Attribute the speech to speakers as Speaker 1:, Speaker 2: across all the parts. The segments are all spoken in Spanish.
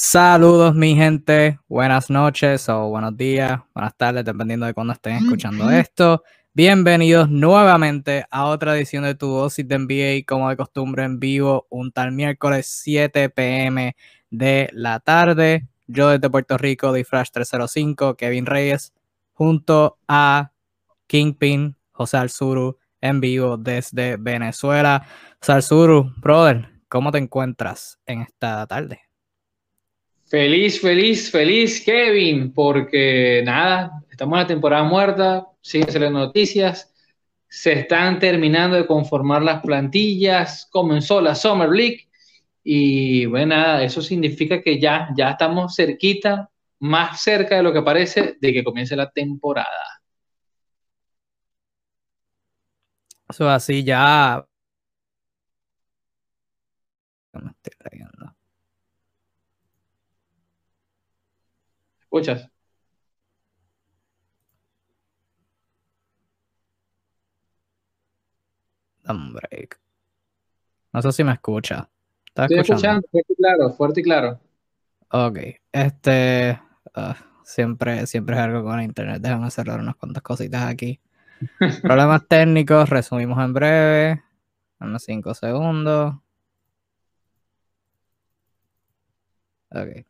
Speaker 1: Saludos mi gente, buenas noches o buenos días, buenas tardes, dependiendo de cuándo estén escuchando esto. Bienvenidos nuevamente a otra edición de tu dosis de NBA, como de costumbre en vivo, un tal miércoles 7 pm de la tarde. Yo desde Puerto Rico, Difrash 305, Kevin Reyes, junto a Kingpin, José Alzuru, en vivo desde Venezuela. José Alzuru, brother, ¿cómo te encuentras en esta tarde?
Speaker 2: Feliz, feliz, feliz, Kevin, porque nada, estamos en la temporada muerta, siguen saliendo noticias, se están terminando de conformar las plantillas, comenzó la Summer League y bueno, nada, eso significa que ya, ya estamos cerquita, más cerca de lo que parece, de que comience la temporada.
Speaker 1: Eso así ya
Speaker 2: escuchas?
Speaker 1: Dame break. No sé si me escucha.
Speaker 2: ¿Estás Estoy escuchando? fuerte y claro, fuerte y claro.
Speaker 1: Ok, este uh, siempre, siempre es algo con internet. Déjame cerrar unas cuantas cositas aquí. Problemas técnicos, resumimos en breve. Unos 5 segundos. Ok.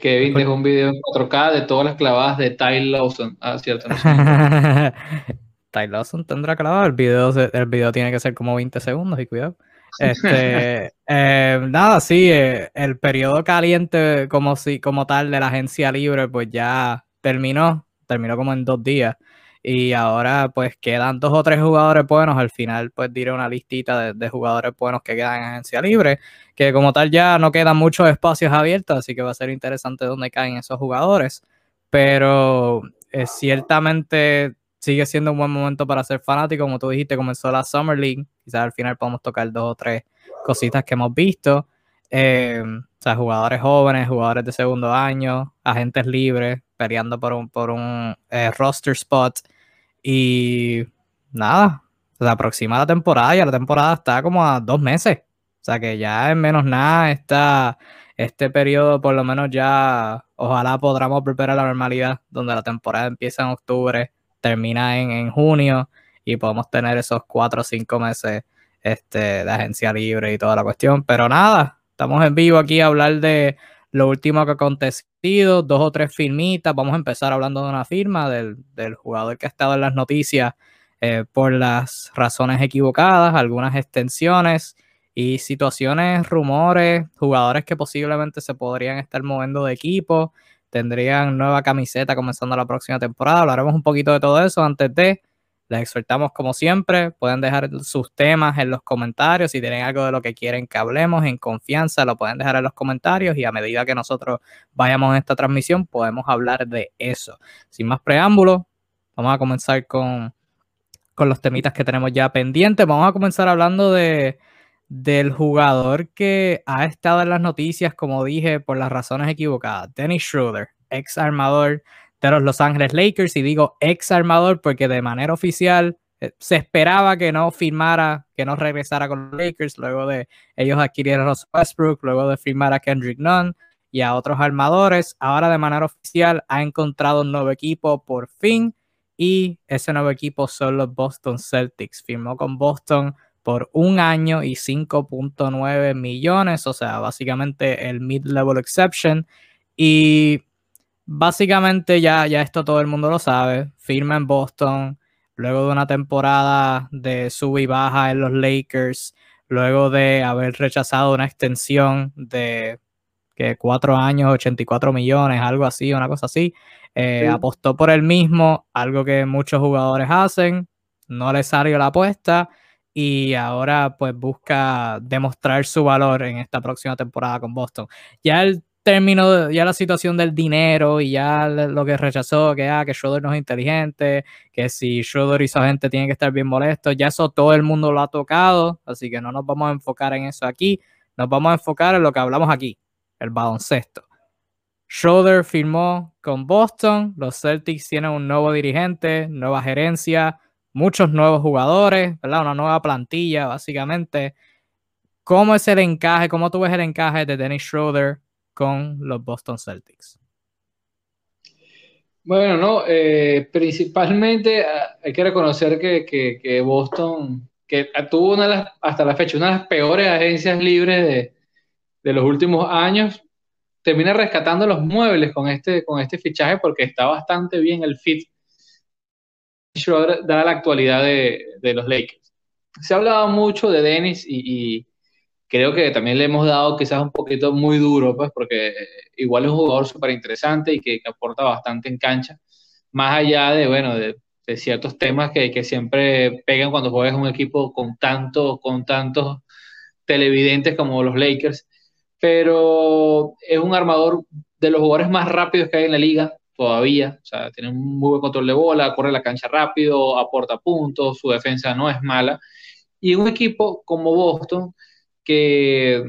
Speaker 2: Kevin dejó un video en 4K de todas las clavadas de Ty Lawson. Ah, cierto. No
Speaker 1: Ty Lawson tendrá clavado. El video, el video tiene que ser como 20 segundos y cuidado. Este, eh, nada, sí, eh, el periodo caliente como, si, como tal de la agencia libre pues ya terminó, terminó como en dos días y ahora pues quedan dos o tres jugadores buenos. Al final pues diré una listita de, jugadores buenos que quedan en agencia libre, que como tal ya no quedan muchos espacios abiertos, así que va a ser interesante dónde caen esos jugadores. Pero eh, ciertamente sigue siendo un buen momento para ser fanático. Como tú dijiste, comenzó la Summer League. Quizás al final podemos tocar dos o tres cositas que hemos visto. Eh, o sea, jugadores jóvenes, jugadores de segundo año, agentes libres, peleando por un, por un eh, roster spot. Y nada, se aproxima la temporada y la temporada está como a dos meses. Sea que ya en menos nada está este periodo, por lo menos ya, ojalá podamos volver a la normalidad, donde la temporada empieza en octubre, termina en, en junio y podemos tener esos cuatro o cinco meses este, de agencia libre y toda la cuestión. Pero nada, estamos en vivo aquí a hablar de lo último que ha acontecido, dos o tres firmitas. Vamos a empezar hablando de una firma del, jugador que ha estado en las noticias eh, por las razones equivocadas, algunas extensiones y situaciones, rumores, jugadores que posiblemente se podrían estar moviendo de equipo, tendrían nueva camiseta comenzando la próxima temporada. Hablaremos un poquito de todo eso antes de les exhortamos como siempre, pueden dejar sus temas en los comentarios, si tienen algo de lo que quieren que hablemos en confianza, lo pueden dejar en los comentarios y a medida que nosotros vayamos en esta transmisión podemos hablar de eso. Sin más preámbulos, vamos a comenzar con, con los temitas que tenemos ya pendientes. Vamos a comenzar hablando de, del jugador que ha estado en las noticias, como dije, por las razones equivocadas, Dennis Schroeder, ex armador de los Los Ángeles Lakers. Y digo ex armador porque de manera oficial eh, se esperaba que no firmara, que no regresara con los Lakers luego de ellos adquirieron a Westbrook, luego de firmar a Kendrick Nunn y a otros armadores. Ahora de manera oficial ha encontrado un nuevo equipo por fin y ese nuevo equipo son los Boston Celtics. Firmó con Boston por un año y 5.9 millones, o sea, básicamente el mid-level exception. Y básicamente ya, ya esto todo el mundo lo sabe. Firma en Boston, luego de una temporada de sub y baja en los Lakers, luego de haber rechazado una extensión de que cuatro años, 84 millones, algo así, una cosa así. Eh, apostó por el mismo, algo que muchos jugadores hacen, no le salió la apuesta y ahora pues busca demostrar su valor en esta próxima temporada con Boston. Ya el término, ya la situación del dinero y ya lo que rechazó, que, ah, que Schroeder no es inteligente, que si Schroeder y su gente tienen que estar bien molestos, ya eso todo el mundo lo ha tocado, así que no nos vamos a enfocar en eso aquí, nos vamos a enfocar en lo que hablamos aquí, el baloncesto. Schroeder firmó con Boston, los Celtics tienen un nuevo dirigente, nueva gerencia, muchos nuevos jugadores, ¿verdad? Una nueva plantilla, básicamente. ¿Cómo es el encaje? ¿Cómo tú ves el encaje de Dennis Schroeder con los Boston Celtics?
Speaker 2: Bueno, no, eh, principalmente ah, hay que reconocer que, que, Boston, que tuvo una hasta la fecha una de las peores agencias libres de, de los últimos años, termina rescatando los muebles con este, con este fichaje porque está bastante bien el fit dada la actualidad de, de, los Lakers. Se ha hablado mucho de Dennis y, creo que también le hemos dado quizás un poquito muy duro, pues porque igual es un jugador súper interesante y que, aporta bastante en cancha, más allá de, bueno, de, de ciertos temas que, que, siempre pegan cuando juegas un equipo con, tanto, con tantos televidentes como los Lakers. Pero es un armador de los jugadores más rápidos que hay en la liga todavía, o sea, tiene un muy buen control de bola, corre la cancha rápido, aporta puntos, su defensa no es mala, y un equipo como Boston, que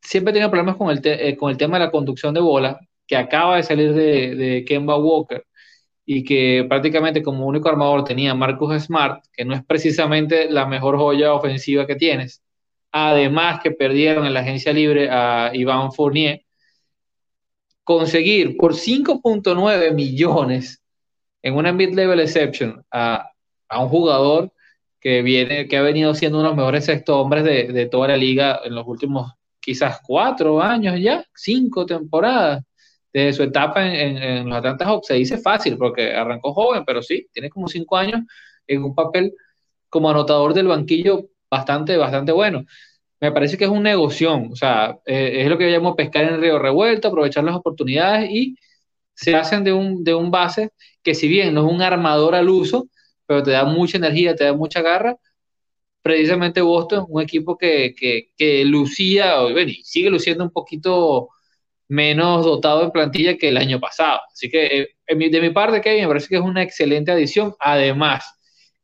Speaker 2: siempre tiene problemas con el, eh, con el tema de la conducción de bola, que acaba de salir de, de Kemba Walker, y que prácticamente como único armador tenía Marcus Smart, que no es precisamente la mejor joya ofensiva que tienes, además que perdieron en la agencia libre a Iván Fournier, conseguir por 5.9 millones en una mid-level exception a, un jugador que, viene, que ha venido siendo uno de los mejores sexto hombres de, toda la liga en los últimos quizás cuatro años ya, cinco temporadas de su etapa en, los Atlanta Hawks. Se dice fácil porque arrancó joven, pero sí, tiene como cinco años en un papel como anotador del banquillo bastante, bastante bueno. Me parece que es un negocio, o sea, eh, es lo que yo llamo pescar en río revuelto, aprovechar las oportunidades y se hacen de un, de un base que si bien no es un armador al uso, pero te da mucha energía, te da mucha garra, precisamente Boston, un equipo que, que, que lucía, bueno, y sigue luciendo un poquito menos dotado en plantilla que el año pasado. Así que eh, de mi parte, Kevin, me parece que es una excelente adición. Además,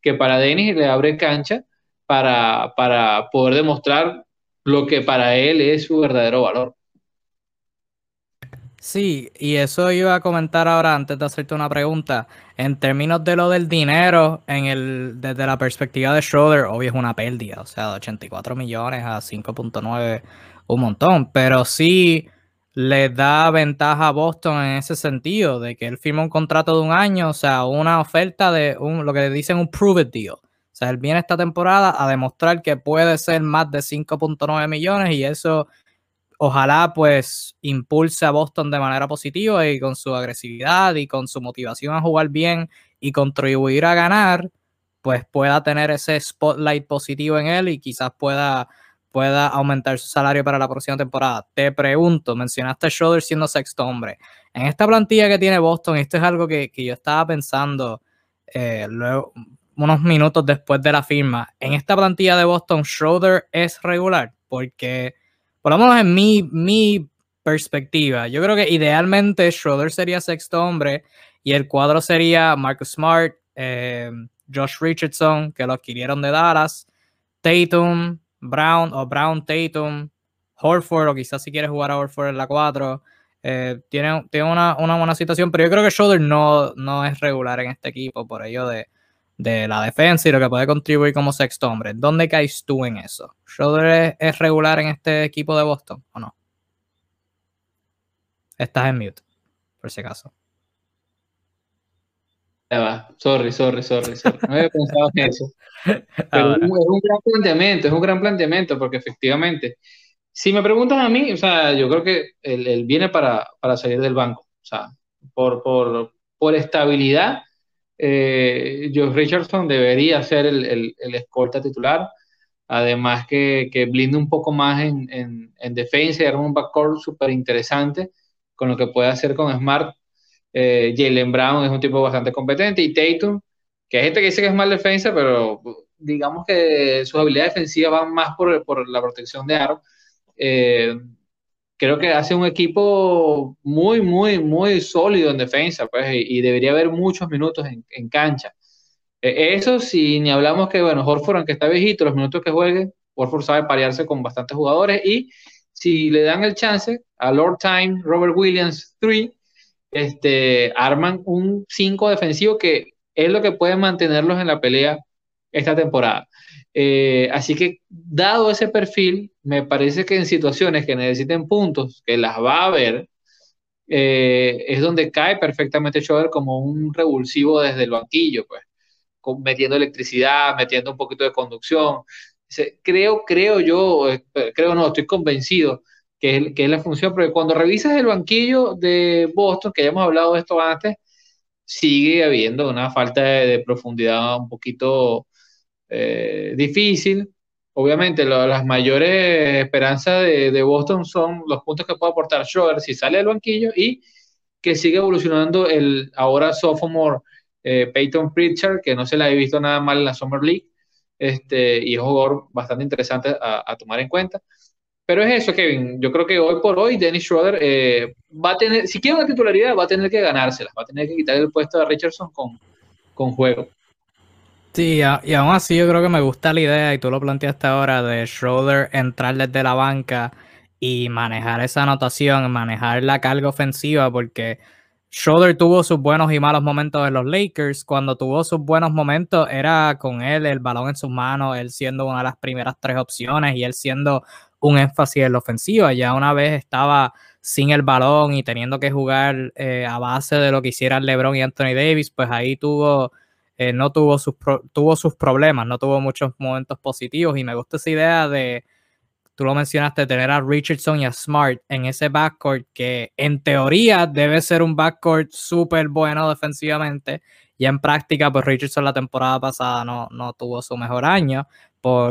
Speaker 2: que para Denis le abre cancha para, para poder demostrar lo que para él es su verdadero valor.
Speaker 1: Sí, y eso iba a comentar ahora antes de hacerte una pregunta. En términos de lo del dinero, en el, desde la perspectiva de Schroeder, obvio es una pérdida, o sea, de 84 millones a 5.9, un montón, pero sí le da ventaja a Boston en ese sentido, de que él firma un contrato de un año, o sea, una oferta de un, lo que dicen un prove deal. Viene esta temporada a demostrar que puede ser más de 5.9 millones y eso ojalá pues impulse a Boston de manera positiva y con su agresividad y con su motivación a jugar bien y contribuir a ganar, pues pueda tener ese spotlight positivo en él y quizás pueda, pueda aumentar su salario para la próxima temporada. Te pregunto, mencionaste a Schroeder siendo sexto hombre. En esta plantilla que tiene Boston, esto es algo que, yo estaba pensando eh, luego, unos minutos después de la firma. En esta plantilla de Boston, Schroeder es regular, porque, por lo menos en mi, mi perspectiva, yo creo que idealmente Schroeder sería sexto hombre y el cuadro sería Marcus Smart, eh, Josh Richardson, que lo adquirieron de Dallas, Tatum, Brown o Brown Tatum, Horford, o quizás si quieres jugar a Horford en la 4. Eh, tiene, tiene una, una, buena situación, pero yo creo que Schroeder no, no es regular en este equipo, por ello de, de la defensa y lo que puede contribuir como sexto hombre. ¿Dónde caes tú en eso? ¿Schroeder es, regular en este equipo de Boston o no? Estás en mute, por si acaso.
Speaker 2: Ya va, sorry, sorry, sorry, No había pensado en eso. Pero es un gran planteamiento, es un gran planteamiento, porque efectivamente, si me preguntas a mí, o sea, yo creo que él, viene para, para, salir del banco. O sea, por, por, por estabilidad eh, Richardson debería ser el, el, escolta titular. Además que, que blinde un poco más en, en, defensa y arma un backcourt súper interesante con lo que puede hacer con Smart. Eh, Jalen Brown es un tipo bastante competente y Tatum, que hay gente que dice que es mal defensa, pero digamos que sus habilidades defensivas van más por, por la protección de aro. Eh, creo que hace un equipo muy, muy, muy sólido en defensa, pues, y, debería haber muchos minutos en, cancha. E, eso si ni hablamos que, bueno, Horford, aunque está viejito, los minutos que juegue, Horford sabe parearse con bastantes jugadores, y si le dan el chance a Lord Time, Robert Williams 3, este, arman un 5 defensivo que es lo que puede mantenerlos en la pelea esta temporada. Eh, así que, dado ese perfil, me parece que en situaciones que necesiten puntos, que las va a haber, eh, es donde cae perfectamente Schroeder como un revulsivo desde el banquillo, pues, metiendo electricidad, metiendo un poquito de conducción. Creo, creo yo, eh, creo no, estoy convencido que es, la función, porque cuando revisas el banquillo de Boston, que ya hemos hablado de esto antes, sigue habiendo una falta de, profundidad un poquito eh, difícil. Obviamente, las mayores esperanzas de, Boston son los puntos que puede aportar Schroeder si sale del banquillo y que sigue evolucionando el ahora sophomore eh, Peyton Pritchard, que no se la he visto nada mal en la Summer League, este, y es un jugador bastante interesante a tomar en cuenta. Pero es eso, Kevin. Yo creo que hoy por hoy Dennis Schroeder eh, va a tener, si quiere una titularidad, va a tener que ganársela, va a tener que quitar el puesto de Richardson con, con juego.
Speaker 1: Sí, y aún así yo creo que me gusta la idea, y tú lo planteaste ahora, de Schroeder entrar desde la banca y manejar esa anotación, manejar la carga ofensiva, porque Schroeder tuvo sus buenos y malos momentos en los Lakers. Cuando tuvo sus buenos momentos era con él, el balón en sus manos, él siendo una de las primeras tres opciones y él siendo un énfasis en la ofensiva. Ya una vez estaba sin el balón y teniendo que jugar eh, a base de lo que hicieran LeBron y Anthony Davis, pues ahí tuvo, eh, no tuvo sus, tuvo sus problemas, no tuvo muchos momentos positivos y me gusta esa idea de, tú lo mencionaste, tener a Richardson y a Smart en ese backcourt que en teoría debe ser un backcourt súper bueno defensivamente y en práctica pues Richardson la temporada pasada no, no tuvo su mejor año,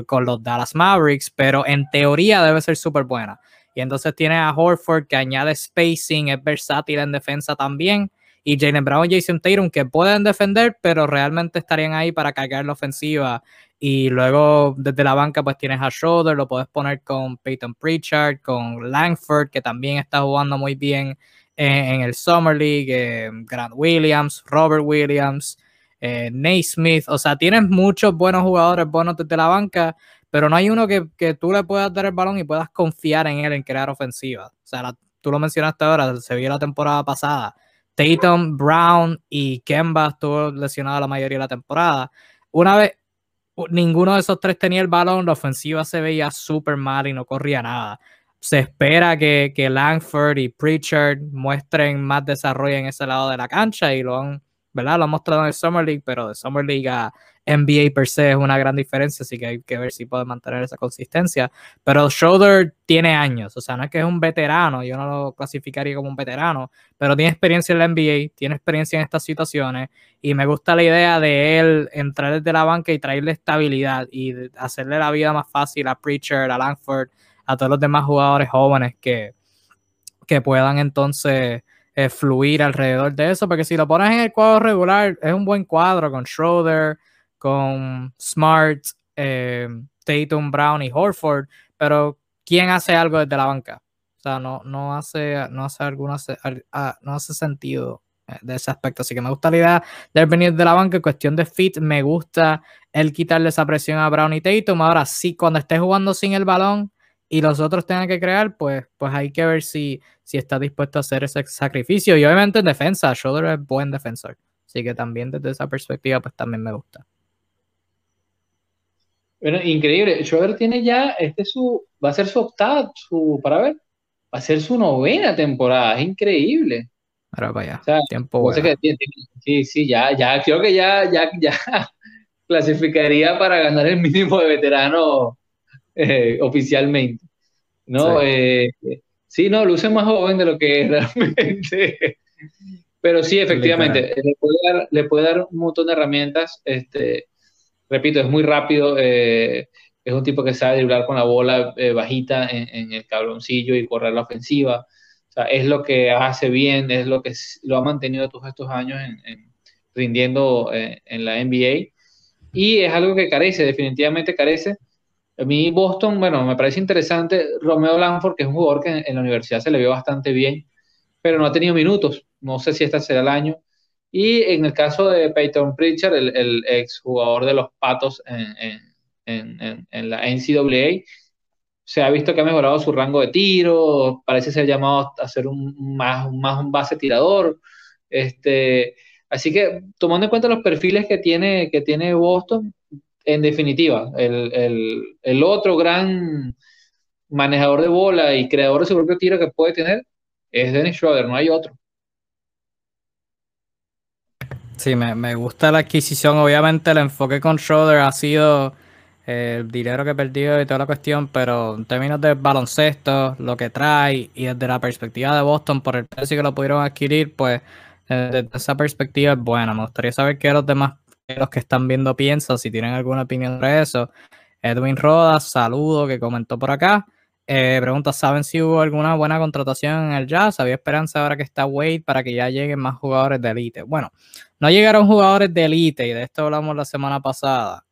Speaker 1: con los Dallas Mavericks, pero en teoría debe ser súper buena. Y entonces tiene a Horford que añade spacing, es versátil en defensa también. Y Jalen Brown y Jason Tatum que pueden defender, pero realmente estarían ahí para cargar la ofensiva. Y luego desde la banca pues tienes a Schroeder, lo puedes poner con Peyton Pritchard, con Langford que también está jugando muy bien en, el Summer League, eh, Grant Williams, Robert Williams eh, Naismith, o sea, tienes muchos buenos jugadores buenos desde la banca, pero no hay uno que, tú le puedas dar el balón y puedas confiar en él en crear ofensiva. O sea, tú lo mencionaste ahora, se vio la temporada pasada. Tatum, Brown y Kemba estuvo lesionado la mayoría de la temporada. Una vez ninguno de esos tres tenía el balón, la ofensiva se veía súper mal y no corría nada. Se espera que, que Langford y Pritchard muestren más desarrollo en ese lado de la cancha y lo han ¿verdad? Lo ha mostrado en el Summer League, pero de Summer League a NBA per se es una gran diferencia, así que hay que ver si puede mantener esa consistencia. Pero Schroeder tiene años, o sea, no es que es un veterano, yo no lo clasificaría como un veterano, pero tiene experiencia en la NBA, tiene experiencia en estas situaciones y me gusta la idea de él entrar desde la banca y traerle estabilidad y hacerle la vida más fácil a Preacher, a Langford, a todos los demás jugadores jóvenes que, que puedan entonces eh, fluir alrededor de eso, porque si lo pones en el cuadro regular, es un buen cuadro con Schroeder, con Smart, eh, Tatum, Brown y Horford, pero ¿quién hace algo desde la banca? O sea, no, no hace, no hace alguna, no hace sentido eh, de ese aspecto. Así que me gusta la idea de venir de la banca. Cuestión de fit, me gusta el quitarle esa presión a Brown y Tatum. Ahora sí, cuando esté jugando sin el balón, y los otros tengan que crear, pues, pues hay que ver si, si está dispuesto a hacer ese sacrificio. Y obviamente en defensa, Schroeder es buen defensor. Así que también desde esa perspectiva, pues también me gusta.
Speaker 2: Bueno, increíble. Schroeder tiene ya, este su, va a ser su octava, su, para ver, va a ser su novena temporada. Es increíble.
Speaker 1: Ahora vaya, tiempo
Speaker 2: Sí, sí, ya, ya, creo que ya, ya, ya clasificaría para ganar el mínimo de veterano eh, oficialmente. ¿no? Sí. Eh, sí. no, luce más joven de lo que es realmente. Pero sí, efectivamente, le puede, dar, un montón de herramientas. Este, repito, es muy rápido. Eh, es un tipo que sabe driblar con la bola bajita en, el cabroncillo y correr la ofensiva. O sea, es lo que hace bien, es lo que lo ha mantenido todos estos años en, rindiendo en la NBA. Y es algo que carece, definitivamente carece a mí Boston, bueno, me parece interesante Romeo Lanford, que es un jugador que en, la universidad se le vio bastante bien, pero no ha tenido minutos. No sé si este será el año. Y en el caso de Peyton Pritchard, el, ex jugador de los Patos en, en, en, la NCAA, se ha visto que ha mejorado su rango de tiro, parece ser llamado a ser un, más, más un base tirador. Este, así que tomando en cuenta los perfiles que tiene, que tiene Boston, en definitiva, el, otro gran manejador de bola y creador de su propio tiro que puede tener es Dennis Schroeder, no hay otro.
Speaker 1: Sí, me, gusta la adquisición. Obviamente el enfoque con Schroeder ha sido eh, el dinero que perdió y toda la cuestión, pero en términos de baloncesto, lo que trae y desde la perspectiva de Boston por el precio que lo pudieron adquirir, pues eh, desde esa perspectiva es buena. Me gustaría saber qué los demás, los que están viendo piensan, si tienen alguna opinión sobre eso. Edwin Rodas, saludo, que comentó por acá. Eh, pregunta, ¿saben si hubo alguna buena contratación en el Jazz? ¿Había esperanza ahora que está Wade para que ya lleguen más jugadores de élite? Bueno, no llegaron jugadores de élite y de esto hablamos la semana pasada,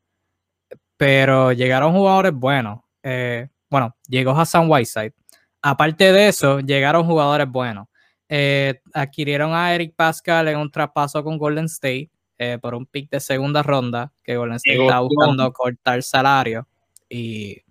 Speaker 1: pero llegaron jugadores buenos. Eh, bueno, llegó Hassan Whiteside. Aparte de eso, llegaron jugadores buenos. Eh, adquirieron a Eric Pascal en un traspaso con Golden State por un pick de segunda ronda, que Golden State está buscando cortar salario y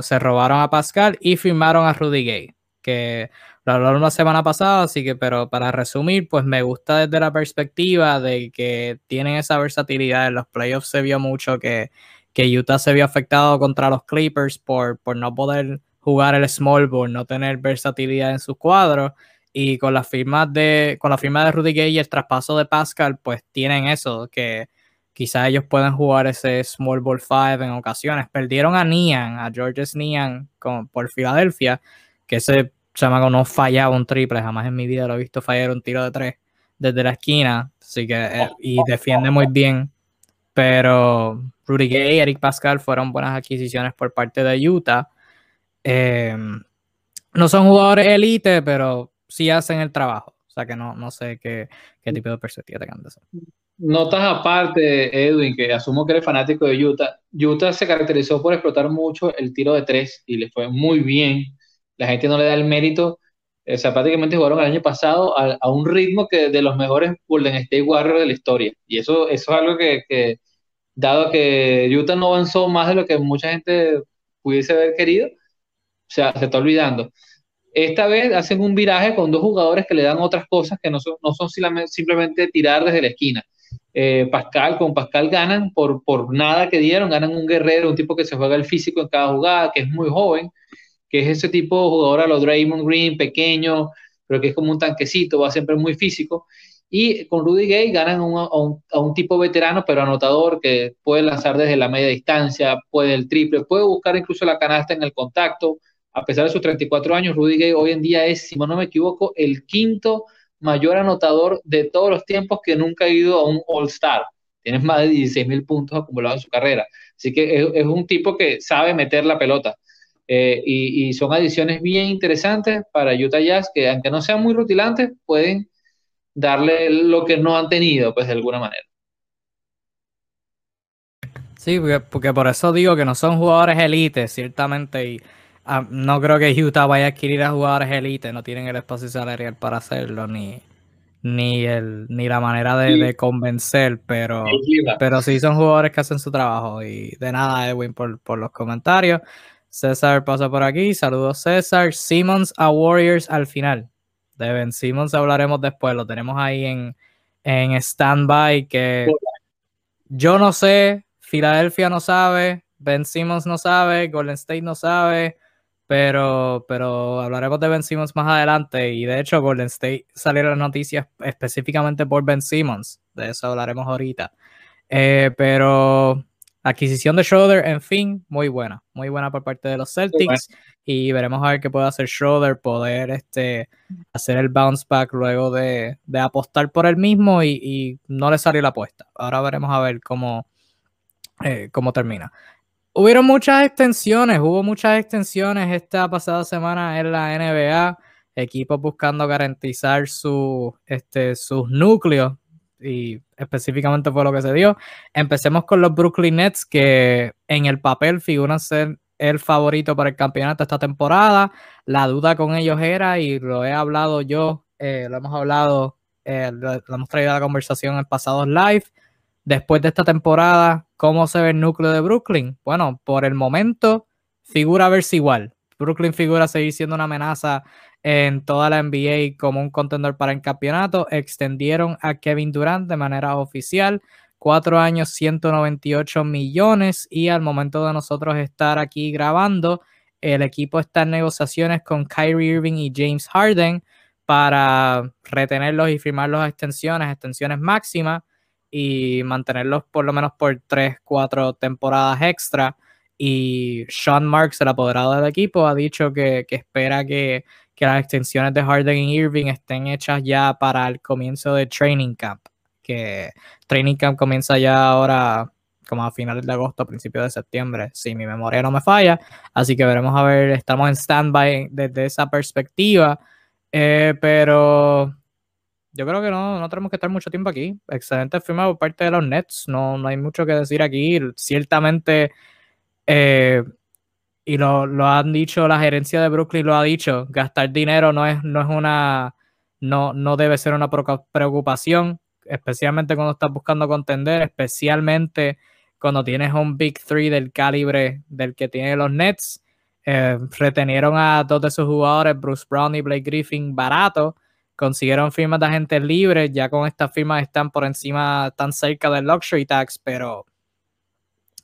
Speaker 1: se robaron a Pascal y firmaron a Rudy Gay, que lo hablaron la semana pasada, así que, pero para resumir, pues me gusta desde la perspectiva de que tienen esa versatilidad. En los playoffs se vio mucho que, que Utah se vio afectado contra los Clippers por, por no poder jugar el small ball, no tener versatilidad en sus cuadros. Y con la firma de, con la firma de Rudy Gay y el traspaso de Pascal, pues tienen eso, que quizás ellos puedan jugar ese Small Ball 5 en ocasiones. Perdieron a Nian, a Georges Nian por Filadelfia, que ese chamaco no fallaba un triple, jamás en mi vida lo he visto fallar un tiro de tres desde la esquina, así que eh, y defiende muy bien. Pero Rudy Gay y Eric Pascal fueron buenas adquisiciones por parte de Utah. Em, no son jugadores elite, pero sí hacen el trabajo. O sea que no, no sé qué, qué tipo de perspectiva tengan de eso.
Speaker 2: Notas aparte, Edwin, que asumo que eres fanático de Utah. Utah se caracterizó por explotar mucho el tiro de tres y le fue muy bien. La gente no le da el mérito. O sea, prácticamente jugaron el año pasado a, un ritmo que de los mejores Golden State Warriors de la historia. Y eso, eso es algo que, dado que Utah no avanzó más de lo que mucha gente pudiese haber querido, o sea, se está olvidando. Esta vez hacen un viraje con dos jugadores que le dan otras cosas que no son, no son simplemente tirar desde la esquina. Eh, Pascal, con Pascal ganan por, por nada que dieron, ganan un guerrero, un tipo que se juega el físico en cada jugada, que es muy joven, que es ese tipo de jugador a los Draymond Green, pequeño, pero que es como un tanquecito, va siempre muy físico. Y con Rudy Gay ganan a, un, a, un, tipo veterano, pero anotador, que puede lanzar desde la media distancia, puede el triple, puede buscar incluso la canasta en el contacto. A pesar de sus 34 años, Rudy Gay hoy en día es, si no me equivoco, el quinto mayor anotador de todos los tiempos que nunca ha ido a un All-Star. Tiene más de 16 mil puntos acumulados en su carrera. Así que es, un tipo que sabe meter la pelota. Eh, y, son adiciones bien interesantes para Utah Jazz que aunque no sean muy rutilantes, pueden darle lo que no han tenido, pues de alguna manera.
Speaker 1: Sí, porque, porque por eso digo que no son jugadores élites, ciertamente, y Ah, no creo que Utah vaya a adquirir a jugadores elite, no tienen el espacio salarial para hacerlo, ni, ni, el, ni la manera de, convencer, pero, pero sí son jugadores que hacen su trabajo. Y de nada, Edwin, por, por los comentarios. César pasa por aquí, saludos César. Simmons a Warriors al final. De Ben Simmons hablaremos después, lo tenemos ahí en, en stand-by que yo no sé, Filadelfia no sabe, Ben Simmons no sabe, Golden State no sabe, pero, pero hablaremos de Ben Simmons más adelante. Y de hecho, Golden State salieron las noticias específicamente por Ben Simmons. De eso hablaremos ahorita. Eh, pero adquisición de Schroeder, en fin, muy buena. Muy buena por parte de los Celtics. Y veremos a ver qué puede hacer Schroeder, poder este, hacer el bounce back luego de, de apostar por él mismo y, y, no le salió la apuesta. Ahora veremos a ver cómo, eh, cómo termina. Hubieron muchas extensiones, hubo muchas extensiones esta pasada semana en la NBA, equipos buscando garantizar su, este, sus núcleos y específicamente fue lo que se dio. Empecemos con los Brooklyn Nets que en el papel figuran ser el favorito para el campeonato esta temporada. La duda con ellos era, y lo he hablado yo, eh, lo hemos hablado, eh, lo, lo, hemos traído a la conversación en pasados live. Después de esta temporada, ¿Cómo se ve el núcleo de Brooklyn? Bueno, por el momento figura verse igual. Brooklyn figura seguir siendo una amenaza en toda la NBA como un contendor para el campeonato. Extendieron a Kevin Durant de manera oficial cuatro años, 198 millones. Y al momento de nosotros estar aquí grabando, el equipo está en negociaciones con Kyrie Irving y James Harden para retenerlos y firmar las extensiones, extensiones máximas y mantenerlos por lo menos por tres, cuatro temporadas extra. Y Sean Marks, el apoderado del equipo, ha dicho que, espera que, las extensiones de Harden y Irving estén hechas ya para el comienzo de Training Camp. Que Training Camp comienza ya ahora como a finales de agosto, principios de septiembre, si mi memoria no me falla. Así que veremos a ver, estamos en stand-by desde esa perspectiva. Eh, pero yo creo que no, no tenemos que estar mucho tiempo aquí. Excelente firma por parte de los Nets. No, no hay mucho que decir aquí. Ciertamente, eh, y lo, lo, han dicho, la gerencia de Brooklyn lo ha dicho, gastar dinero no es, no es una, no, no debe ser una preocupación, especialmente cuando estás buscando contender, especialmente cuando tienes un Big Three del calibre del que tienen los Nets. Eh, retenieron a dos de sus jugadores, Bruce Brown y Blake Griffin, barato. Consiguieron firmas de agentes libres. Ya con estas firmas están por encima, tan cerca del luxury tax, pero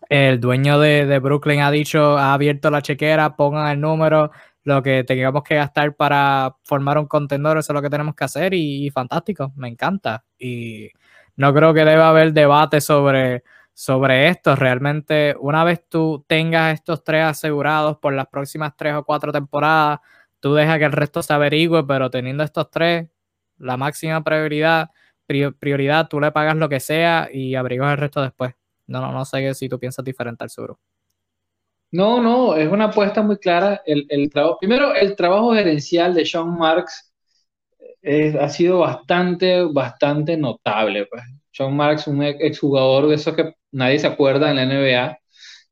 Speaker 1: el dueño de, Brooklyn ha dicho, ha abierto la chequera, pongan el número, lo que tengamos que gastar para formar un contendor, eso es lo que tenemos que hacer y, y fantástico, me encanta. Y no creo que deba haber debate sobre sobre esto. Realmente, una vez tú tengas estos tres asegurados por las próximas tres o cuatro temporadas, tú dejas que el resto se averigüe, pero teniendo estos tres, la máxima prioridad, prioridad, tú le pagas lo que sea y averiguas el resto después. No, no, no sé si tú piensas diferente al sur.
Speaker 2: No, no, es una apuesta muy clara. El, el trabajo, primero, el trabajo gerencial de Sean Marks eh, ha sido bastante, bastante notable. Pues. Sean Marks, un exjugador de esos que nadie se acuerda en la NBA,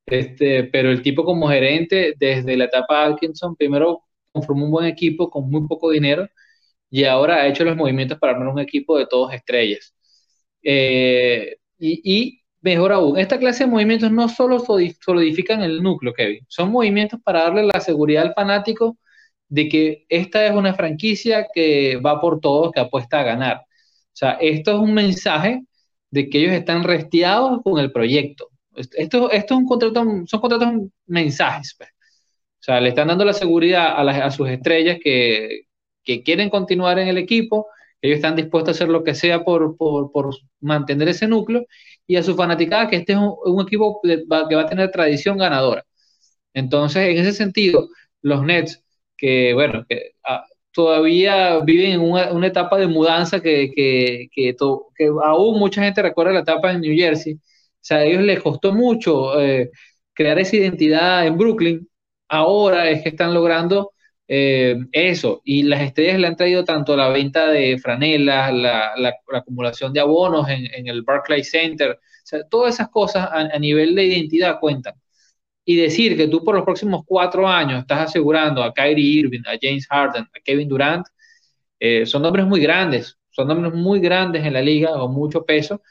Speaker 2: este, pero el tipo como gerente desde la etapa Atkinson, primero conformó un buen equipo con muy poco dinero y ahora ha hecho los movimientos para armar un equipo de todos estrellas. Eh, y, mejor aún, esta clase de movimientos no solo solidifican el núcleo, Kevin, son movimientos para darle la seguridad al fanático de que esta es una franquicia que va por todos, que apuesta a ganar. O sea, esto es un mensaje de que ellos están restiados con el proyecto. Esto, es un contrato, son contratos mensajes. Pues. O sea, le están dando la seguridad a, a sus estrellas que, que, quieren continuar en el equipo, ellos están dispuestos a hacer lo que sea por, por, por mantener ese núcleo, y a su fanaticada que este es un, equipo que va a tener tradición ganadora. Entonces, en ese sentido, los Nets, que bueno, que ah, todavía viven en una, etapa de mudanza que, que, que, aún mucha gente recuerda la etapa en New Jersey. O sea, a ellos les costó mucho eh, crear esa identidad en Brooklyn. Ahora es que están logrando eh, eso. Y las estrellas le han traído tanto la venta de franelas, la, la, acumulación de abonos en, en, el Barclays Center. O sea, todas esas cosas a nivel de identidad cuentan y decir que tú por los próximos cuatro años estás asegurando a Kyrie Irving, a James Harden, a Kevin Durant, eh, son nombres muy grandes, son nombres muy grandes en la liga, con mucho peso,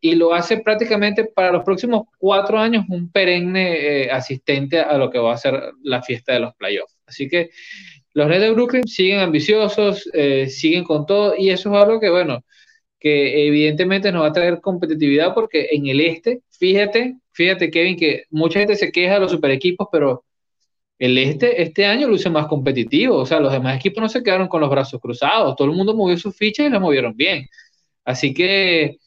Speaker 2: y lo hace prácticamente para los próximos cuatro años un perenne eh, asistente a lo que va a ser la fiesta de los playoffs. Así que los Reds de Brooklyn siguen ambiciosos, eh, siguen con todo, y eso es algo que, bueno, que evidentemente nos va a traer competitividad porque en el este, fíjate, fíjate Kevin, que mucha gente se queja de los super equipos, pero el este este año luce más competitivo, o sea, los demás equipos no se quedaron con los brazos cruzados, todo el mundo movió sus fichas y las movieron bien. Así que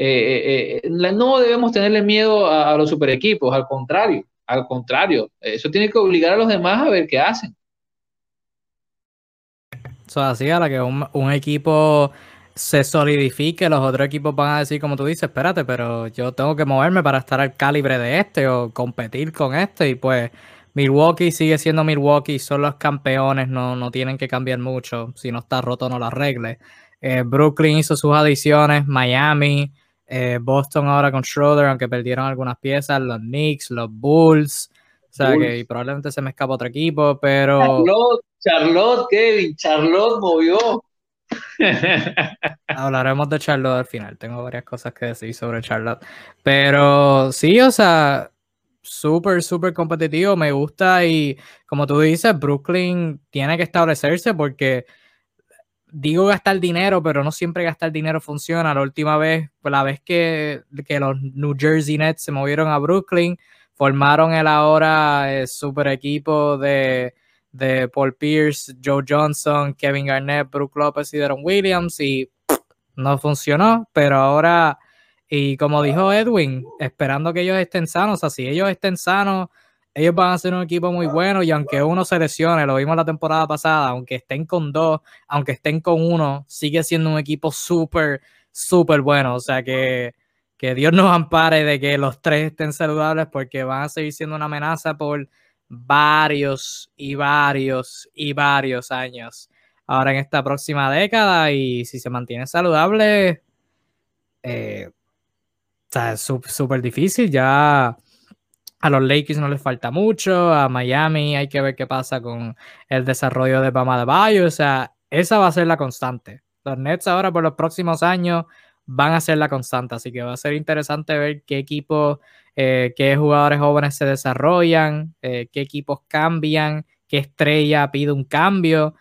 Speaker 2: eh, eh, no debemos tenerle miedo a, los super equipos, al contrario, al contrario, eso tiene que obligar a los demás a ver qué hacen.
Speaker 1: Eso así, a la que un equipo se solidifique, los otros equipos van a decir, como tú dices, espérate, pero yo tengo que moverme para estar al calibre de este o competir con este. Y pues Milwaukee sigue siendo Milwaukee, son los campeones, no, no tienen que cambiar mucho. Si no está roto, no lo arregle. Eh, Brooklyn hizo sus adiciones, Miami, eh, Boston ahora con Schroeder, aunque perdieron algunas piezas, los Knicks, los Bulls. O sea que probablemente se me escapa otro equipo, pero.
Speaker 2: Charlotte, Charlotte, Kevin, Charlotte movió.
Speaker 1: Hablaremos de Charlotte al final. Tengo varias cosas que decir sobre Charlotte. Pero sí, o sea, súper, súper competitivo. Me gusta y como tú dices, Brooklyn tiene que establecerse porque digo gastar dinero, pero no siempre gastar dinero funciona. La última vez, pues la vez que, que los New Jersey Nets se movieron a Brooklyn, formaron el ahora eh, super equipo de, de, Paul Pierce, Joe Johnson, Kevin Garnett, Brook Lopez y Deron Williams y no funcionó, pero ahora, y como dijo Edwin, esperando que ellos estén sanos, o ellos estén sanos, ellos van a ser un equipo muy bueno y aunque uno se lesione, lo vimos la temporada pasada, aunque estén con dos, aunque estén con uno, sigue siendo un equipo súper, súper bueno. O sea que, que Dios nos ampare de que los tres estén saludables porque van a seguir siendo una amenaza por varios y varios y varios años. Ahora en esta próxima década y si se mantiene saludable, eh, es súper difícil. Ya a los Lakers no les falta mucho, a Miami hay que ver qué pasa con el desarrollo de Bama de Bayo, o sea, esa va a ser la constante. Los Nets ahora por los próximos años van a ser la constante, así que va a ser interesante ver qué equipos, eh, qué jugadores jóvenes se desarrollan, eh, qué equipos cambian, qué estrella pide un cambio,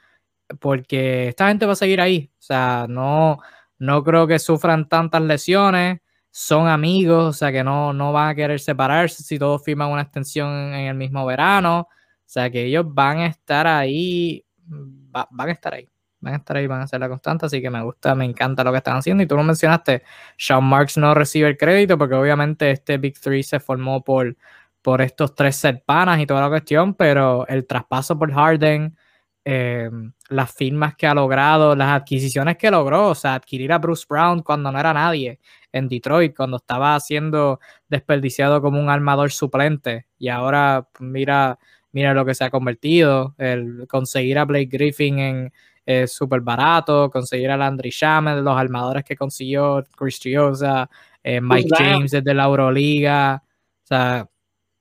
Speaker 1: porque esta gente va a seguir ahí, o sea, no, no creo que sufran tantas lesiones son amigos, o sea que no, no van a querer separarse si todos firman una extensión en el mismo verano. O sea que ellos van a estar ahí, van a estar ahí, van a estar ahí, van a ser la constante. Así que me gusta, me encanta lo que están haciendo. Y tú lo mencionaste, Sean Marks no recibe el crédito porque obviamente este Big Three se formó por, por estos tres set panas y toda la cuestión, pero el traspaso por Harden, eh, las firmas que ha logrado, las adquisiciones que logró, o sea, adquirir a Bruce Brown cuando no era nadie, en Detroit cuando estaba siendo desperdiciado como un armador suplente. Y ahora pues, mira, mira lo que se ha convertido, el conseguir a Blake Griffin en eh, súper barato, conseguir a Landry Shamet, los armadores que consiguió Chris Triosa, eh, Mike James desde la Euroliga, o sea,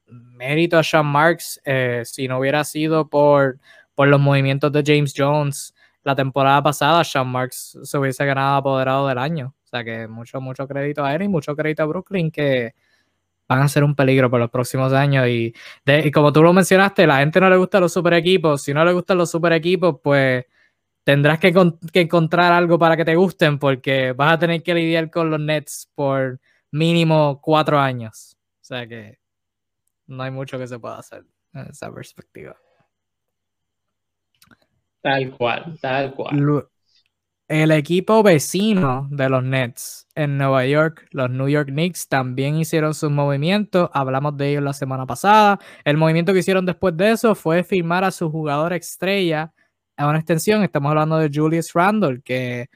Speaker 1: mérito a Sean Marks, eh, si no hubiera sido por, por los movimientos de James Jones la temporada pasada, Sean Marks se hubiese ganado apoderado del año. O sea que mucho, mucho crédito a él y mucho crédito a Brooklyn que van a ser un peligro por los próximos años. Y, como tú lo mencionaste, la gente no le gusta los super equipos. Si no le gustan los super equipos, pues tendrás que, encontrar algo para que te gusten porque vas a tener que lidiar con los Nets por mínimo cuatro años. O sea que no hay mucho que se pueda hacer en esa perspectiva.
Speaker 2: Tal cual, tal cual
Speaker 1: el equipo vecino de los Nets en Nueva York, los New York Knicks, también hicieron sus movimientos. Hablamos de ellos la semana pasada. El movimiento que hicieron después de eso fue firmar a su jugador estrella a una extensión. Estamos hablando de Julius Randle, que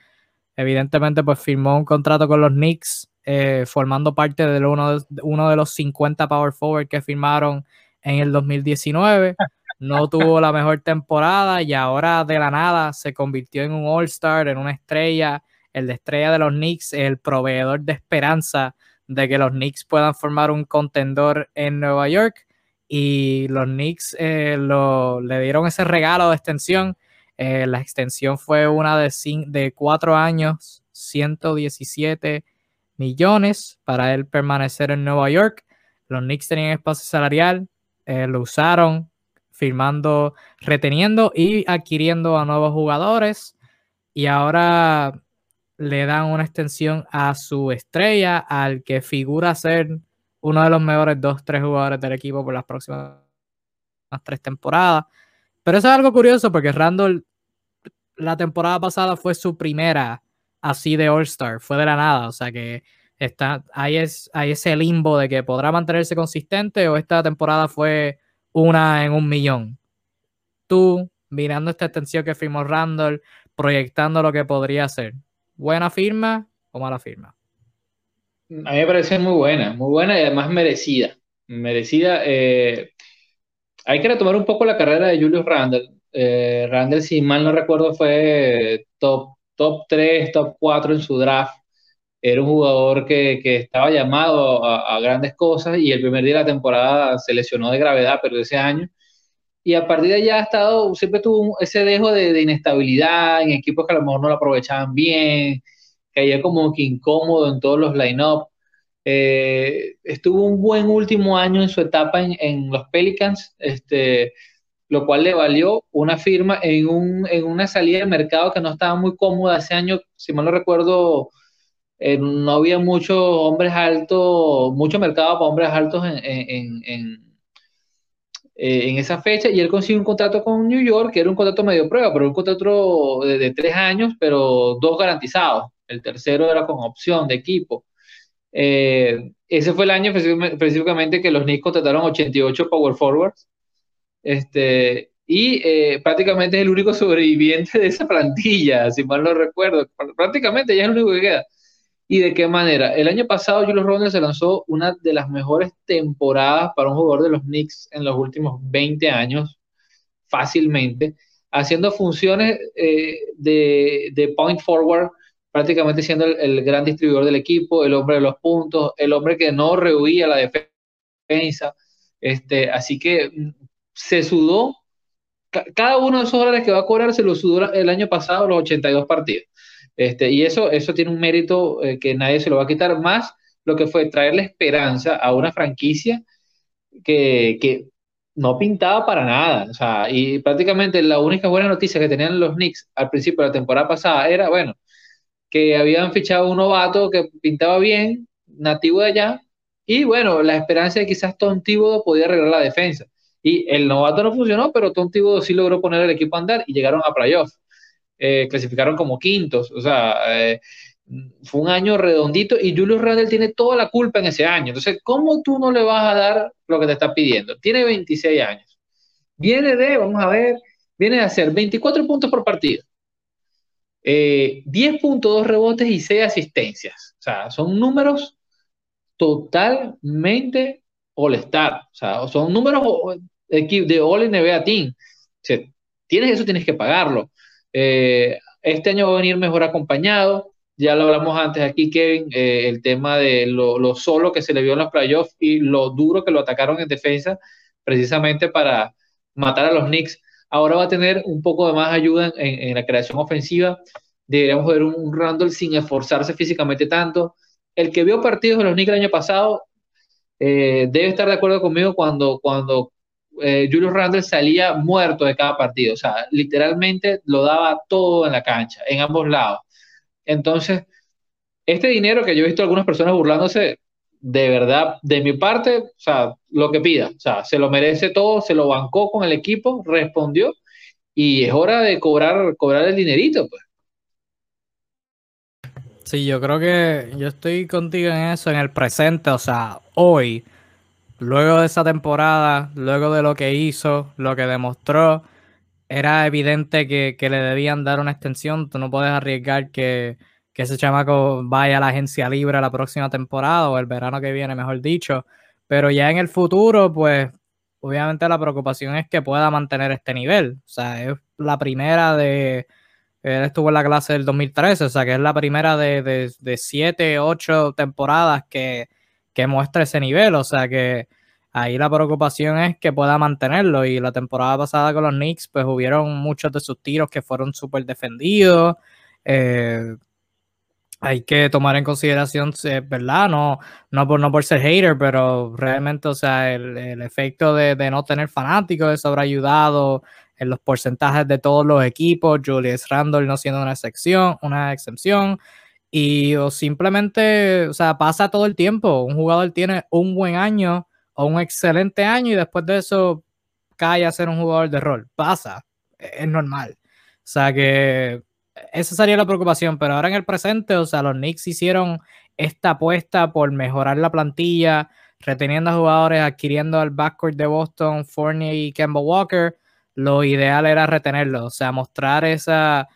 Speaker 1: evidentemente pues firmó un contrato con los Knicks, eh, formando parte de uno, de uno de los 50 power forward que firmaron en el 2019 no tuvo la mejor temporada y ahora de la nada se convirtió en un All-Star, en una estrella, el de estrella de los Knicks, el proveedor de esperanza de que los Knicks puedan formar un contendor en Nueva York y los Knicks eh, le dieron ese regalo de extensión. Eh, la extensión fue una de, de cuatro años, 117 millones para él permanecer en Nueva York. Los Knicks tenían espacio salarial, eh, lo usaron, firmando, reteniendo y adquiriendo a nuevos jugadores. Y ahora le dan una extensión a su estrella, al que figura ser uno de los mejores dos, tres jugadores del equipo por las próximas tres temporadas. Pero eso es algo curioso porque Randall la temporada pasada fue su primera así de All-Star, fue de la nada, o sea que está, ahí, es, hay ese limbo de que podrá mantenerse consistente o esta temporada fue una en un millón. Tú, mirando esta extensión que firmó Randall, proyectando lo que podría ser. ¿Buena firma o mala firma?
Speaker 2: A mí me parece muy buena, muy buena y además merecida. Merecida. Eh, hay que retomar un poco la carrera de Julius Randall. Eh, Randall, si mal no recuerdo, fue top, top 3, top 4 en su draft era un jugador que, que estaba llamado a, a, grandes cosas y el primer día de la temporada se lesionó de gravedad, pero ese año. Y a partir de allá ha estado, siempre tuvo ese dejo de, de inestabilidad en equipos que a lo mejor no lo aprovechaban bien, había como que incómodo en todos los line-up. Eh, estuvo un buen último año en su etapa en, en, los Pelicans, este, lo cual le valió una firma en, un, en una salida de mercado que no estaba muy cómoda hace años, si mal no recuerdo, eh, no había muchos hombres altos, mucho mercado para hombres altos en, en, en, eh, en, esa fecha y él consiguió un contrato con New York, que era un contrato medio prueba, pero un contrato de, de tres años, pero dos garantizados. El tercero era con opción de equipo. Eh, ese fue el año específicamente que los Knicks contrataron 88 power forwards. Este, y eh, prácticamente es el único sobreviviente de esa plantilla, si mal no recuerdo. Prácticamente ya es el único que queda. ¿Y de qué manera? El año pasado Julius Randle se lanzó una de las mejores temporadas para un jugador de los Knicks en los últimos 20 años, fácilmente, haciendo funciones eh, de, de, point forward, prácticamente siendo el, gran distribuidor del equipo, el hombre de los puntos, el hombre que no rehuía la defensa. Este, así que mm, se sudó, cada uno de esos dólares que va a cobrar se lo sudó el año pasado los 82 partidos. Este, y eso, eso tiene un mérito eh, que nadie se lo va a quitar, más lo que fue traerle esperanza a una franquicia que, que no pintaba para nada. O sea, y prácticamente la única buena noticia que tenían los Knicks al principio de la temporada pasada era, bueno, que habían fichado un novato que pintaba bien, nativo de allá, y bueno, la esperanza de quizás Tom podía arreglar la defensa. Y el novato no funcionó, pero Tom Thibodeau sí logró poner el equipo a andar y llegaron a playoffs. Eh, clasificaron como quintos, o sea, eh, fue un año redondito y Julius Randle tiene toda la culpa en ese año. Entonces, ¿cómo tú no le vas a dar lo que te está pidiendo? Tiene 26 años. Viene de, vamos a ver, viene de hacer 24 puntos por partido, 10.2 eh, rebotes y 6 asistencias. O sea, son números totalmente all-star. O sea, son números de All NBA Team. O tienes eso, tienes que pagarlo. Eh, este año va a venir mejor acompañado. Ya lo hablamos antes aquí, Kevin, eh, el tema de lo, solo que se le vio en los playoffs y lo duro que lo atacaron en defensa, precisamente para matar a los Knicks. Ahora va a tener un poco de más ayuda en, la creación ofensiva. Deberíamos ver un, Randall sin esforzarse físicamente tanto. El que vio partidos de los Knicks el año pasado eh, debe estar de acuerdo conmigo cuando, cuando eh, Julius Randle salía muerto de cada partido, o sea, literalmente lo daba todo en la cancha, en ambos lados. Entonces, este dinero que yo he visto algunas personas burlándose, de verdad, de mi parte, o sea, lo que pida, o sea, se lo merece todo, se lo bancó con el equipo, respondió y es hora de cobrar, cobrar el dinerito, pues.
Speaker 1: Sí, yo creo que yo estoy contigo en eso, en el presente, o sea, hoy luego de esa temporada, luego de lo que hizo, lo que demostró, era evidente que, le debían dar una extensión. Tú no puedes arriesgar que, ese chamaco vaya a la agencia libre la próxima temporada o el verano que viene, mejor dicho. Pero ya en el futuro, pues obviamente la preocupación es que pueda mantener este nivel. O sea, es la primera de... Él estuvo en la clase del 2013, o sea, que es la primera de, de, de siete, ocho temporadas que, que muestre ese nivel. O sea que ahí la preocupación es que pueda mantenerlo. Y la temporada pasada con los Knicks, pues hubieron muchos de sus tiros que fueron súper defendidos. Eh, hay que tomar en consideración, ¿verdad? No, no, por, no por ser hater, pero realmente, o sea, el, efecto de, no tener fanáticos, eso habrá ayudado en los porcentajes de todos los equipos, Julius Randle no siendo una excepción, una excepción. Y o simplemente, o sea, pasa todo el tiempo. Un jugador tiene un buen año o un excelente año y después de eso cae a ser un jugador de rol. Pasa, es normal. O sea que esa sería la preocupación, pero ahora en el presente, o sea, los Knicks hicieron esta apuesta por mejorar la plantilla, reteniendo a jugadores, adquiriendo al backcourt de Boston, Fournier y Kemba Walker. Lo ideal era retenerlo, o sea, mostrar esa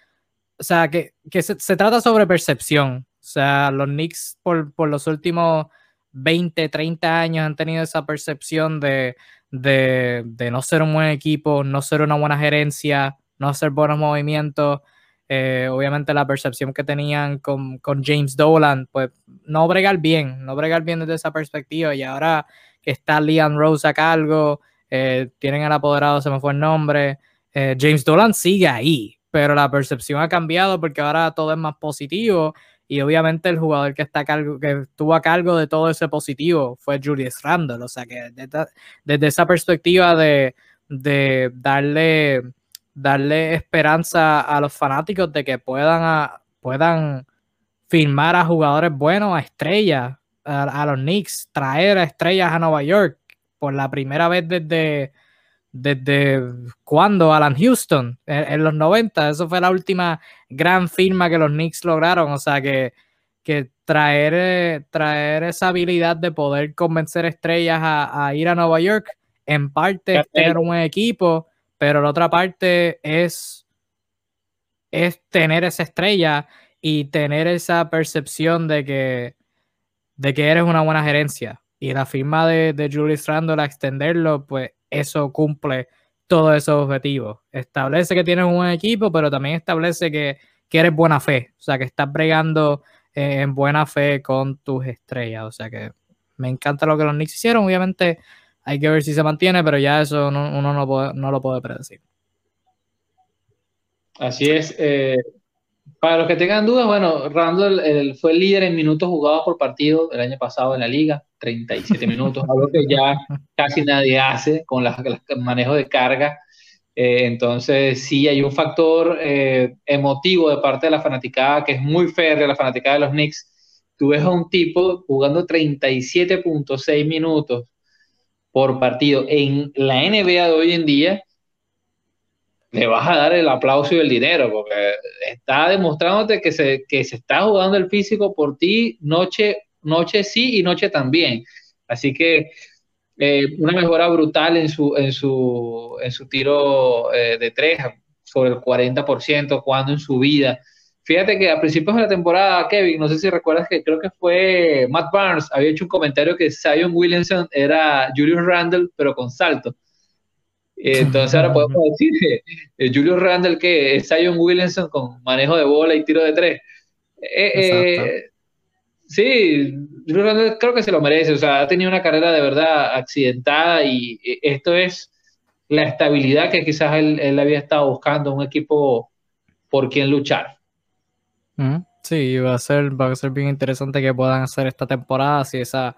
Speaker 1: o sea, que, se, trata sobre percepción. O sea, los Knicks por, los últimos 20, 30 años han tenido esa percepción de, no ser un buen equipo, no ser una buena gerencia, no hacer buenos movimientos. Eh, obviamente la percepción que tenían con, James Dolan, pues no bregar bien, no bregar bien desde esa perspectiva. Y ahora que está Leon Rose a cargo, eh, tienen el apoderado, se me fue el nombre. Eh, James Dolan sigue ahí, pero la percepción ha cambiado porque ahora todo es más positivo y obviamente el jugador que está a cargo, que estuvo a cargo de todo ese positivo fue Julius Randle, o sea que desde, esa perspectiva de, de darle, darle esperanza a los fanáticos de que puedan, puedan firmar a jugadores buenos, a estrellas, a, los Knicks, traer a estrellas a Nueva York por la primera vez desde, desde cuando Alan Houston, en, los 90, eso fue la última gran firma que los Knicks lograron, o sea que, que traer, traer esa habilidad de poder convencer estrellas a, ir a Nueva York, en parte es tener un equipo, pero la otra parte es, es tener esa estrella y tener esa percepción de que, de que eres una buena gerencia. Y la firma de, de Julius Randle a extenderlo, pues eso cumple todos esos objetivos. Establece que tienes un buen equipo, pero también establece que, que eres buena fe. O sea, que estás bregando eh, en buena fe con tus estrellas. O sea que me encanta lo que los Knicks hicieron. Obviamente hay que ver si se mantiene, pero ya eso uno no, no lo puede predecir.
Speaker 2: Así es. Eh, para los que tengan dudas, bueno, Randall fue el líder en minutos jugados por partido el año pasado en la liga, 37 minutos, algo que ya casi nadie hace con el manejo de carga. Eh, entonces, sí, hay un factor eh, emotivo de parte de la fanaticada que es muy férrea, la fanaticada de los Knicks. Tú ves a un tipo jugando 37.6 minutos por partido en la NBA de hoy en día le vas a dar el aplauso y el dinero, porque está demostrándote que se, que se está jugando el físico por ti noche, noche sí y noche también. Así que eh, una mejora brutal en su, en su, en su tiro eh, de tres, sobre el 40%, cuando en su vida. Fíjate que a principios de la temporada, Kevin, no sé si recuerdas que creo que fue Matt Barnes, había hecho un comentario que Zion Williamson era Julius Randle, pero con salto. Entonces ahora podemos decir que eh, Julius Randle que es Zion Williamson con manejo de bola y tiro de tres. Eh, eh, sí, Julius Randle creo que se lo merece, o sea, ha tenido una carrera de verdad accidentada y esto es la estabilidad que quizás él, había estado buscando, un equipo por quien luchar.
Speaker 1: Sí, va a ser, va a ser bien interesante que puedan hacer esta temporada si esa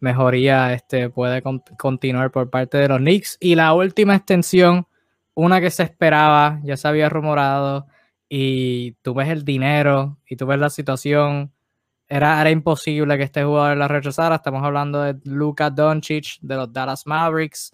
Speaker 1: mejoría este, puede continuar por parte de los Knicks. Y la última extensión, una que se esperaba, ya se había rumorado, y tú ves el dinero y tú ves la situación, era, era imposible que este jugador la rechazara. Estamos hablando de Luka Doncic de los Dallas Mavericks,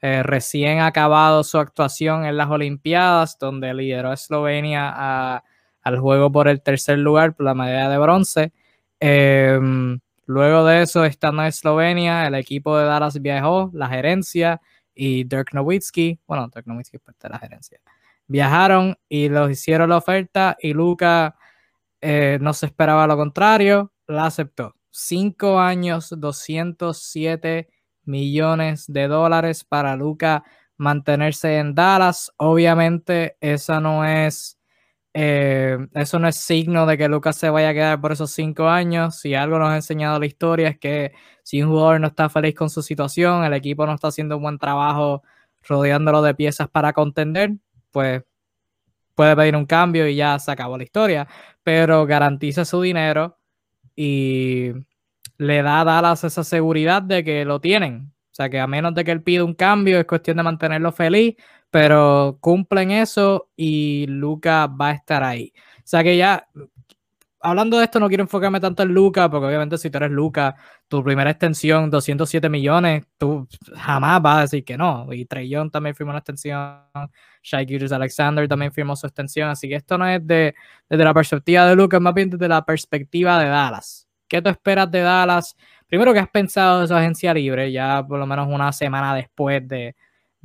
Speaker 1: eh, recién acabado su actuación en las Olimpiadas, donde lideró a Eslovenia al juego por el tercer lugar, por la medalla de bronce. Em, Luego de eso, estando en Eslovenia, el equipo de Dallas viajó, la gerencia y Dirk Nowitzki, bueno, Dirk Nowitzki es parte de la gerencia, viajaron y los hicieron la oferta y Luca eh, no se esperaba lo contrario, la aceptó. Cinco años, 207 millones de dólares para Luca mantenerse en Dallas. Obviamente, esa no es eh, eso no es signo de que Lucas se vaya a quedar por esos cinco años. Si algo nos ha enseñado la historia es que si un jugador no está feliz con su situación, el equipo no está haciendo un buen trabajo rodeándolo de piezas para contender, pues puede pedir un cambio y ya se acabó la historia. Pero garantiza su dinero y le da a Dallas esa seguridad de que lo tienen. O sea que a menos de que él pida un cambio, es cuestión de mantenerlo feliz pero cumplen eso y Luca va a estar ahí. O sea que ya, hablando de esto, no quiero enfocarme tanto en Luca, porque obviamente si tú eres Luca, tu primera extensión, 207 millones, tú jamás vas a decir que no. Y Trey Young también firmó una extensión, Shai Alexander también firmó su extensión, así que esto no es de, desde la perspectiva de Luca, es más bien desde la perspectiva de Dallas. ¿Qué tú esperas de Dallas? Primero, que has pensado de su agencia libre? Ya por lo menos una semana después de,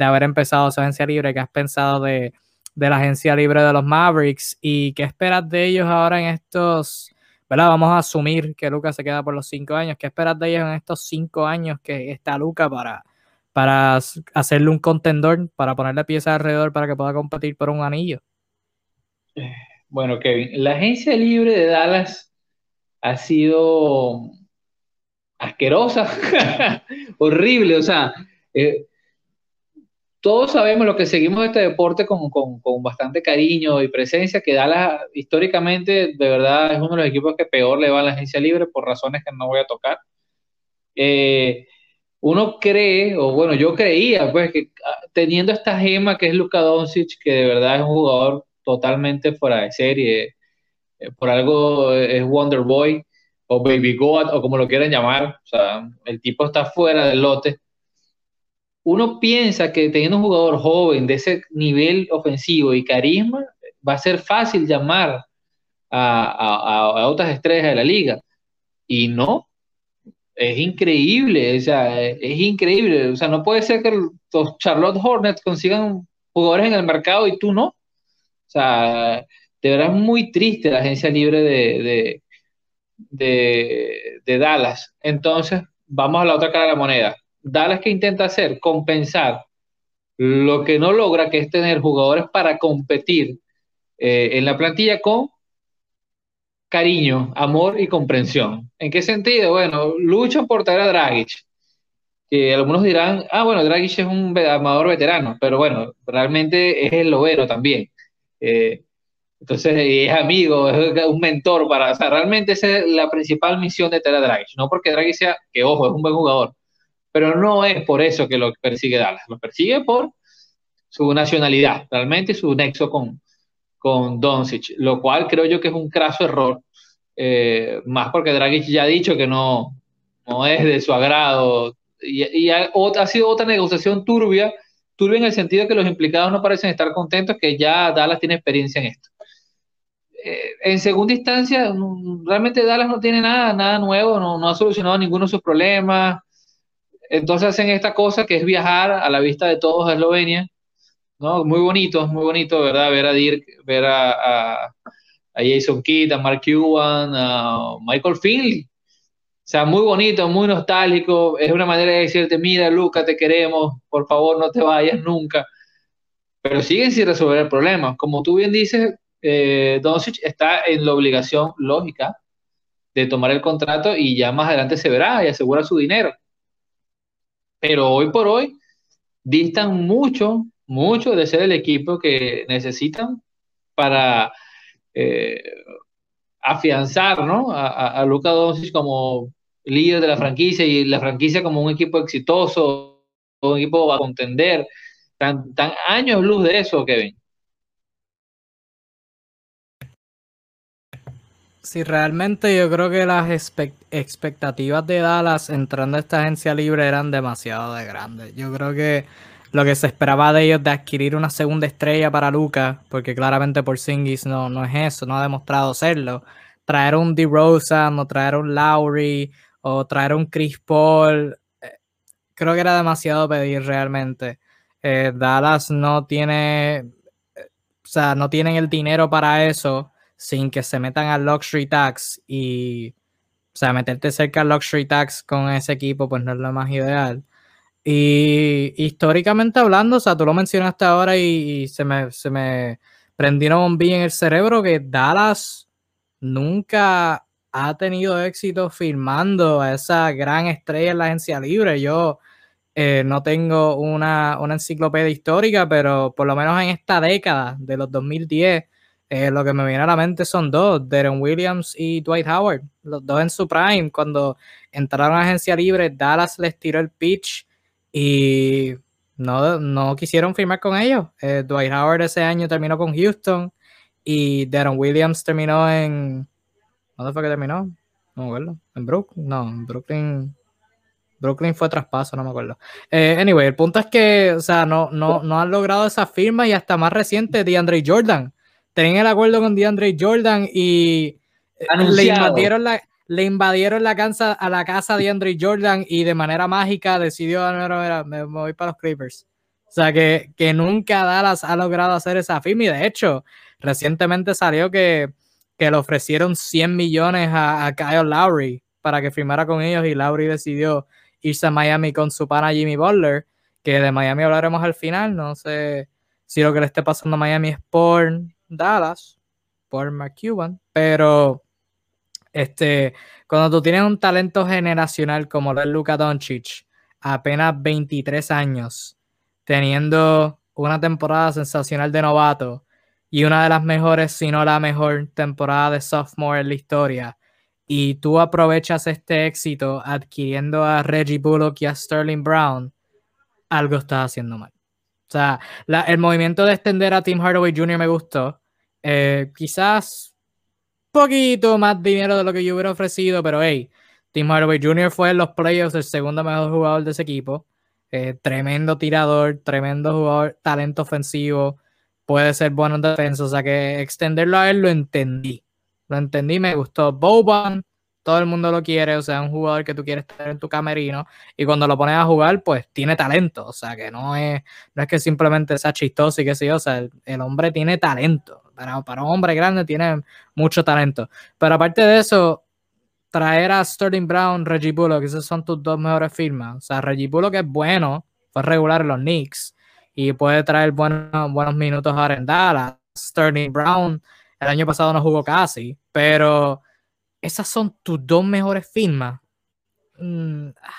Speaker 1: de haber empezado su agencia libre, qué has pensado de, la agencia libre de los Mavericks y qué esperas de ellos ahora en estos, ¿verdad? Vamos a asumir que Luca se queda por los cinco años. ¿Qué esperas de ellos en estos cinco años que está Luca para, para hacerle un contendor, para ponerle piezas alrededor para que pueda competir por un anillo?
Speaker 2: Bueno, Kevin, la agencia libre de Dallas ha sido asquerosa, horrible, o sea, eh, todos sabemos lo que seguimos este deporte con, bastante cariño y presencia, que Dallas históricamente de verdad es uno de los equipos que peor le va a la agencia libre por razones que no voy a tocar. Eh, uno cree, o bueno, yo creía, pues, que ah, teniendo esta gema que es Luka Doncic, que de verdad es un jugador totalmente fuera de serie, eh, por algo es Wonder Boy, o Baby God, o como lo quieran llamar, o sea, el tipo está fuera del lote. Uno piensa que teniendo un jugador joven de ese nivel ofensivo y carisma, va a ser fácil llamar a, a otras estrellas de la liga. Y no, es increíble, o sea, es, increíble. O sea, no puede ser que los Charlotte Hornets consigan jugadores en el mercado y tú no. O sea, de verdad es muy triste la agencia libre de, de, Dallas. Entonces, vamos a la otra cara de la moneda. Dallas que intenta hacer, compensar lo que no logra, que es tener jugadores para competir eh, en la plantilla con cariño, amor y comprensión. ¿En qué sentido? Bueno, luchan por traer a Dragic, que algunos dirán, ah, bueno, Dragic es un amador veterano, pero bueno, realmente es el lobero también. Eh, entonces, es amigo, es un mentor para, o sea, realmente esa es la principal misión de traer a Dragic, no porque Dragic sea, que ojo, es un buen jugador, pero no es por eso que lo persigue Dallas, lo persigue por su nacionalidad, realmente su nexo con, con Doncic, lo cual creo yo que es un craso error, eh, más porque Dragic ya ha dicho que no, no es de su agrado y, ha, sido otra negociación turbia, turbia en el sentido que los implicados no parecen estar contentos que ya Dallas tiene experiencia en esto. Eh, en segunda instancia, realmente Dallas no tiene nada, nada nuevo, no, ha solucionado ninguno de sus problemas. Entonces hacen esta cosa que es viajar a la vista de todos a Eslovenia ¿no? Muy bonito, muy bonito, ¿verdad? Ver a Dirk, ver a, a, Jason Kidd, a Mark Cuban, a Michael Finley. O sea, muy bonito, muy nostálgico. Es una manera de decirte, mira, Luca, te queremos, por favor, no te vayas nunca. Pero siguen sin resolver el problema. Como tú bien dices, eh, está en la obligación lógica de tomar el contrato y ya más adelante se verá y asegura su dinero. Pero hoy por hoy distan mucho mucho de ser el equipo que necesitan para eh, afianzar ¿no? a, a, Luka Doncic como líder de la franquicia y la franquicia como un equipo exitoso, un equipo a contender. Tan años luz de eso, Kevin.
Speaker 1: Sí, realmente yo creo que las expectativas de Dallas entrando a esta agencia libre eran demasiado de grandes. Yo creo que lo que se esperaba de ellos de adquirir una segunda estrella para Lucas, porque claramente por Singis no, no es eso, no ha demostrado serlo. Traer un DeRozan o traer un Lowry o traer un Chris Paul, eh, creo que era demasiado pedir realmente. Eh, Dallas no tiene, eh, o sea, no tienen el dinero para eso sin que se metan al luxury tax y, o sea, meterte cerca al luxury tax con ese equipo, pues no es lo más ideal. Y históricamente hablando, o sea, tú lo mencionaste ahora y, se, me, se me prendieron bien en el cerebro que Dallas nunca ha tenido éxito firmando a esa gran estrella en la agencia libre. Yo eh, no tengo una, enciclopedia histórica, pero por lo menos en esta década de los 2010, eh, lo que me viene a la mente son dos, Darren Williams y Dwight Howard, los dos en su prime. Cuando entraron a agencia libre, Dallas les tiró el pitch y no, no quisieron firmar con ellos. Eh, Dwight Howard ese año terminó con Houston y Darren Williams terminó en. ¿Dónde fue que terminó? No me acuerdo. ¿En Brooklyn? No, en Brooklyn. Brooklyn fue traspaso, no me acuerdo. Eh, anyway, el punto es que, o sea, no, no, no han logrado esa firma y hasta más reciente, DeAndre Jordan. Tenían el acuerdo con DeAndre Jordan y eh, le invadieron la, le invadieron la casa, a la casa de Andre Jordan y de manera mágica decidió, ah, me, voy para los Clippers. O sea, que, que, nunca Dallas ha logrado hacer esa firma y de hecho, recientemente salió que, que le ofrecieron 100 millones a, Kyle Lowry para que firmara con ellos y Lowry decidió irse a Miami con su pana Jimmy Butler, que de Miami hablaremos al final, no sé si lo que le esté pasando a Miami es por Dallas, por McCuban, pero este, cuando tú tienes un talento generacional como lo es Luka Doncic, apenas 23 años, teniendo una temporada sensacional de novato y una de las mejores, si no la mejor temporada de sophomore en la historia, y tú aprovechas este éxito adquiriendo a Reggie Bullock y a Sterling Brown, algo estás haciendo mal. O sea, el movimiento de extender a Tim Hardaway Jr. me gustó. Eh, quizás poquito más dinero de lo que yo hubiera ofrecido, pero hey, Tim Hardaway Jr. fue en los playoffs el segundo mejor jugador de ese equipo. Eh, tremendo tirador, tremendo jugador, talento ofensivo, puede ser bueno en defensa. O sea que extenderlo a él lo entendí. Lo entendí, me gustó. Boban, todo el mundo lo quiere, o sea, un jugador que tú quieres tener en tu camerino. Y cuando lo pones a jugar, pues tiene talento. O sea, que no es, no es que simplemente sea chistoso y que sí, o sea, el, hombre tiene talento. Para, un hombre grande tiene mucho talento. Pero aparte de eso, traer a Sterling Brown, Reggie Bullock, esas son tus dos mejores firmas. O sea, Reggie Bullock es bueno, fue regular en los Knicks y puede traer buenos, buenos minutos a Arendala. Sterling Brown el año pasado no jugó casi, pero esas son tus dos mejores firmas. Mm, ah,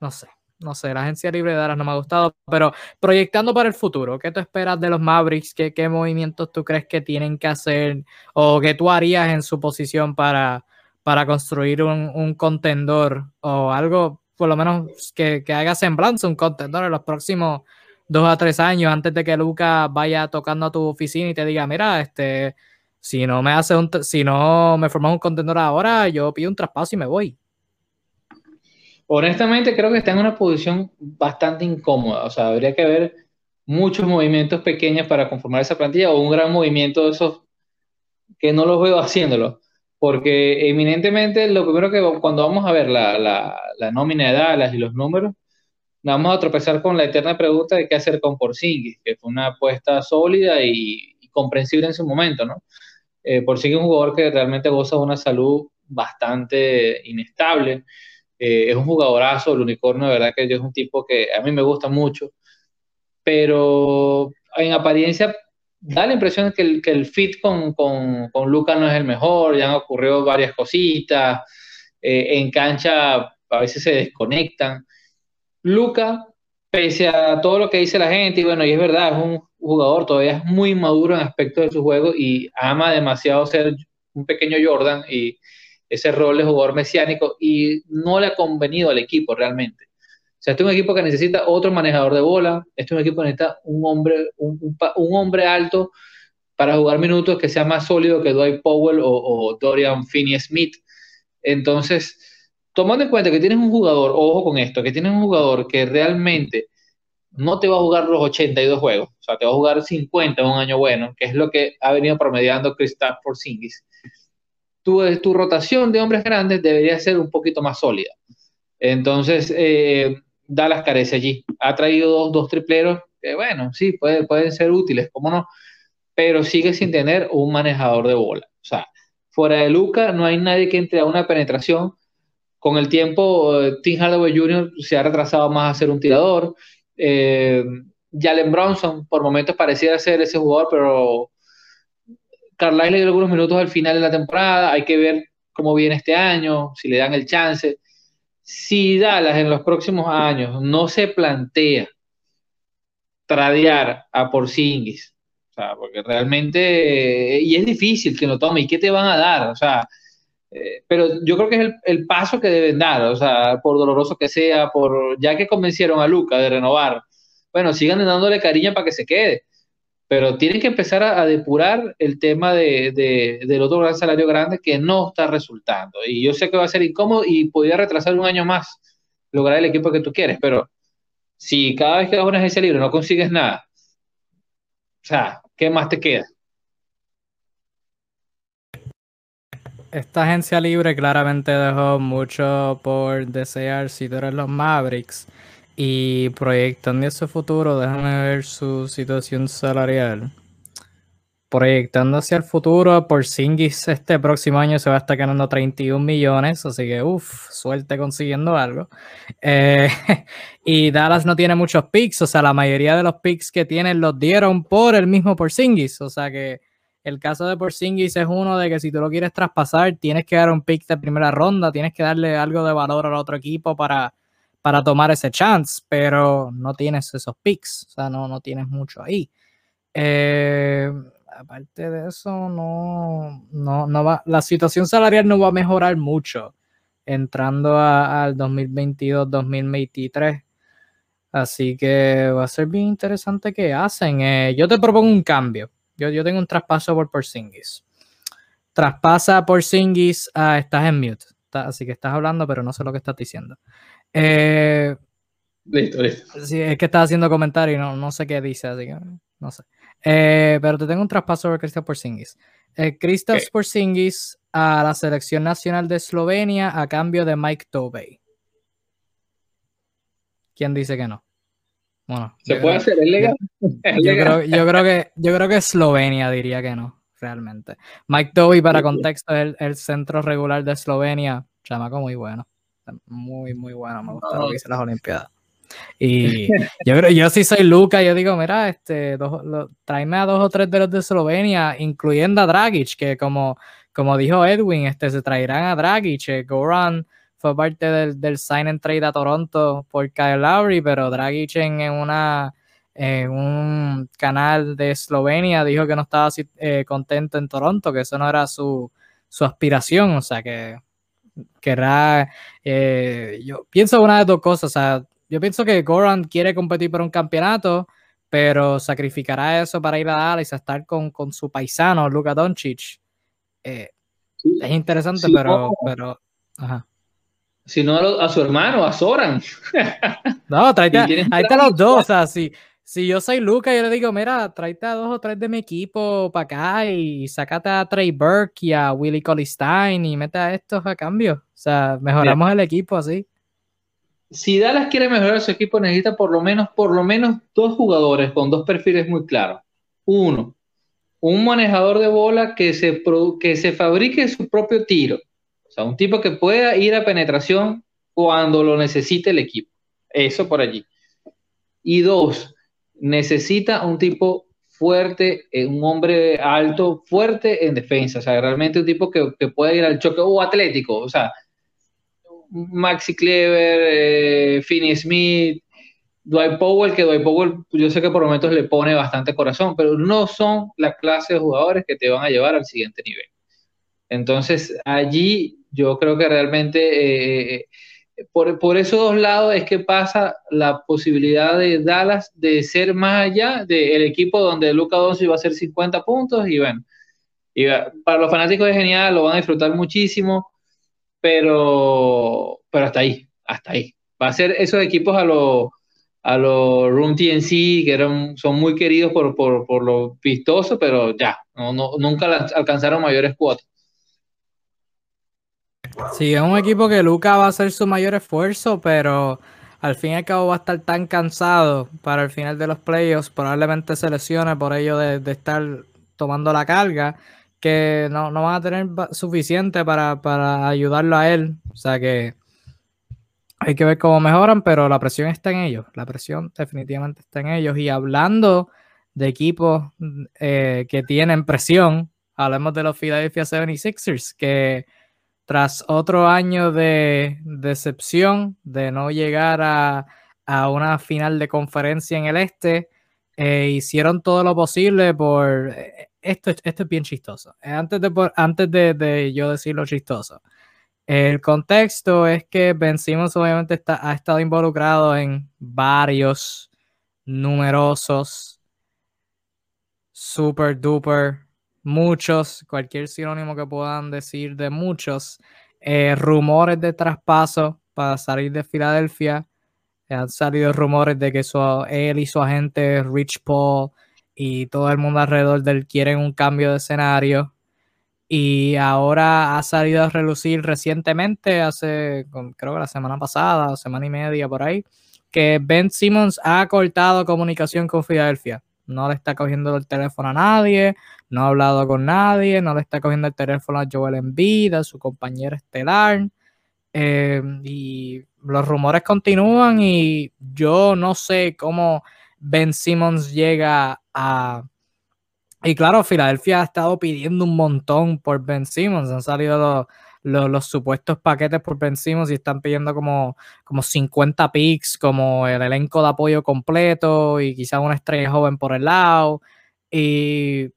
Speaker 1: no sé, no sé, la agencia libre de Dallas no me ha gustado, pero proyectando para el futuro, ¿qué tú esperas de los Mavericks? ¿Qué, qué movimientos tú crees que tienen que hacer o qué tú harías en su posición para para construir un, contendor o algo, por lo menos que, haga semblanza un contendor en los próximos dos a tres años antes de que Luca vaya tocando a tu oficina y te diga, mira, este, si no me hace un, si no me formas un contendor ahora, yo pido un traspaso y me voy.
Speaker 2: Honestamente, creo que está en una posición bastante incómoda. O sea, habría que ver muchos movimientos pequeños para conformar esa plantilla o un gran movimiento de esos que no los veo haciéndolo porque eminentemente lo primero que cuando vamos a ver la, la, nómina de Dallas y los números, vamos a tropezar con la eterna pregunta de qué hacer con Porzingis, que fue una apuesta sólida y, comprensible en su momento, ¿no? Eh, Porzingis es un jugador que realmente goza de una salud bastante inestable, eh, es un jugadorazo, el unicornio, de verdad que es un tipo que a mí me gusta mucho, pero en apariencia da la impresión que el, fit con, con, Luca no es el mejor, ya han ocurrido varias cositas, eh, en cancha a veces se desconectan. Luca, pese a todo lo que dice la gente, y bueno, y es verdad, es un jugador todavía es muy maduro en aspecto de su juego y ama demasiado ser un pequeño Jordan y ese rol de jugador mesiánico y no le ha convenido al equipo realmente. O sea, este es un equipo que necesita otro manejador de bola, este es un equipo que necesita un hombre, un, hombre alto para jugar minutos que sea más sólido que Dwight Powell o, Dorian Finney-Smith. Entonces, tomando en cuenta que tienes un jugador, ojo con esto, que tienes un jugador que realmente no te va a jugar los 82 juegos, o sea, te va a jugar 50 en un año bueno, que es lo que ha venido promediando Kristaps Porzingis. Tu, tu rotación de hombres grandes debería ser un poquito más sólida. Entonces, eh, Dallas carece allí. Ha traído dos, dos tripleros que, bueno, sí, pueden ser útiles, cómo no, pero sigue sin tener un manejador de bola. O sea, fuera de Luca no hay nadie que entre a una penetración. Con el tiempo, eh, Tim Hardaway Jr. se ha retrasado más a ser un tirador. Eh, Jalen Bronson por momentos parecía ser ese jugador, pero Carlisle le dio algunos minutos al final de la temporada. Hay que ver cómo viene este año, si le dan el chance si Dallas en los próximos años no se plantea tradear a Porzingis, o sea, porque realmente, y es difícil que lo tome, ¿y qué te van a dar? O sea, eh, pero yo creo que es el, paso que deben dar, o sea, por doloroso que sea, por ya que convencieron a Luca de renovar, bueno, sigan dándole cariño para que se quede pero tienen que empezar a, depurar el tema de, del otro gran salario grande que no está resultando. Y yo sé que va a ser incómodo y podría retrasar un año más lograr el equipo que tú quieres, pero si cada vez que vas una agencia libre no consigues nada, o sea, ¿qué más te queda?
Speaker 1: Esta agencia libre claramente dejó mucho por desear si tú eres los Mavericks. Y proyectando ese futuro, déjame ver su situación salarial. Proyectando hacia el futuro, por Singis este próximo año se va a estar ganando 31 millones, así que uff, suerte consiguiendo algo. Eh, y Dallas no tiene muchos picks, o sea, la mayoría de los picks que tienen los dieron por el mismo Porzingis, o sea que el caso de Porzingis es uno de que si tú lo quieres traspasar, tienes que dar un pick de primera ronda, tienes que darle algo de valor al otro equipo para para tomar ese chance, pero no tienes esos picks, o sea, no, no tienes mucho ahí. Eh, aparte de eso, no, no, no va, la situación salarial no va a mejorar mucho entrando al 2022-2023. Así que va a ser bien interesante que hacen. Eh, yo te propongo un cambio. Yo, yo tengo un traspaso por Porzingis. Traspasa Porzingis. Ah, estás en mute. así que estás hablando, pero no sé lo que estás diciendo. Eh,
Speaker 2: listo, listo.
Speaker 1: Sí, es que estás haciendo comentario y no, no sé qué dice, así que no sé. Eh, pero te tengo un traspaso por Kristaps Porzingis. Eh, Kristaps Porzingis a la selección nacional de Eslovenia a cambio de Mike Tobey. ¿Quién dice que no?
Speaker 2: Bueno, se puede hacer, es legal.
Speaker 1: Yo, creo, yo, creo, que yo creo que Eslovenia diría que no, realmente. Mike Tobey, para contexto, es el, centro regular de Eslovenia. Chamaco muy bueno. Muy, muy bueno. Me gusta lo que hice las Olimpiadas. Y yo creo, yo sí soy Luca, yo digo, mira, este, tráeme a dos o tres de los de Eslovenia, incluyendo a Dragic, que como, como dijo Edwin, este, se traerán a Dragic, eh, Goran fue parte del, del sign and trade a Toronto por Kyle Lowry, pero Dragic en, una en un canal de Eslovenia dijo que no estaba eh, contento en Toronto, que eso no era su, su aspiración, o sea que querrá, eh, yo pienso una de dos cosas, o sea, yo pienso que Goran quiere competir por un campeonato, pero sacrificará eso para ir a Dallas a estar con, con su paisano, Luka Doncic. Eh, es interesante, pero, pero, ajá
Speaker 2: sino a, a su hermano, a Soran.
Speaker 1: No, tráete, ahí están los dos. O sea, si, si yo soy Luca, yo le digo, mira, tráete a dos o tres de mi equipo para acá y sacate a Trey Burke y a Willie Colistein y mete a estos a cambio. O sea, mejoramos el equipo así.
Speaker 2: Si Dallas quiere mejorar su equipo, necesita por lo menos, por lo menos dos jugadores con dos perfiles muy claros. Uno, un manejador de bola que se, que se fabrique su propio tiro o sea, un tipo que pueda ir a penetración cuando lo necesite el equipo. Eso por allí. Y dos, necesita un tipo fuerte, eh, un hombre alto, fuerte en defensa. O sea, realmente un tipo que, que pueda ir al choque o atlético. O sea, Maxi Clever, eh, Finney Smith, Dwight Powell, que Dwight Powell yo sé que por momentos le pone bastante corazón, pero no son la clase de jugadores que te van a llevar al siguiente nivel. Entonces, allí yo creo que realmente eh, eh, por, por, esos dos lados es que pasa la posibilidad de Dallas de ser más allá del equipo donde Luca Doncic va a hacer 50 puntos y bueno, y para los fanáticos es genial, lo van a disfrutar muchísimo, pero, pero hasta ahí, hasta ahí. Va a ser esos equipos a los a los Room TNC, que son muy queridos por, por, por lo vistoso, pero ya, no, nunca alcanzaron mayores cuotas.
Speaker 1: Sí, es un equipo que Luca va a hacer su mayor esfuerzo, pero al fin y al cabo va a estar tan cansado para el final de los playoffs, probablemente se lesione por ello de, estar tomando la carga, que no, van a tener suficiente para, para, ayudarlo a él. O sea que hay que ver cómo mejoran, pero la presión está en ellos. La presión definitivamente está en ellos. Y hablando de equipos eh, que tienen presión, hablemos de los Philadelphia 76ers, que tras otro año de decepción, de no llegar a, una final de conferencia en el este, eh, hicieron todo lo posible por... Eh, esto, esto es bien chistoso. Eh, antes, de, antes de, yo decir lo chistoso, el contexto es que Ben Simmons obviamente está, ha estado involucrado en varios, numerosos, super duper muchos, cualquier sinónimo que puedan decir de muchos, eh, rumores de traspaso para salir de Filadelfia. han salido rumores de que él y su agente Rich Paul y todo el mundo alrededor de él quieren un cambio de escenario. Y ahora ha salido a relucir recientemente, hace creo que la semana pasada, semana y media por ahí, que Ben Simmons ha cortado comunicación con Filadelfia no le está cogiendo el teléfono a nadie, no ha hablado con nadie, no le está cogiendo el teléfono a Joel Embiid, a su compañero estelar. Eh, y los rumores continúan y yo no sé cómo Ben Simmons llega a... Y claro, Filadelfia ha estado pidiendo un montón por Ben Simmons, han salido los los, supuestos paquetes por vencimos y están pidiendo como, como 50 picks, como el elenco de apoyo completo y quizás una estrella joven por el lado. Y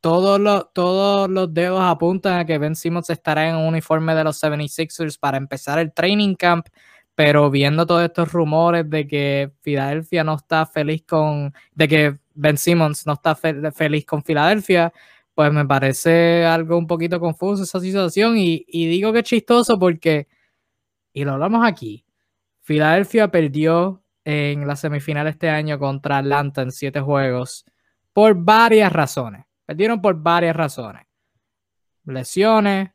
Speaker 1: todos los, todos los dedos apuntan a que Ben Simmons estará en un uniforme de los 76ers para empezar el training camp, pero viendo todos estos rumores de que Filadelfia no está feliz con, de que Ben Simmons no está feliz con Filadelfia, pues me parece algo un poquito confuso esa situación y, digo que es chistoso porque, y lo hablamos aquí, Filadelfia perdió en la semifinal este año contra Atlanta en siete juegos por varias razones. Perdieron por varias razones. Lesiones,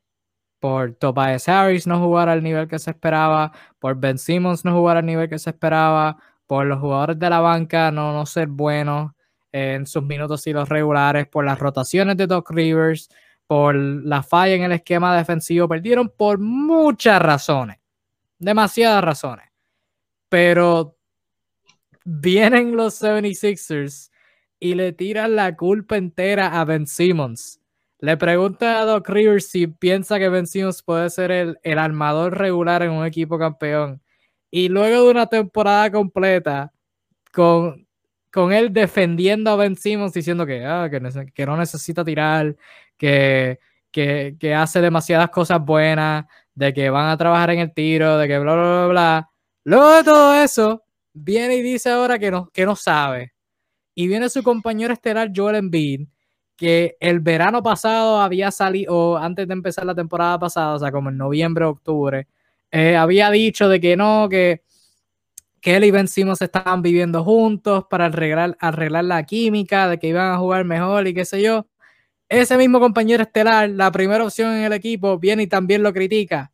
Speaker 1: por Tobias Harris no jugar al nivel que se esperaba, por Ben Simmons no jugar al nivel que se esperaba, por los jugadores de la banca no, no ser buenos en sus minutos y los regulares, por las rotaciones de Doc Rivers, por la falla en el esquema defensivo. Perdieron por muchas razones, demasiadas razones. Pero vienen los 76ers y le tiran la culpa entera a Ben Simmons. Le pregunta a Doc Rivers si piensa que Ben Simmons puede ser el, el armador regular en un equipo campeón. Y luego de una temporada completa, con, con él defendiendo a Ben Simmons, diciendo que, ah, que, no necesita tirar, que, que, que, hace demasiadas cosas buenas, de que van a trabajar en el tiro, de que bla, bla, bla, bla. Luego de todo eso, viene y dice ahora que no, que no sabe. Y viene su compañero estelar Joel Embiid, que el verano pasado había salido, o antes de empezar la temporada pasada, o sea, como en noviembre, octubre, eh, había dicho de que no, que, que él y Ben Simmons estaban viviendo juntos para arreglar, arreglar la química, de que iban a jugar mejor y qué sé yo. Ese mismo compañero estelar, la primera opción en el equipo, viene y también lo critica.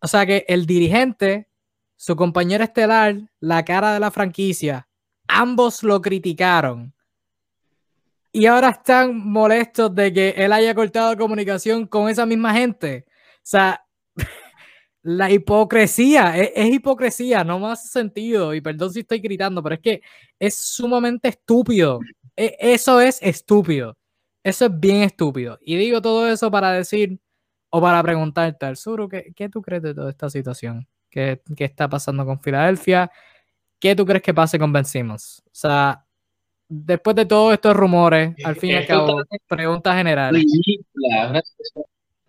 Speaker 1: O sea que el dirigente su compañero estelar, la cara de la franquicia, ambos lo criticaron. Y ahora están molestos de que él haya cortado comunicación con esa misma gente. O sea, la hipocresía, es, hipocresía, no más sentido. Y perdón si estoy gritando, pero es que es sumamente estúpido. E, eso es estúpido. Eso es bien estúpido. Y digo todo eso para decir o para preguntarte, Arzuro, ¿qué, ¿qué tú crees de toda esta situación? ¿Qué, está pasando con Filadelfia? ¿Qué tú crees que pase con Ben Simmons? O sea, después de todos estos rumores, al fin y al cabo, pregunta general.
Speaker 2: Ridícula,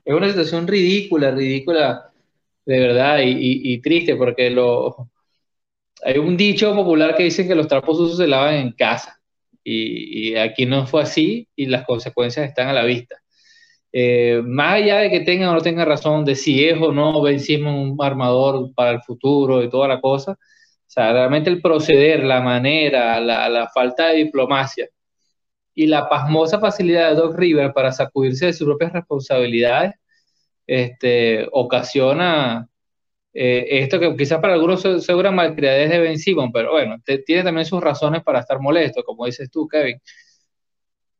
Speaker 2: es una situación ridícula, ridícula, de verdad, y, triste, porque lo, hay un dicho popular que dicen que los trapos sucios se lavan en casa, y, aquí no fue así, y las consecuencias están a la vista. Eh, más allá de que tenga o no tenga razón de si es o no vencimos un armador para el futuro y toda la cosa, o sea, realmente el proceder, la manera, la falta de diplomacia y la pasmosa facilidad de Doc River para sacudirse de sus propias responsabilidades, este, ocasiona eh, esto que quizás para algunos se, mal malcriadez de Ben Simon, pero bueno, tiene también sus razones para estar molesto, como dices tú, Kevin.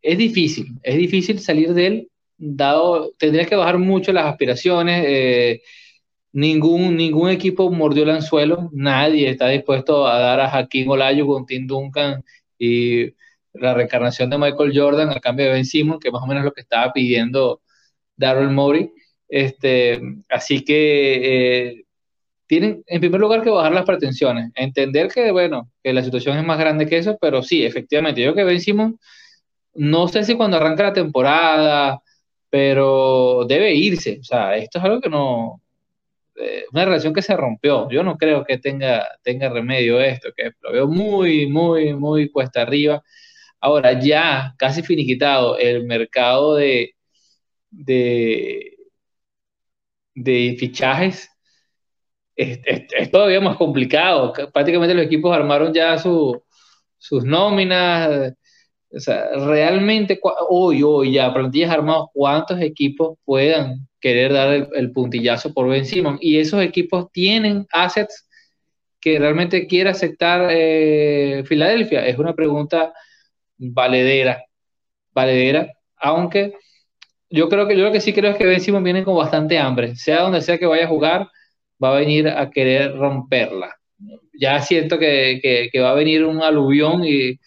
Speaker 2: Es difícil, es difícil salir de él dado, tendrías que bajar mucho las aspiraciones. Eh, ningún, ningún equipo mordió el anzuelo, nadie está dispuesto a dar a Jaquín Olayo con Tim Duncan y la reencarnación de Michael Jordan a cambio de Ben Simon, que más o menos es lo que estaba pidiendo Darrell Murray. Este, así que eh, tienen en primer lugar que bajar las pretensiones, entender que, bueno, que la situación es más grande que eso, pero sí, efectivamente, yo que Ben Simon, no sé si cuando arranca la temporada, pero debe irse. O sea, esto es algo que no, eh, una relación que se rompió. Yo no creo que tenga, tenga remedio esto, que lo veo muy, muy, muy cuesta arriba. Ahora, ya casi finiquitado el mercado de, de, de fichajes. Es, todavía más complicado. Prácticamente los equipos armaron ya su, sus nóminas, o sea, realmente hoy, hoy ya, plantillas armados, ¿cuántos equipos puedan querer dar el, puntillazo por Ben Simon? Y esos equipos tienen assets que realmente quiere aceptar eh, Filadelfia. Es una pregunta valedera, valedera, aunque yo creo que yo lo que sí creo es que Ben Simon viene con bastante hambre, sea donde sea que vaya a jugar, va a venir a querer romperla. Ya siento que, que va a venir un aluvión y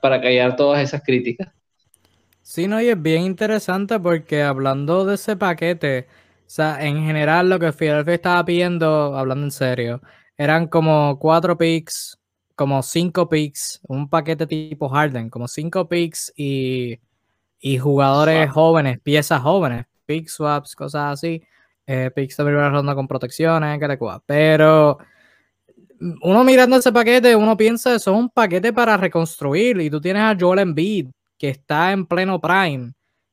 Speaker 2: para, callar todas esas críticas.
Speaker 1: Sí, no, y es bien interesante porque hablando de ese paquete, o sea, en general lo que Philadelphia estaba pidiendo, hablando en serio, eran como cuatro picks, como cinco picks, un paquete tipo Harden, como cinco picks y y jugadores jóvenes, piezas jóvenes, pick swaps, cosas así, eh, picks de primera ronda con protecciones, que Pero uno mirando ese paquete, uno piensa, eso es un paquete para reconstruir y tú tienes a Joel Embiid que está en pleno prime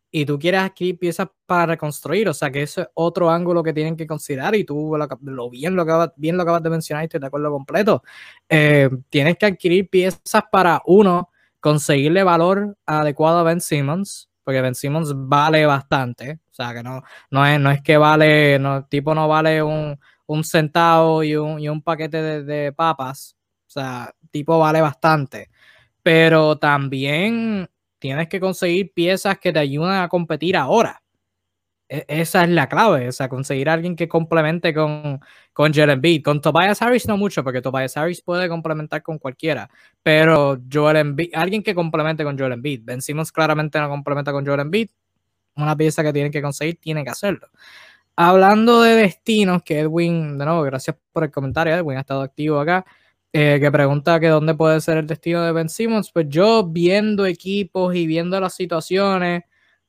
Speaker 1: y tú quieres adquirir piezas para reconstruir, o sea que eso es otro ángulo que tienen que considerar y tú lo, bien, lo acabas, bien lo acabas de mencionar y estoy de acuerdo completo. Eh, tienes que adquirir piezas para uno, conseguirle valor adecuado a Ben Simmons, porque Ben Simmons vale bastante, o sea que no, no, es, no es que vale, no, tipo no vale un, un centavo y un, y un paquete de, de papas, o sea, tipo vale bastante, pero también tienes que conseguir piezas que te ayuden a competir ahora. E, esa es la clave, o sea, conseguir a alguien que complemente con, con Joel Embiid. Con Tobias Harris no mucho, porque Tobias Harris puede complementar con cualquiera, pero Joel Embiid, alguien que complemente con Joel Embiid. Ben Simmons claramente no complementa con Joel Embiid. Una pieza que tienen que conseguir, tiene que hacerlo. Hablando de destinos, que Edwin, de nuevo, gracias por el comentario, Edwin ha estado activo acá. Eh, que pregunta que dónde puede ser el destino de Ben Simmons, pues yo viendo equipos y viendo las situaciones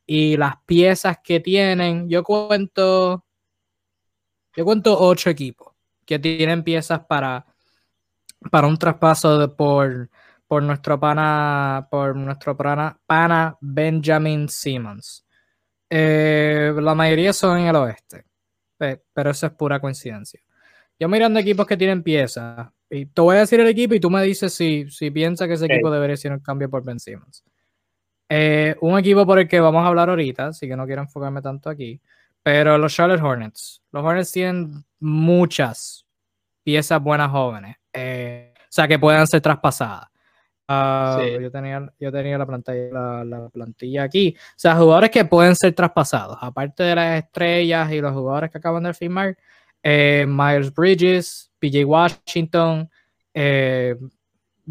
Speaker 1: y las piezas que tienen, yo cuento, yo cuento ocho equipos que tienen piezas para, para un traspaso por, por nuestro pana, por nuestro pana, pana Benjamin Simmons. Eh, la mayoría son en el oeste, pero eso es pura coincidencia. Yo mirando equipos que tienen piezas, y te voy a decir el equipo y tú me dices si, si piensas que ese equipo debería ser un cambio por Ben Simmons. Eh, un equipo por el que vamos a hablar ahorita, así que no quiero enfocarme tanto aquí, pero los Charlotte Hornets. Los Hornets tienen muchas piezas buenas jóvenes, eh, o sea, que puedan ser traspasadas. Ah, yo, tenía, yo tenía la plantilla, la, plantilla aquí. O sea, jugadores que pueden ser traspasados, aparte de las estrellas y los jugadores que acaban de firmar, eh, Myers Bridges, PJ Washington, eh,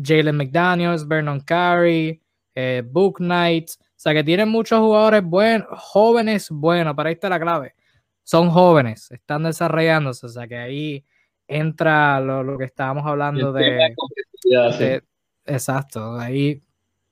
Speaker 1: Jalen McDaniels, Vernon Carey, eh, Book Knight. O sea que tienen muchos jugadores buenos, jóvenes buenos, para ahí está la clave. Son jóvenes, están desarrollándose. O sea que ahí entra lo, que estábamos hablando de, Exacto, ahí.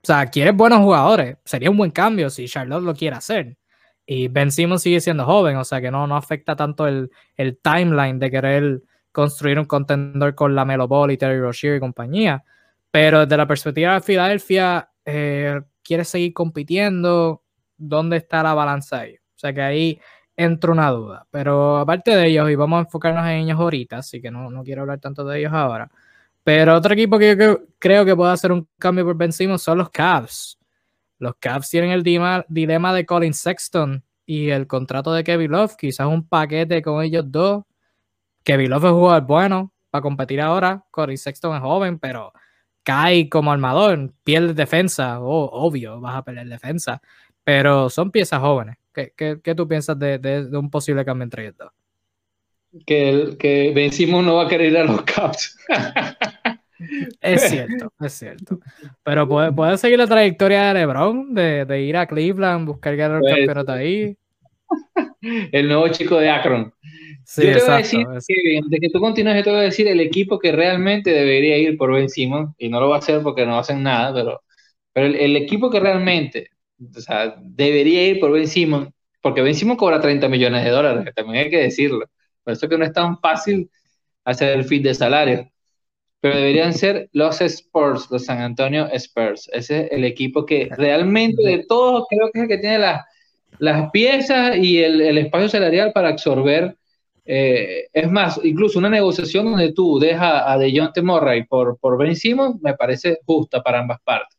Speaker 1: O sea, quieres buenos jugadores. Sería un buen cambio si Charlotte lo quiere hacer. Y Ben Simmons sigue siendo joven, o sea que no, no afecta tanto el, el timeline de querer construir un contendor con la Melo Ball y Terry Rozier y compañía. Pero desde la perspectiva de Filadelfia, eh, quiere seguir compitiendo. ¿Dónde está la balanza ahí? O sea que ahí entra una duda. Pero aparte de ellos, y vamos a enfocarnos en ellos ahorita, así que no, no quiero hablar tanto de ellos ahora. Pero otro equipo que yo creo que puede hacer un cambio por Ben son los Cavs. Los Cavs tienen el dilema de Colin Sexton y el contrato de Kevin Love, quizás un paquete con ellos dos Kevin Love es jugador bueno para competir ahora. Corey Sexton es joven, pero cae como armador, pierde defensa. Oh, obvio, vas a perder defensa. Pero son piezas jóvenes. ¿Qué, qué, tú piensas de, de, un posible cambio entre ellos
Speaker 2: Que, que vencimos no va a querer ir a los Caps.
Speaker 1: Es cierto, es cierto. Pero puede, puede seguir la trayectoria de LeBron, de, de ir a Cleveland, buscar ganar el pues, campeonato ahí.
Speaker 2: El nuevo chico de Akron yo te voy a decir, que, que tú continúes, yo te voy a decir el equipo que realmente debería ir por Ben Simmons, y no lo va a hacer porque no hacen nada, pero, pero el, equipo que realmente o sea, debería ir por Ben Simmons, porque Ben Simmons cobra 30 millones de dólares, también hay que decirlo. Por eso que no es tan fácil hacer el fit de salario. Pero deberían ser los Spurs, los San Antonio Spurs. Ese es el equipo que realmente de todos creo que es el que tiene las, las piezas y el, el espacio salarial para absorber eh, es más, incluso una negociación donde tú dejas a DeJounte Murray por, por Ben Simmons me parece justa para ambas partes.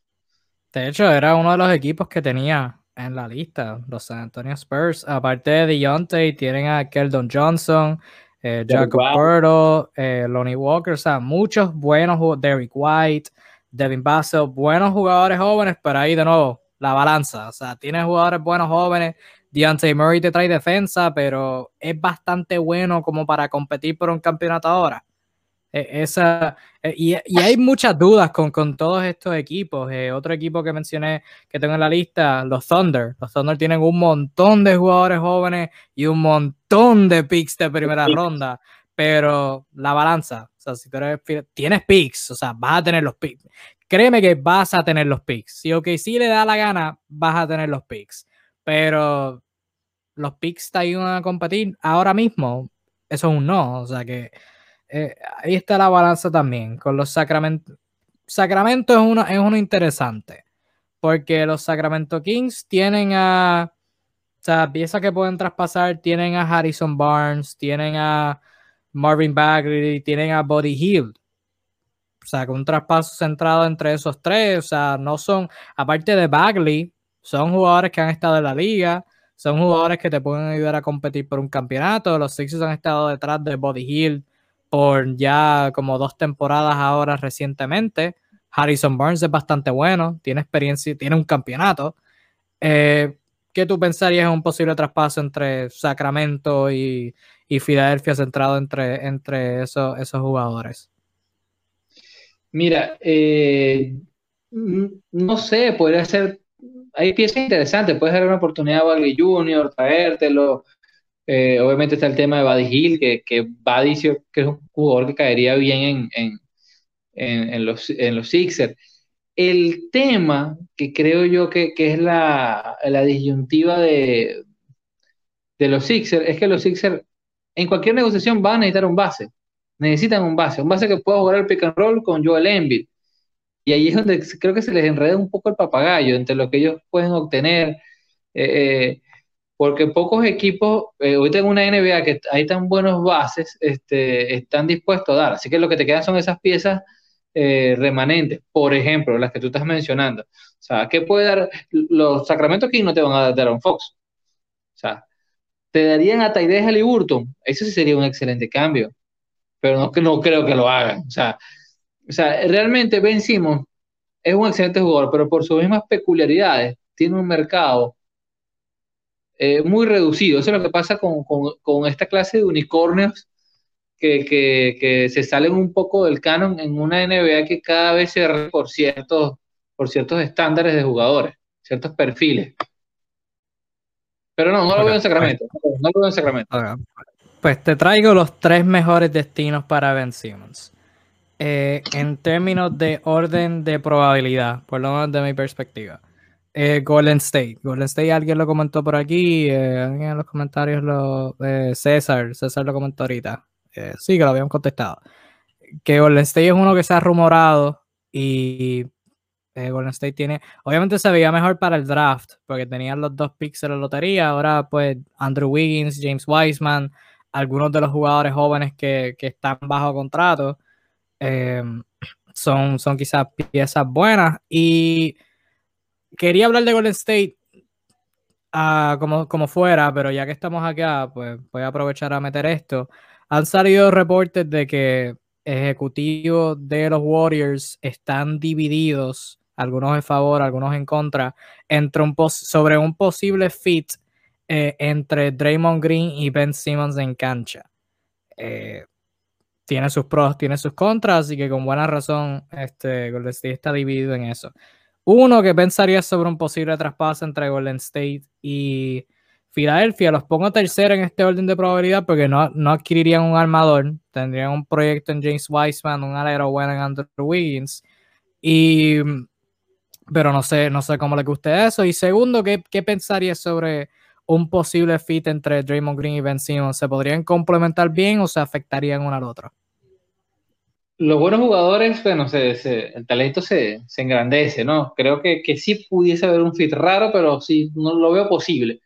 Speaker 1: De hecho, era uno de los equipos que tenía en la lista, los San Antonio Spurs. Aparte de DeJounte, tienen a Keldon Johnson, eh, Jacob Burrow, eh, Lonnie Walker, o sea, muchos buenos jugadores, Derek White, Devin Bassel, buenos jugadores jóvenes, pero ahí de nuevo, la balanza, o sea, tiene jugadores buenos jóvenes, Deontay Murray te trae defensa, pero es bastante bueno como para competir por un campeonato ahora. E, esa, e, y, hay muchas dudas con, con todos estos equipos. Eh, otro equipo que mencioné que tengo en la lista, los Thunder. Los Thunder tienen un montón de jugadores jóvenes y un montón de picks de primera ronda. pero la balanza, o sea, si tú eres, tienes picks, o sea, vas a tener los picks. Créeme que vas a tener los picks. Si OK si le da la gana, vas a tener los picks. Pero los picks te ayudan a competir ahora mismo. Eso es un no. O sea que eh, ahí está la balanza también. Con los Sacramento. Sacramento es uno, es uno interesante. Porque los Sacramento Kings tienen a. O sea, piezas que pueden traspasar. Tienen a Harrison Barnes. Tienen a Marvin Bagley. Tienen a Buddy Hill. O sea, con un traspaso centrado entre esos tres. O sea, no son. Aparte de Bagley, son jugadores que han estado en la liga son jugadores que te pueden ayudar a competir por un campeonato. Los Sixers han estado detrás de Body Hill por ya como dos temporadas ahora recientemente. Harrison Barnes es bastante bueno, tiene experiencia, tiene un campeonato. Eh, ¿Qué tú pensarías en un posible traspaso entre Sacramento y, y Filadelfia centrado entre, entre esos, esos jugadores?
Speaker 2: Mira, eh, no sé, podría ser hay piezas interesantes, puedes dar una oportunidad a Bagley Jr., traértelo. Eh, obviamente está el tema de Buddy Hill, que, que Buddy que es un jugador que caería bien en, en, los, en los Sixers. El tema que creo yo que, es la, disyuntiva de, de los Sixers es que los Sixers en cualquier negociación van a necesitar un base. Necesitan un base, un base que pueda jugar el pick and roll con Joel Embiid y ahí es donde creo que se les enreda un poco el papagayo entre lo que ellos pueden obtener. Eh, eh, porque pocos equipos, eh, ahorita en una NBA que hay tan buenos bases, este, están dispuestos a dar. Así que lo que te quedan son esas piezas remanentes, por ejemplo, las que tú estás mencionando. O sea, ¿qué puede dar? Los Sacramento Kings no te van a dar a un Fox. O sea, te darían a Tyrese Halliburton. Eso sí sería un excelente cambio. Pero no, no creo que lo hagan. O sea, o sea, realmente Ben Simmons es un excelente jugador, pero por sus mismas peculiaridades tiene un mercado eh, muy reducido. Eso es lo que pasa con, esta clase de unicornios que, se salen un poco del canon en una NBA que cada vez se por ciertos, por ciertos estándares de jugadores, ciertos perfiles. Pero no, no lo veo en Sacramento. No lo veo en Sacramento.
Speaker 1: Pues te traigo los tres mejores destinos para Ben Simmons. Eh, en términos de orden de probabilidad, por lo menos de mi perspectiva. Eh, Golden State. Golden State, alguien lo comentó por aquí, eh, alguien en los comentarios lo. César, César lo comentó ahorita. sí, que lo habíamos contestado. Que Golden State es uno que se ha rumorado y Golden State tiene. Obviamente se veía mejor para el draft, porque tenían los dos picks de la lotería. Ahora, pues, Andrew Wiggins, James Wiseman, algunos de los jugadores jóvenes que, que están bajo contrato. Em, son, son quizás piezas buenas. Y quería hablar de Golden State ah, como, como fuera, pero ya que estamos acá, pues voy a aprovechar a meter esto. Han salido reportes de que ejecutivos de los Warriors están divididos, algunos en favor, algunos en contra, entre un sobre un posible fit eh, entre Draymond Green y Ben Simmons en cancha. Eh, tiene sus pros, tiene sus contras, así que con buena razón este, Golden State está dividido en eso. Uno que pensaría sobre un posible traspaso entre Golden State y Filadelfia. Los pongo tercero en este orden de probabilidad porque no, no adquirirían un armador. Tendrían un proyecto en James Wiseman, un alero bueno en Andrew Wiggins. Y, pero no sé, no sé cómo le guste eso. Y segundo, ¿qué, qué pensaría sobre un posible fit entre Draymond Green y Ben Simmons? ¿Se podrían complementar bien o se afectarían uno al otro?
Speaker 2: Los buenos jugadores, bueno, el talento se, engrandece, ¿no? Creo que, que, sí pudiese haber un fit raro, pero sí, no lo veo posible.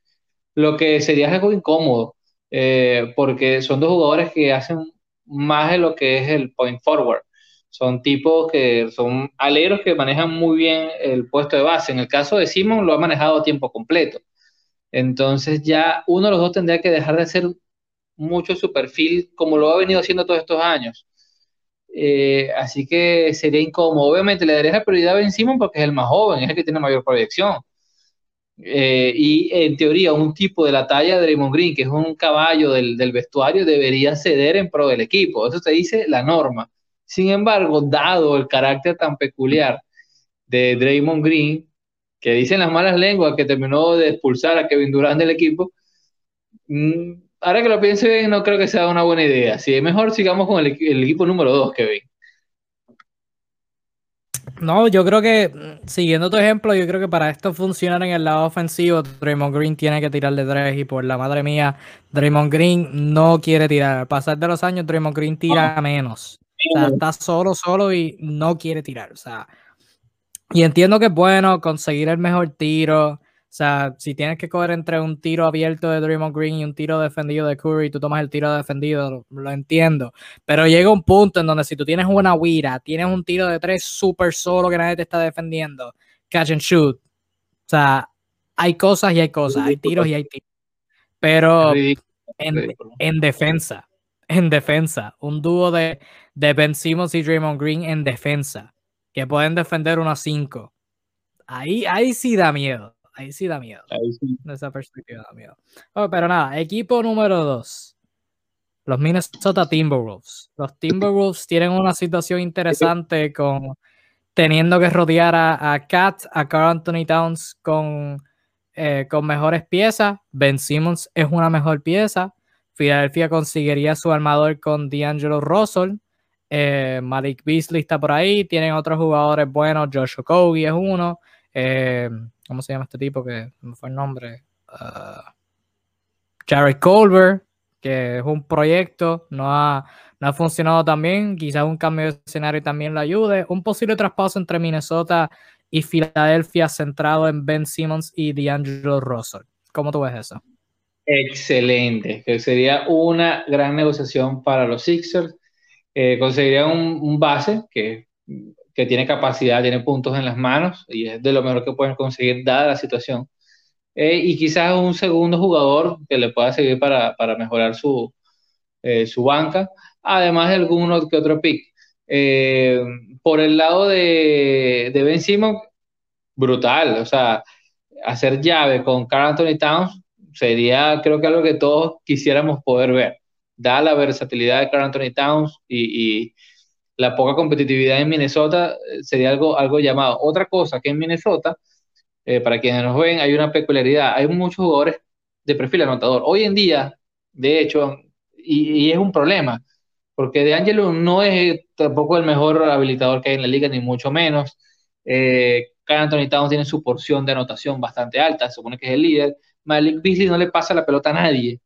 Speaker 2: Lo que sería algo incómodo, eh, porque son dos jugadores que hacen más de lo que es el point forward. Son tipos que son aleros que manejan muy bien el puesto de base. En el caso de Simon lo ha manejado a tiempo completo. Entonces ya uno de los dos tendría que dejar de hacer mucho su perfil como lo ha venido haciendo todos estos años eh, así que sería incómodo. Obviamente le daría la prioridad a Ben Simon porque es el más joven, es el que tiene mayor proyección. Eh, y en teoría, un tipo de la talla de Draymond Green, que es un caballo del, vestuario, debería ceder en pro del equipo. Eso te dice la norma. Sin embargo, dado el carácter tan peculiar de Draymond Green, que dicen las malas lenguas que terminó de expulsar a Kevin Durant del equipo, mm, ahora que lo pienso bien, no creo que sea una buena idea. Si es mejor, sigamos con el, equipo número 2, Kevin.
Speaker 1: No, yo creo que, mm, siguiendo tu ejemplo, yo creo que para esto funcionar en el lado ofensivo, Draymond Green tiene que tirar de tres y por la madre mía, Draymond Green no quiere tirar. Al pasar de los años, Draymond Green tira menos. O sea, está solo, solo y no quiere tirar. O sea, y entiendo que es bueno conseguir el mejor tiro, sea, si tienes que coger entre un tiro abierto de Draymond Green y un tiro defendido de Curry, tú tomas el tiro defendido, lo, entiendo. Pero llega un punto en donde si tú tienes una huira, tienes un tiro de tres súper solo que nadie te está defendiendo, catch and shoot. O sea, hay cosas y hay cosas, hay tiros y hay tiros. Pero en, defensa, en defensa, un dúo de, de Ben Simmons y Draymond Green en defensa, que pueden defender unos cinco. Ahí, ahí sí da miedo. Ahí sí da miedo. Ahí sí. De esa perspectiva da miedo. Oh, pero nada, equipo número dos. Los Minnesota Timberwolves. Los Timberwolves tienen una situación interesante con teniendo que rodear a, a Kat, a Carl Anthony Towns con, eh, con mejores piezas. Ben Simmons es una mejor pieza. Philadelphia conseguiría su armador con D'Angelo Russell. Eh, Malik Beasley está por ahí. Tienen otros jugadores buenos. Josh Okogie es uno. Eh, ¿Cómo se llama este tipo? Que no fue el nombre. Uh, Jared Colbert, que es un proyecto, no ha, no ha funcionado tan bien. Quizás un cambio de escenario también le ayude. Un posible traspaso entre Minnesota y Filadelfia centrado en Ben Simmons y D'Angelo Russell. ¿Cómo tú ves eso?
Speaker 2: Excelente, que sería una gran negociación para los Sixers. Eh, conseguirían un, un, base que que tiene capacidad, tiene puntos en las manos y es de lo mejor que pueden conseguir dada la situación. Eh, y quizás un segundo jugador que le pueda seguir para, para mejorar su, eh, su banca, además de alguno que otro pick. Eh, por el lado de, de Ben Simon, brutal, o sea, hacer llave con Carl Anthony Towns sería, creo que algo que todos quisiéramos poder ver. Da la versatilidad de Carl Anthony Towns y, y la poca competitividad en Minnesota eh, sería algo, algo llamado. Otra cosa que en Minnesota, eh, para quienes nos ven, hay una peculiaridad. Hay muchos jugadores de perfil anotador. Hoy en día, de hecho, y, es un problema, porque De Angelo no es tampoco el mejor habilitador que hay en la liga, ni mucho menos. Eh, Anthony Towns tiene su porción de anotación bastante alta, se supone que es el líder. Malik Beasley no le pasa la pelota a nadie.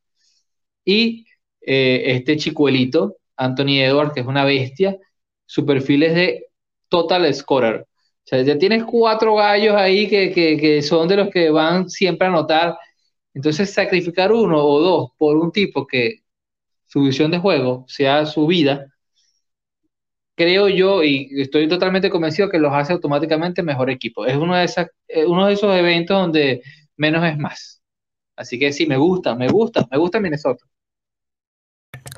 Speaker 2: Y eh, este chicuelito, Anthony Edwards, que es una bestia, su perfil es de total scorer. O sea, ya tienes cuatro gallos ahí que, son de los que van siempre a anotar. Entonces, sacrificar uno o dos por un tipo que su visión de juego sea su vida, creo yo, y estoy totalmente convencido que los hace automáticamente mejor equipo. Es uno de, esas, eh, uno de esos eventos donde menos es más. Así que sí, me gusta, me gusta, me gusta Minnesota.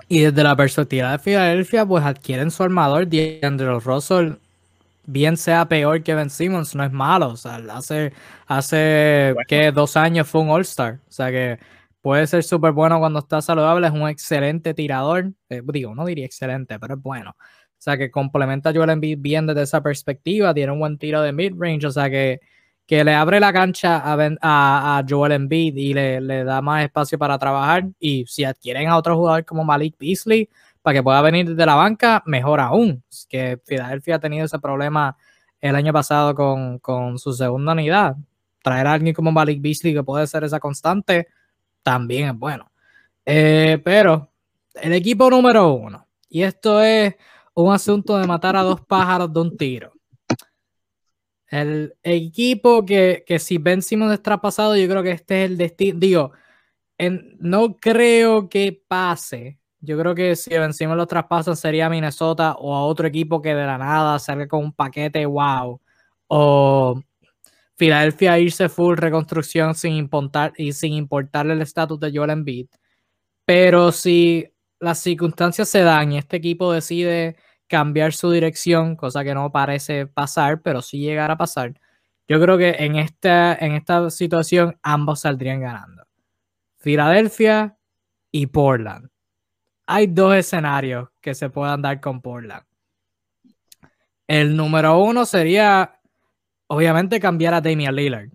Speaker 1: Y desde la perspectiva de Filadelfia, pues adquieren su armador, DeAndre Russell, bien sea peor que Ben Simmons, no es malo. O sea, hace, hace que dos años fue un All-Star. O sea que puede ser súper bueno cuando está saludable, es un excelente tirador. Eh, digo, no diría excelente, pero es bueno. O sea que complementa a Joel Embiid bien desde esa perspectiva, tiene un buen tiro de mid-range, o sea que que le abre la cancha a, Joel Embiid y le, da más espacio para trabajar. Y si adquieren a otro jugador como Malik Beasley para que pueda venir desde la banca, mejor aún. Que Philadelphia ha tenido ese problema el año pasado con, su segunda unidad. Traer a alguien como Malik Beasley que puede ser esa constante también es bueno. Eh, pero el equipo número uno, y esto es un asunto de matar a dos pájaros de un tiro. El equipo que, que si Ben Simmons traspasado, yo creo que este es el destino. Digo, en, no creo que pase. Yo creo que si Ben Simmons lo traspasan sería Minnesota o a otro equipo que de la nada salga con un paquete wow. O Filadelfia irse full reconstrucción sin importar y sin importarle el estatus de Joel Embiid. Pero si las circunstancias se dan y este equipo decide cambiar su dirección, cosa que no parece pasar, pero sí llegar a pasar. Yo creo que en esta, en esta situación ambos saldrían ganando. Filadelfia y Portland. Hay dos escenarios que se puedan dar con Portland. El número uno sería, obviamente, cambiar a Damian Lillard.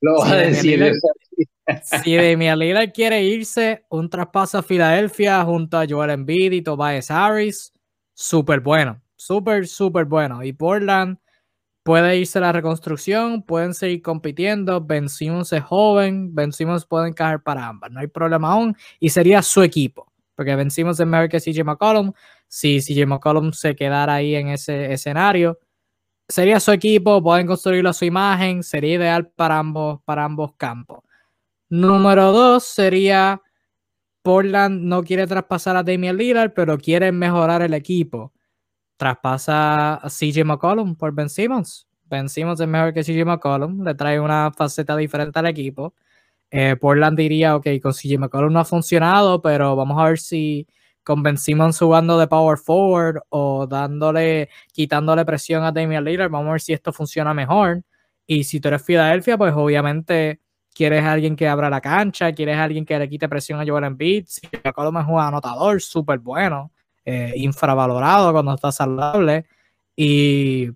Speaker 2: Lo a decir.
Speaker 1: si Damian Lillard quiere irse, un traspaso a Filadelfia junto a Joel Embiid y Tobias Harris, súper bueno, súper, súper bueno. Y Portland puede irse a la reconstrucción, pueden seguir compitiendo. Ben Simmons es joven, Ben Simmons puede encajar para ambas, no hay problema aún. Y sería su equipo, porque Ben Simmons es mejor que CJ McCollum. Si CJ McCollum se quedara ahí en ese escenario, sería su equipo, pueden construirlo a su imagen, sería ideal para ambos, para ambos campos. Número dos sería Portland no quiere traspasar a Damian Lillard, pero quiere mejorar el equipo. Traspasa a CJ McCollum por Ben Simmons. Ben Simmons es mejor que CJ McCollum, le trae una faceta diferente al equipo. Eh, Portland diría, ok, con CJ McCollum no ha funcionado, pero vamos a ver si con Ben Simmons jugando de power forward o dándole, quitándole presión a Damian Lillard, vamos a ver si esto funciona mejor. Y si tú eres Filadelfia, pues obviamente quieres a alguien que abra la cancha, quieres a alguien que le quite presión a Joel Embiid. Si McCollum es un anotador súper bueno, eh, infravalorado cuando está saludable y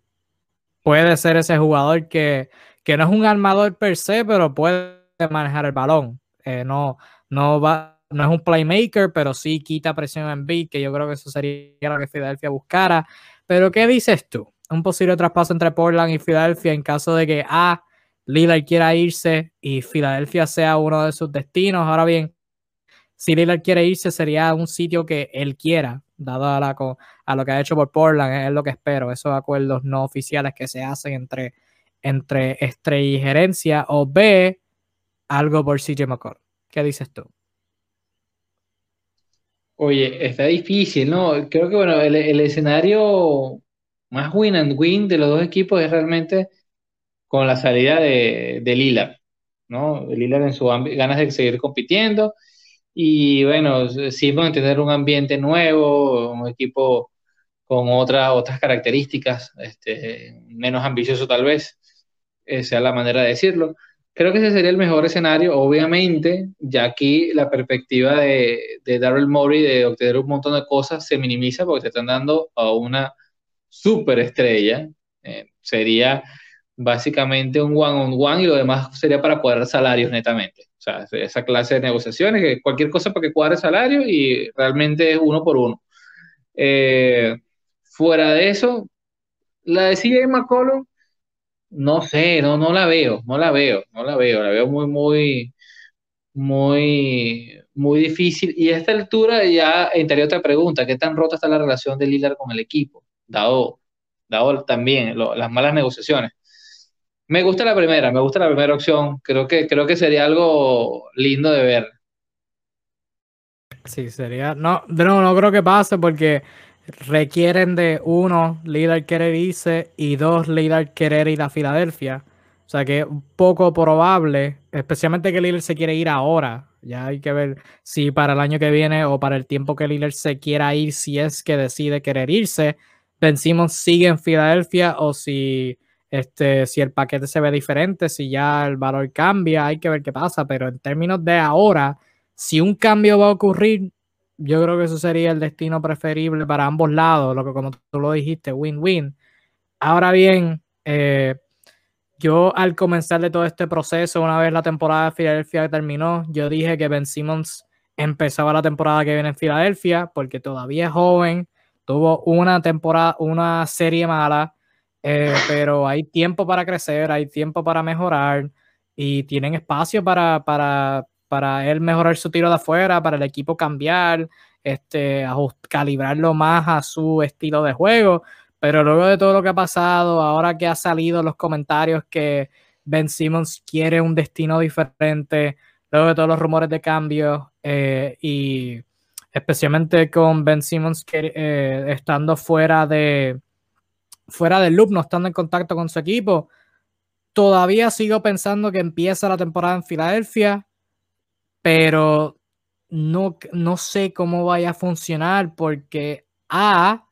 Speaker 1: puede ser ese jugador que, que no es un armador per se, pero puede manejar el balón. Eh, no, no va no es un playmaker, pero sí quita presión en beat, que yo creo que eso sería lo que Filadelfia buscara. Pero, ¿qué dices tú? Un posible traspaso entre Portland y Filadelfia en caso de que A. Ah, Lillard quiera irse y Filadelfia sea uno de sus destinos. Ahora bien, si Lillard quiere irse, sería un sitio que él quiera, dado a, la, a lo que ha hecho por Portland, es lo que espero, esos acuerdos no oficiales que se hacen entre, entre estrella y gerencia, o B, algo por CJ McCall. ¿Qué dices tú?
Speaker 2: Oye, está difícil, ¿no? Creo que, bueno, el, escenario más win and win de los dos equipos es realmente con la salida de, de Lillard, ¿no? Lillard en su ganas de seguir compitiendo y, bueno, sí tener un ambiente nuevo, un equipo con otras otras características, este, menos ambicioso tal vez, eh, sea la manera de decirlo. Creo que ese sería el mejor escenario. Obviamente, ya aquí la perspectiva de, de Daryl Morey de obtener un montón de cosas se minimiza porque te están dando a una superestrella. Eh, sería básicamente un one-on-one -on -one y lo demás sería para cuadrar salarios netamente. O sea, esa clase de negociaciones, que cualquier cosa para que cuadre salario y realmente es uno por uno. Eh, fuera de eso, la de CJ McCollum no sé, no, no la veo, no la veo, no la veo, la veo muy, muy, muy, muy difícil. Y a esta altura ya entraría otra pregunta, ¿qué tan rota está la relación de Lillard con el equipo? Dado, dado también las malas negociaciones. Me gusta la primera, me gusta la primera opción. Creo que, creo que sería algo lindo de ver.
Speaker 1: Sí, sería. No, no, no creo que pase porque requieren de uno, líder querer irse y dos, líder querer ir a Filadelfia. O sea que es poco probable, especialmente que Lillard se quiere ir ahora. Ya hay que ver si para el año que viene o para el tiempo que Lillard se quiera ir, si es que decide querer irse, Ben Simmons sigue en Filadelfia o si, este, si el paquete se ve diferente, si ya el valor cambia, hay que ver qué pasa. Pero en términos de ahora, si un cambio va a ocurrir, yo creo que eso sería el destino preferible para ambos lados, lo que como tú lo dijiste, win-win. Ahora bien, eh, yo al comenzar de todo este proceso, una vez la temporada de Filadelfia terminó, yo dije que Ben Simmons empezaba la temporada que viene en Filadelfia porque todavía es joven, tuvo una temporada, una serie mala, eh, pero hay tiempo para crecer, hay tiempo para mejorar y tienen espacio para, para para él mejorar su tiro de afuera, para el equipo cambiar, este, calibrarlo más a su estilo de juego. Pero luego de todo lo que ha pasado, ahora que ha salido los comentarios que Ben Simmons quiere un destino diferente, luego de todos los rumores de cambio eh, y especialmente con Ben Simmons eh, estando fuera de fuera del loop, no estando en contacto con su equipo, todavía sigo pensando que empieza la temporada en Filadelfia pero no, no sé cómo vaya a funcionar porque A,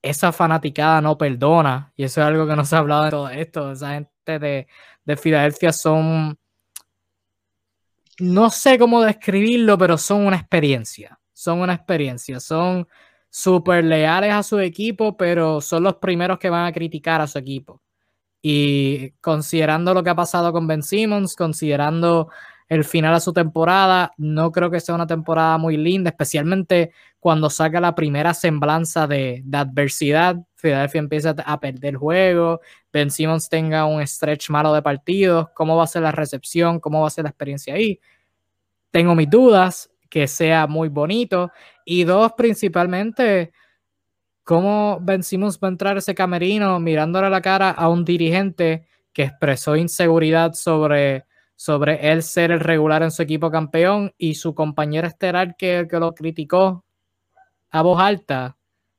Speaker 1: esa fanaticada no perdona, y eso es algo que no se ha hablado de todo esto, esa gente de, de Filadelfia son, no sé cómo describirlo, pero son una experiencia, son una experiencia, son súper leales a su equipo, pero son los primeros que van a criticar a su equipo. Y considerando lo que ha pasado con Ben Simmons, considerando el final a su temporada. No creo que sea una temporada muy linda, especialmente cuando saca la primera semblanza de, adversidad. Philadelphia empieza a perder juego, Ben Simmons tenga un stretch malo de partidos, cómo va a ser la recepción, cómo va a ser la experiencia ahí. Tengo mis dudas, que sea muy bonito. Y dos, principalmente, cómo Ben Simmons va a entrar ese camerino mirándole a la cara a un dirigente que expresó inseguridad sobre sobre él ser el regular en su equipo campeón y su compañero estelar que, que lo criticó a voz alta.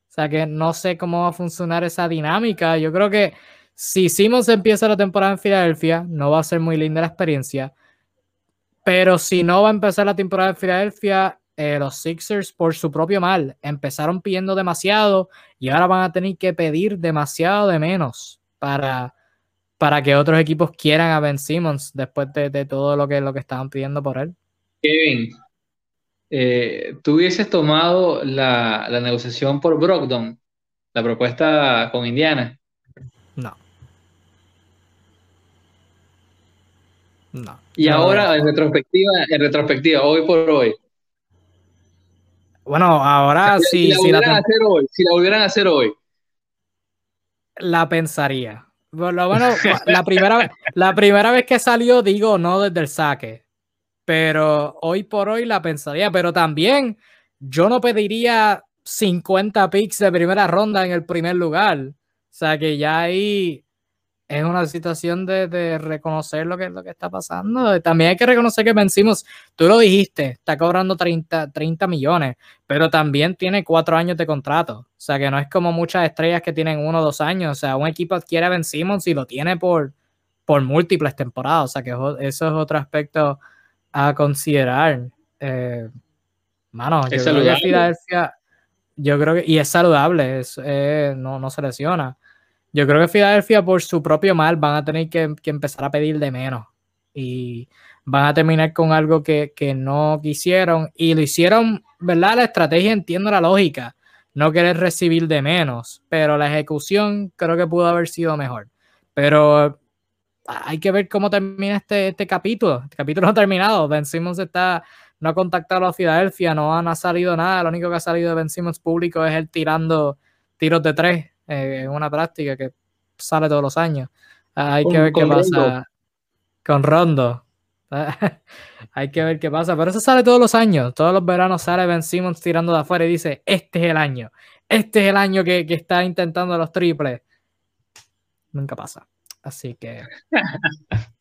Speaker 1: O sea que no sé cómo va a funcionar esa dinámica. Yo creo que si Simmons empieza la temporada en Filadelfia, no va a ser muy linda la experiencia. Pero si no va a empezar la temporada en Filadelfia, eh, los Sixers, por su propio mal, empezaron pidiendo demasiado y ahora van a tener que pedir demasiado de menos para, para que otros equipos quieran a Ben Simmons después de, todo lo que, lo que estaban pidiendo por él.
Speaker 2: Kevin, eh, ¿tú hubieses tomado la, negociación por Brogdon, la propuesta con Indiana?
Speaker 1: No.
Speaker 2: No. Y ahora, en retrospectiva, en retrospectiva, hoy por hoy.
Speaker 1: Bueno, ahora sí.
Speaker 2: Si, la, hacer hoy, si la volvieran a hacer hoy.
Speaker 1: La pensaría bueno, la primera, la primera vez que salió, digo, no desde el saque. Pero hoy por hoy la pensaría. Pero también yo no pediría 50 picks de primera ronda en el primer lugar. O sea que ya ahí es una situación de, reconocer lo que, lo que está pasando. También hay que reconocer que vencimos, tú lo dijiste, está cobrando 30, 30 millones, pero también tiene cuatro años de contrato. O sea que no es como muchas estrellas que tienen uno o dos años. O sea, un equipo adquiere a Ben Simmons y lo tiene por, por múltiples temporadas. O sea que eso es otro aspecto a considerar. Eh, mano, yo creo que Filadelfia, yo creo que, y es saludable, es, eh, no, no se lesiona. Yo creo que Filadelfia, por su propio mal, van a tener que, empezar a pedir de menos. Y van a terminar con algo que, no quisieron. Y lo hicieron, ¿verdad? La estrategia, entiendo la lógica. No querer recibir de menos. Pero la ejecución creo que pudo haber sido mejor. Pero hay que ver cómo termina este, este capítulo. Este capítulo no ha terminado. Ben Simmons está, no ha contactado a Filadelfia, no, ha salido nada. Lo único que ha salido de Ben Simmons público es él tirando tiros de tres eh, es una práctica que sale todos los años. Hay que ver qué pasa con Rondo. hay que ver qué pasa, pero eso sale todos los años. Todos los veranos sale Ben Simmons tirando de afuera y dice, este es el año. Este es el año que, está intentando los triples. Nunca pasa. Así que...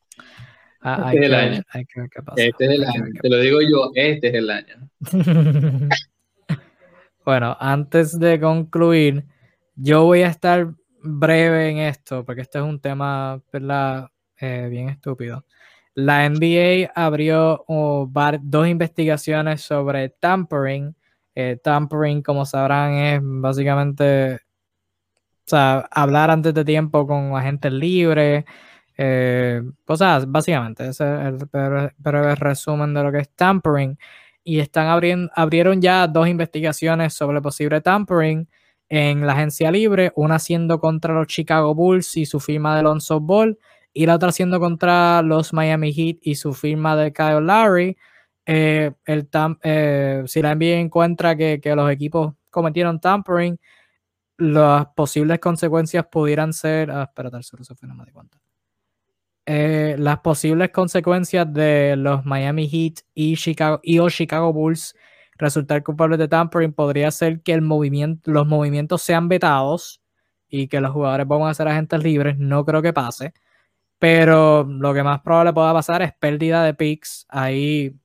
Speaker 2: Ah, este hay, que, año. hay, que, ver qué pasa. Este es el año. Te lo digo yo, este es el año.
Speaker 1: bueno, antes de concluir, yo voy a estar breve en esto, porque este es un tema. Eh, bien estúpido. La NBA abrió dos investigaciones sobre tampering. Eh, tampering, como sabrán, es básicamente o sea, hablar antes de tiempo con agentes libres, eh, cosas, básicamente. Ese es el breve, resumen de lo que es tampering. Y están abriendo, abrieron ya dos investigaciones sobre posible tampering en la agencia libre, una siendo contra los Chicago Bulls y su firma de Alonso Ball, y la otra siendo contra los Miami Heat y su firma de Kyle Lowry. Eh, el eh, si la NBA encuentra que, los equipos cometieron tampering, las posibles consecuencias pudieran ser. Ah, espérate, eso fue, no me di cuenta. Eh, las posibles consecuencias de los Miami Heat y, Chicago, y o Chicago Bulls resultar culpable de tampering podría ser que el movimiento, los movimientos sean vetados y que los jugadores van a ser agentes libres. No creo que pase. Pero lo que más probable pueda pasar es pérdida de picks. Ahí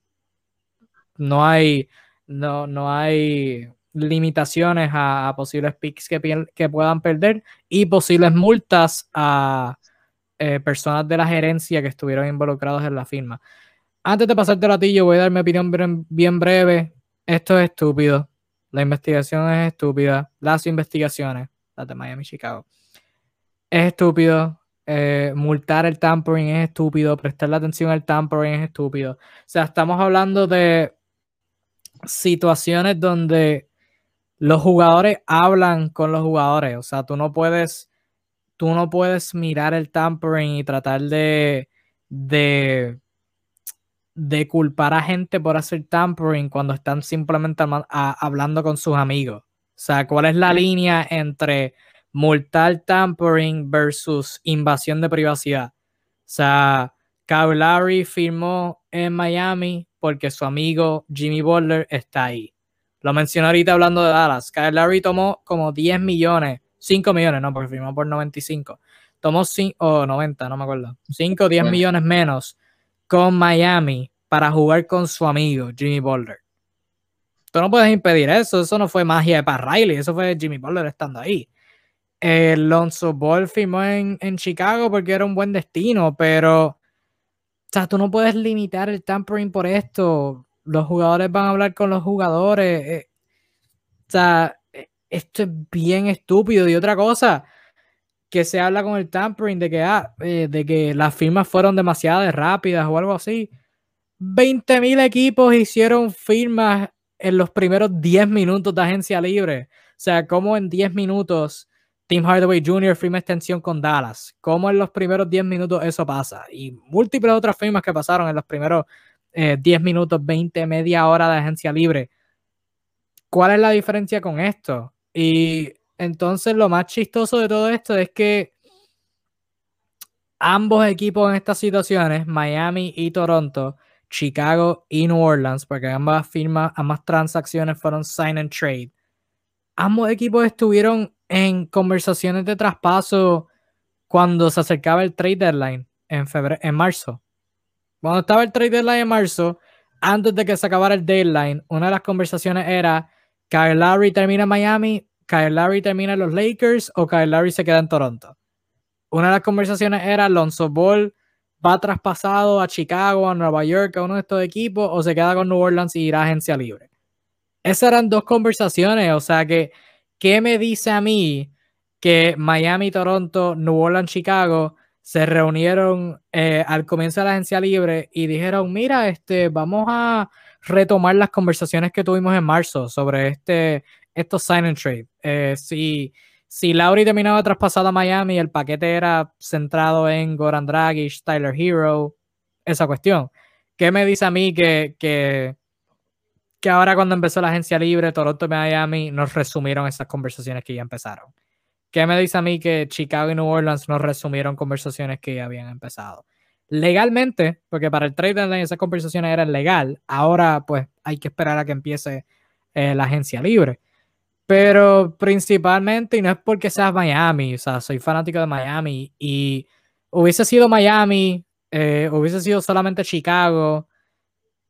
Speaker 1: no hay, no, no hay limitaciones a, posibles picks que, que, puedan perder y posibles multas a eh, personas de la gerencia que estuvieron involucrados en la firma. Antes de pasarte a ti, yo voy a dar mi opinión bien breve esto es estúpido. La investigación es estúpida. Las investigaciones, las de Miami Chicago, es estúpido. Eh, multar el tampering es estúpido. Prestarle atención al tampering es estúpido. O sea, estamos hablando de situaciones donde los jugadores hablan con los jugadores. O sea, tú no puedes, tú no puedes mirar el tampering y tratar de, de de culpar a gente por hacer tampering cuando están simplemente hablando con sus amigos. O sea, ¿cuál es la línea entre multar tampering versus invasión de privacidad? O sea, Kyle Lowry firmó en Miami porque su amigo Jimmy Butler está ahí. Lo mencioné ahorita hablando de Dallas. Kyle Lowry tomó como 10 millones, 5 millones, no, porque firmó por 95. Tomó 5, o 90, no me acuerdo. 5 o 10 millones menos con Miami para jugar con su amigo Jimmy Butler. Tú no puedes impedir eso, eso no fue magia Pat Riley, eso fue Jimmy Butler estando ahí. El Lonzo Ball firmó en, Chicago porque era un buen destino, pero o sea, tú no puedes limitar el tampering por esto. Los jugadores van a hablar con los jugadores. Eh, o sea, e, esto es bien estúpido. Y otra cosa, que se habla con el tampering de que, ah, eh, de que las firmas fueron demasiado rápidas o algo así. 20.000 equipos hicieron firmas en los primeros 10 minutos de agencia libre. O sea, como en 10 minutos Tim Hardaway Jr. firma extensión con Dallas. Como en los primeros 10 minutos eso pasa. Y múltiples otras firmas que pasaron en los primeros 10 eh, minutos, 20, media hora de agencia libre. ¿Cuál es la diferencia con esto? Y entonces, lo más chistoso de todo esto es que ambos equipos en estas situaciones, Miami y Toronto, Chicago y New Orleans, porque ambas firmas, ambas transacciones fueron sign and trade. Ambos equipos estuvieron en conversaciones de traspaso cuando se acercaba el trade deadline en febrero, en marzo. Cuando estaba el trade deadline en marzo, antes de que se acabara el deadline, una de las conversaciones era Kyle Lowry termina Miami, Kyle Lowry termina en los Lakers o Kyle Lowry se queda en Toronto. Una de las conversaciones era Alonso Ball va traspasado a Chicago, a Nueva York, a uno de estos equipos, o se queda con New Orleans y irá a agencia libre. Esas eran dos conversaciones, o sea que, ¿qué me dice a mí que Miami, Toronto, New Orleans, Chicago se reunieron eh, al comienzo de la agencia libre y dijeron, mira, este, vamos a retomar las conversaciones que tuvimos en marzo sobre este, estos sign and trade. Eh, si, si Lauri terminaba traspasada a Miami, el paquete era centrado en Goran Dragic, Tyler Hero, esa cuestión. ¿Qué me dice a mí que, que, que ahora cuando empezó la agencia libre, Toronto y Miami nos resumieron esas conversaciones que ya empezaron? ¿Qué me dice a mí que Chicago y New Orleans nos resumieron conversaciones que ya habían empezado? Legalmente, porque para el trade deadline esas conversaciones eran legal, ahora pues hay que esperar a que empiece eh, la agencia libre. Pero principalmente, y no es porque seas Miami, o sea, soy fanático de Miami y hubiese sido Miami, eh, hubiese sido solamente Chicago,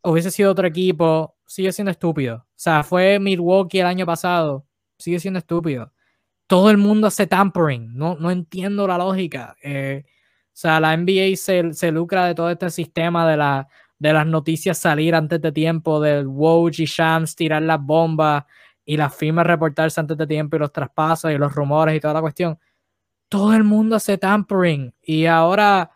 Speaker 1: hubiese sido otro equipo, sigue siendo estúpido. O sea, fue Milwaukee el año pasado, sigue siendo estúpido. Todo el mundo hace tampering, no, no entiendo la lógica. Eh, o sea, la NBA se, se, lucra de todo este sistema de, la, de las noticias salir antes de tiempo, del Woj y Shams tirar las bombas y las firmas reportarse antes de tiempo y los traspasos y los rumores y toda la cuestión. Todo el mundo hace tampering y ahora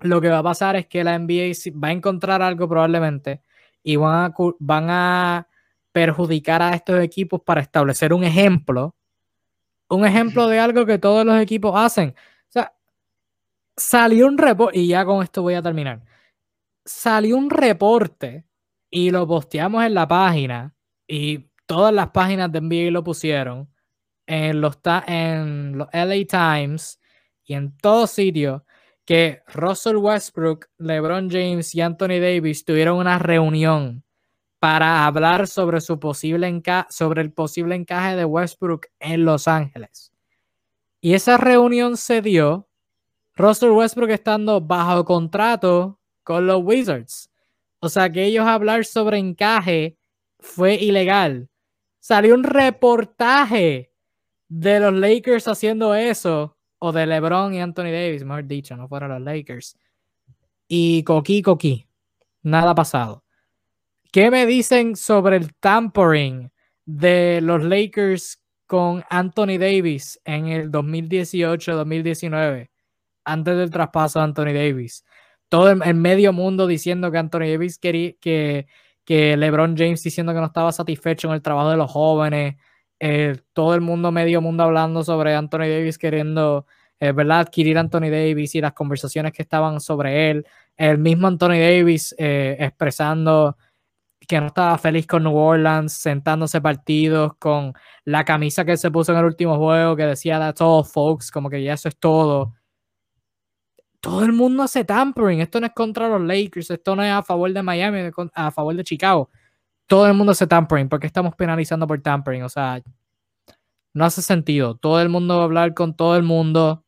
Speaker 1: lo que va a pasar es que la NBA va a encontrar algo probablemente y van a, van a perjudicar a estos equipos para establecer un ejemplo, un ejemplo de algo que todos los equipos hacen. O sea, salió un reporte, y ya con esto voy a terminar, salió un reporte y lo posteamos en la página y todas las páginas de NBA lo pusieron, en los, en los LA Times y en todos sitios, que Russell Westbrook, LeBron James y Anthony Davis tuvieron una reunión para hablar sobre, su posible sobre el posible encaje de Westbrook en Los Ángeles. Y esa reunión se dio Russell Westbrook estando bajo contrato con los Wizards. O sea que ellos hablar sobre encaje fue ilegal. Salió un reportaje de los Lakers haciendo eso, o de LeBron y Anthony Davis, mejor dicho, no fueron los Lakers. Y coqui, coqui, nada pasado. ¿Qué me dicen sobre el tampering de los Lakers con Anthony Davis en el 2018-2019, antes del traspaso de Anthony Davis? Todo el, medio mundo diciendo que Anthony Davis quería que que LeBron James diciendo que no estaba satisfecho en el trabajo de los jóvenes, eh, todo el mundo, medio mundo hablando sobre Anthony Davis queriendo es verdad, adquirir a Anthony Davis y las conversaciones que estaban sobre él, el mismo Anthony Davis eh, expresando que no estaba feliz con New Orleans, sentándose partidos con la camisa que se puso en el último juego que decía That's all, folks, como que ya eso es todo. Todo el mundo hace tampering. Esto no es contra los Lakers, esto no es a favor de Miami, a favor de Chicago. Todo el mundo hace tampering. ¿Por qué estamos penalizando por tampering? O sea, no hace sentido. Todo el mundo va a hablar con todo el mundo.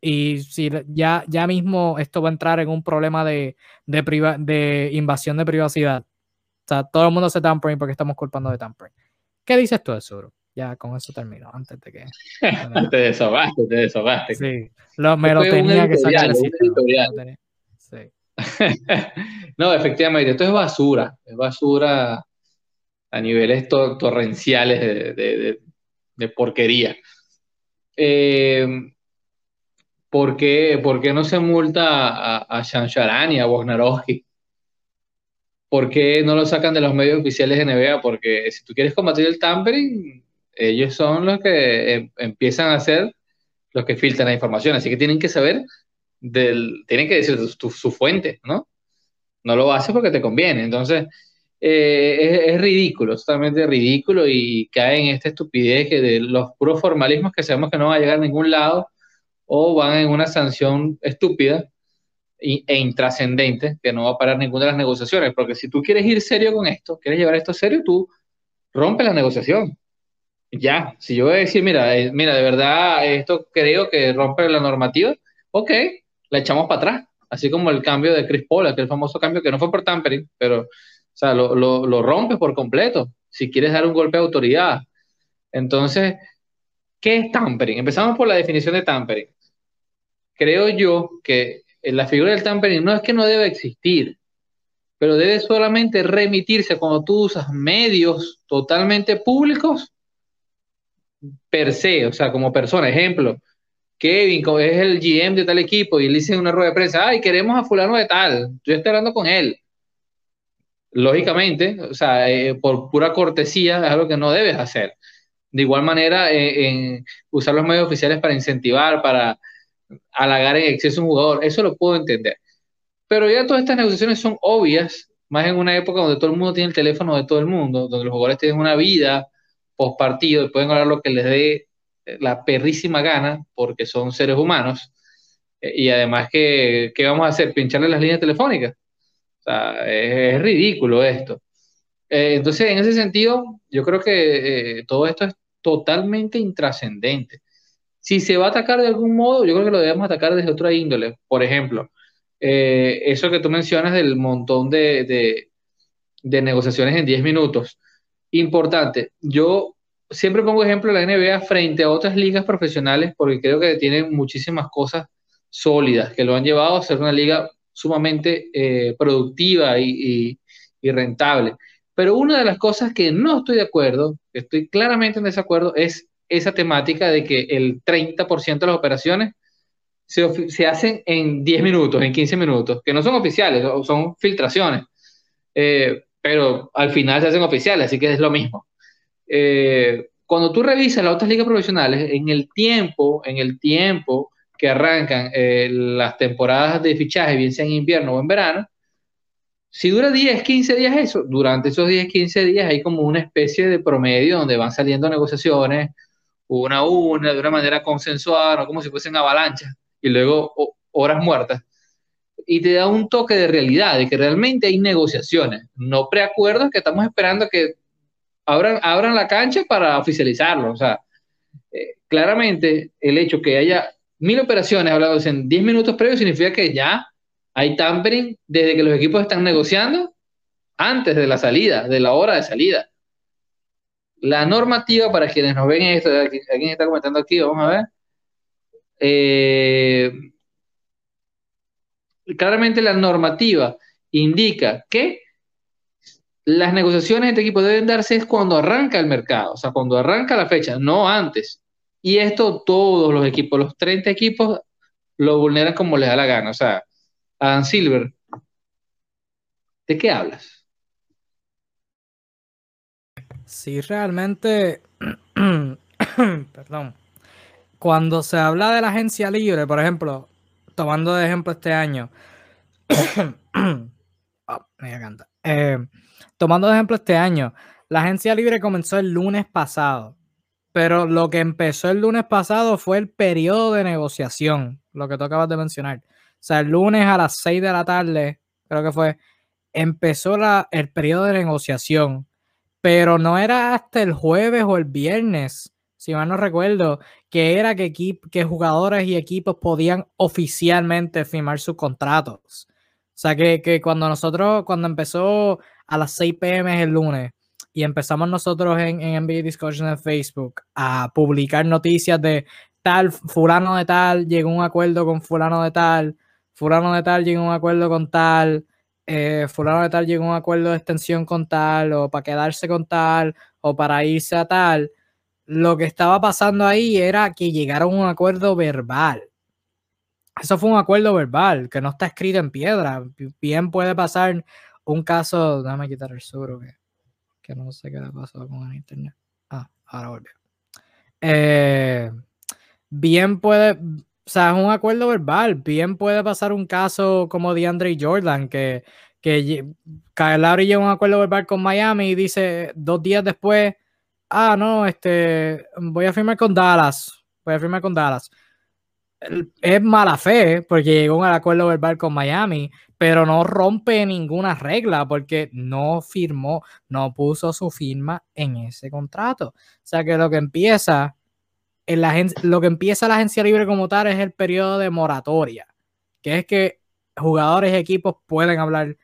Speaker 1: Y si ya, ya mismo esto va a entrar en un problema de, de, de invasión de privacidad. O sea, todo el mundo hace tampering porque estamos culpando de tampering. ¿Qué dices tú de eso, Ya con eso termino, antes de que.
Speaker 2: te desobaste, te desobaste.
Speaker 1: Sí, lo, me lo tenía que sacar.
Speaker 2: Sí. no, efectivamente, esto es basura. Es basura a niveles torrenciales de, de porquería. Eh, ¿por, qué, no se multa a, a Shansharan y a Wojnarowski? ¿Por qué no lo sacan de los medios oficiales de NBA? Porque si tú quieres combatir el tampering, ellos son los que em, empiezan a ser los que filtran la información, así que tienen que saber, del, tienen que decir su fuente, ¿no? No lo hace porque te conviene. Entonces, eh, es, ridículo, totalmente ridículo y cae en esta estupidez que de los puros formalismos que sabemos que no van a llegar a ningún lado o van en una sanción estúpida e intrascendente que no va a parar ninguna de las negociaciones, porque si tú quieres ir serio con esto, quieres llevar esto serio, tú rompe la negociación. Ya, si yo voy a decir, mira, eh, mira, de verdad esto creo que rompe la normativa, ok, la echamos para atrás, así como el cambio de Chris Paul, aquel famoso cambio que no fue por tampering, pero o sea, lo, lo, rompes por completo si quieres dar un golpe de autoridad. Entonces, ¿qué es tampering? Empezamos por la definición de tampering. Creo yo que la figura del tampering no es que no debe existir, pero debe solamente remitirse cuando tú usas medios totalmente públicos per se, o sea, como persona. Ejemplo, Kevin es el GM de tal equipo y le dice en una rueda de prensa, ay, queremos a fulano de tal, yo estoy hablando con él lógicamente, o sea, eh, por pura cortesía es algo que no debes hacer. De igual manera, eh, en usar los medios oficiales para incentivar, para halagar en exceso a un jugador, eso lo puedo entender. Pero ya todas estas negociaciones son obvias, más en una época donde todo el mundo tiene el teléfono de todo el mundo, donde los jugadores tienen una vida post partido pueden hablar lo que les dé la perrísima gana, porque son seres humanos. Eh, y además, ¿qué, ¿qué vamos a hacer? ¿Pincharle las líneas telefónicas? Es, ridículo esto. Eh, entonces, en ese sentido, yo creo que eh, todo esto es totalmente intrascendente. Si se va a atacar de algún modo, yo creo que lo debemos atacar desde otra índole. Por ejemplo, eh, eso que tú mencionas del montón de, de, negociaciones en 10 minutos. Importante. Yo siempre pongo ejemplo de la NBA frente a otras ligas profesionales porque creo que tienen muchísimas cosas sólidas que lo han llevado a ser una liga sumamente eh, productiva y, rentable. Pero una de las cosas que no estoy de acuerdo, estoy claramente en desacuerdo, es esa temática de que el 30% de las operaciones se, hacen en 10 minutos, en 15 minutos, que no son oficiales, son filtraciones, eh, pero al final se hacen oficiales, así que es lo mismo. Eh, cuando tú revisas las otras ligas profesionales, en el tiempo, en el tiempo que arrancan eh, las temporadas de fichaje, bien sea en invierno o en verano, si dura 10, 15 días eso, durante esos 10, 15 días hay como una especie de promedio donde van saliendo negociaciones una a una, de una manera consensuada, como si fuesen avalanchas, y luego horas muertas. Y te da un toque de realidad, de que realmente hay negociaciones, no preacuerdos que estamos esperando que abran, abran la cancha para oficializarlo. O sea, eh, claramente el hecho que haya mil operaciones hablados en 10 minutos previos significa que ya hay tampering desde que los equipos están negociando antes de la salida, de la hora de salida. La normativa, para quienes nos ven esto, alguien está comentando aquí, vamos a ver. Eh, claramente la normativa indica que las negociaciones entre equipos deben darse es cuando arranca el mercado, o sea, cuando arranca la fecha, no antes. Y esto todos los equipos, los 30 equipos, lo vulneran como les da la gana. O sea, Adam Silver, ¿de qué hablas?
Speaker 1: Sí, realmente, perdón, cuando se habla de la agencia libre, por ejemplo, tomando de ejemplo este año, oh, me encanta. Eh, tomando de ejemplo este año, la agencia libre comenzó el lunes pasado, pero lo que empezó el lunes pasado fue el periodo de negociación, lo que tú acabas de mencionar. O sea, el lunes a las 6 de la tarde, creo que fue, empezó la, el periodo de negociación, pero no era hasta el jueves o el viernes, si mal no recuerdo, que era que, que jugadores y equipos podían oficialmente firmar sus contratos. O sea, que, que cuando nosotros, cuando empezó a las 6 pm el lunes, y empezamos nosotros en, en NBA Discussion en Facebook a publicar noticias de tal, fulano de tal, llegó a un acuerdo con fulano de tal, fulano de tal llegó a un acuerdo con tal, eh, fulano de tal llegó a un acuerdo de extensión con tal, o para quedarse con tal, o para irse a tal. Lo que estaba pasando ahí era que llegaron a un acuerdo verbal. Eso fue un acuerdo verbal, que no está escrito en piedra. Bien puede pasar un caso, déjame quitar el sur, que que no sé qué le pasó con el internet. Ah, ahora volvió. Eh, bien puede, o sea, es un acuerdo verbal. Bien puede pasar un caso como de Andre Jordan, que, que Kyle Lowry lleva un acuerdo verbal con Miami y dice dos días después, ah, no, este, voy a firmar con Dallas. Voy a firmar con Dallas. Es mala fe porque llegó un acuerdo verbal con Miami, pero no rompe ninguna regla porque no firmó, no puso su firma en ese contrato. O sea que lo que empieza, en la, lo que empieza la agencia libre como tal es el periodo de moratoria, que es que jugadores y equipos pueden hablar,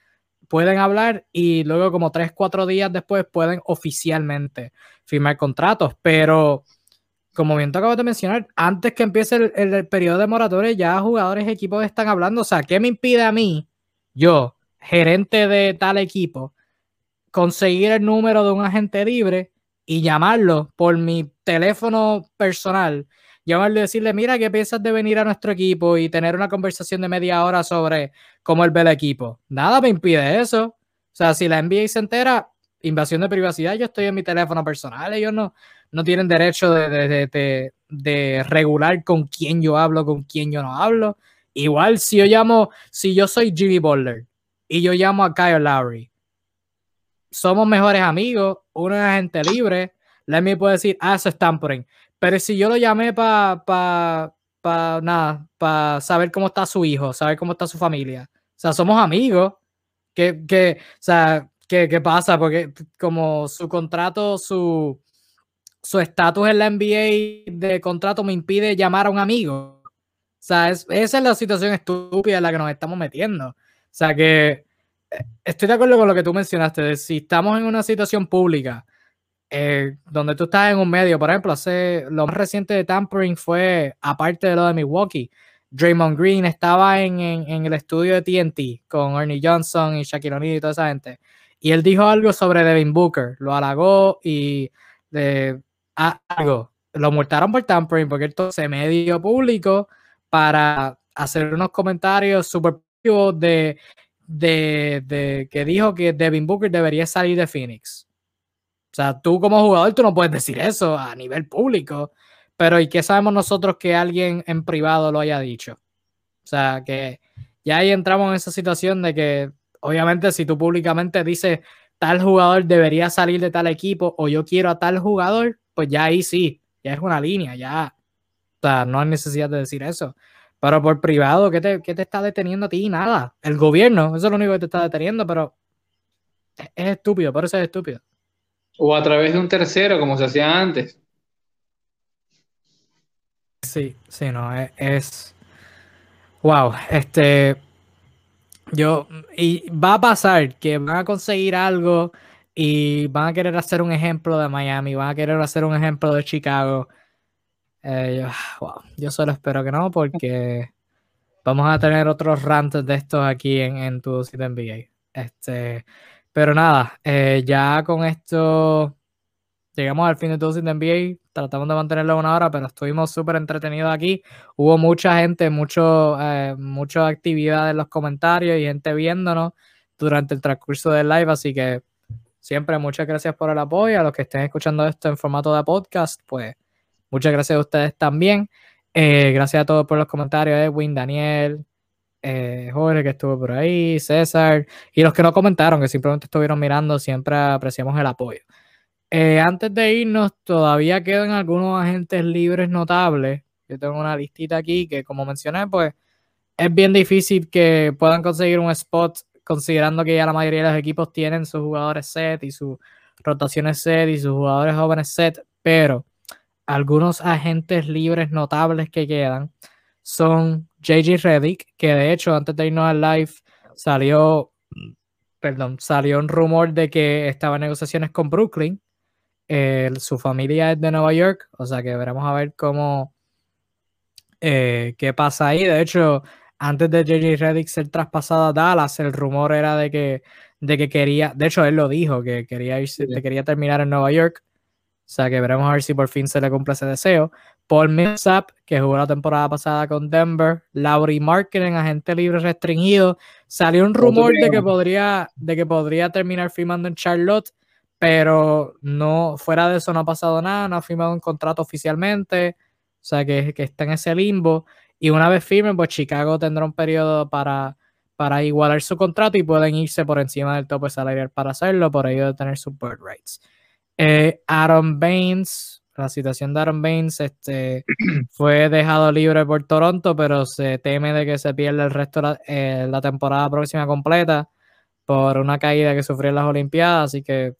Speaker 1: pueden hablar y luego como tres, cuatro días después pueden oficialmente firmar contratos, pero como bien te acabo de mencionar, antes que empiece el, el periodo de moratoria, ya jugadores y equipos están hablando. O sea, ¿qué me impide a mí yo, gerente de tal equipo, conseguir el número de un agente libre y llamarlo por mi teléfono personal, llamarlo y decirle, mira, ¿qué piensas de venir a nuestro equipo y tener una conversación de media hora sobre cómo él ve el equipo? Nada me impide eso. O sea, si la NBA se entera, invasión de privacidad, yo estoy en mi teléfono personal, ellos no, no tienen derecho de, de, regular con quién yo hablo, con quién yo no hablo. Igual si yo llamo, si yo soy Jimmy Butler y yo llamo a Kyle Lowry, somos mejores amigos, uno es agente libre, let me puede decir, ah, eso es tampering. Pero si yo lo llamé para pa, pa, nada, para saber cómo está su hijo, saber cómo está su familia. O sea, somos amigos. Que, que, o sea, ¿qué, ¿qué, pasa? Porque como su contrato, su su estatus en la NBA de contrato me impide llamar a un amigo. O sea, esa es la situación estúpida en la que nos estamos metiendo. O sea, que eh, estoy de acuerdo con lo que tú mencionaste, si estamos en una situación pública, eh, donde tú estás en un medio, por ejemplo, hace, lo más reciente de tampering fue, aparte de lo de Milwaukee, Draymond Green estaba en, en, el estudio de TNT con Ernie Johnson y Shaquille O'Neal y toda esa gente. Y él dijo algo sobre Devin Booker, lo halagó y de, algo. Lo multaron por tampering porque entonces medio público para hacer unos comentarios súper de, de, de que dijo que Devin Booker debería salir de Phoenix. O sea, tú como jugador, tú no puedes decir eso a nivel público, pero ¿y qué sabemos nosotros que alguien en privado lo haya dicho? O sea, que ya ahí entramos en esa situación de que, obviamente, si tú públicamente dices tal jugador debería salir de tal equipo o yo quiero a tal jugador, pues ya ahí sí, ya es una línea, ya no hay necesidad de decir eso. Pero por privado, ¿qué te, te está deteniendo a ti? Nada. El gobierno, eso es lo único que te está deteniendo, pero es, estúpido, por eso es estúpido.
Speaker 2: O a través de un tercero, como se hacía antes.
Speaker 1: Sí, sí, no, es, es, Wow, este. Yo. Y va a pasar que van a conseguir algo y van a querer hacer un ejemplo de Miami, van a querer hacer un ejemplo de Chicago eh, yo, solo espero que no, porque vamos a tener otros rants de estos aquí en, en tu sitio NBA. Este, pero nada, eh, ya con esto llegamos al fin de tu sitio NBA. Tratamos de mantenerlo una hora, pero estuvimos súper entretenidos aquí. Hubo mucha gente, mucho, eh, mucha actividad en los comentarios y gente viéndonos durante el transcurso del live, así que siempre muchas gracias por el apoyo. A los que estén escuchando esto en formato de podcast, pues Muchas gracias a ustedes también. Eh, gracias a todos por los comentarios, Edwin, Daniel, eh, Jorge que estuvo por ahí, César, y los que no comentaron, que simplemente estuvieron mirando, siempre apreciamos el apoyo. Eh, antes de irnos, todavía quedan algunos agentes libres notables. Yo tengo una listita aquí que, como mencioné, pues es bien difícil que puedan conseguir un spot considerando que ya la mayoría de los equipos tienen sus jugadores set y sus rotaciones set y sus jugadores jóvenes set, pero algunos agentes libres notables que quedan son JJ Reddick, que de hecho antes de irnos al live salió, perdón, salió un rumor de que estaba en negociaciones con Brooklyn. Su familia es de Nueva York, o sea que veremos a ver cómo, eh, qué pasa ahí. De hecho, antes de JJ Reddick ser traspasado a Dallas, el rumor era de que, de que quería, de hecho él lo dijo, que quería irse, quería terminar en Nueva York. O sea que veremos a ver si por fin se le cumple ese deseo. Paul Millsap, que jugó la temporada pasada con Denver. Laurie Marketing, agente libre restringido. Salió un rumor de que podría, de que podría terminar firmando en Charlotte, pero no, fuera de eso no ha pasado nada, no ha firmado un contrato oficialmente. O sea que, que está en ese limbo. Y una vez firme, pues Chicago tendrá un periodo para, para igualar su contrato y pueden irse por encima del tope salarial para hacerlo, por ello de tener sus bird rights. Eh, Aaron Baines, la situación de Aaron Baines este, fue dejado libre por Toronto, pero se teme de que se pierda el resto de la, eh, la temporada próxima completa por una caída que sufrió en las Olimpiadas, así que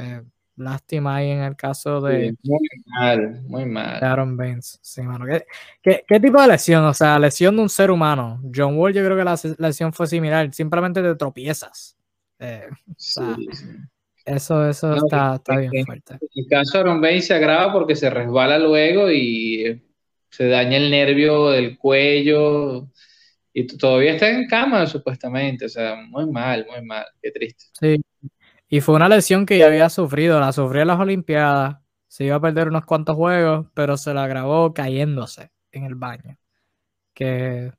Speaker 1: eh, Lástima ahí en el caso de.
Speaker 2: muy mal, muy mal.
Speaker 1: Aaron Baines. Sí, mano. ¿Qué, ¿Qué, tipo de lesión? O sea, lesión de un ser humano. John Wall, yo creo que la lesión fue similar. Simplemente te tropiezas. Eh, eso, eso está, está bien fuerte.
Speaker 2: En el caso de Aaron Baines se agrava porque se resbala luego y se daña el nervio del cuello. Y todavía está en cama, supuestamente. O sea, muy mal, muy mal. Qué triste.
Speaker 1: Sí, y fue una lesión que ya había sufrido, la sufrió en las Olimpiadas, se iba a perder unos cuantos juegos, pero se la grabó cayéndose en el baño. Que,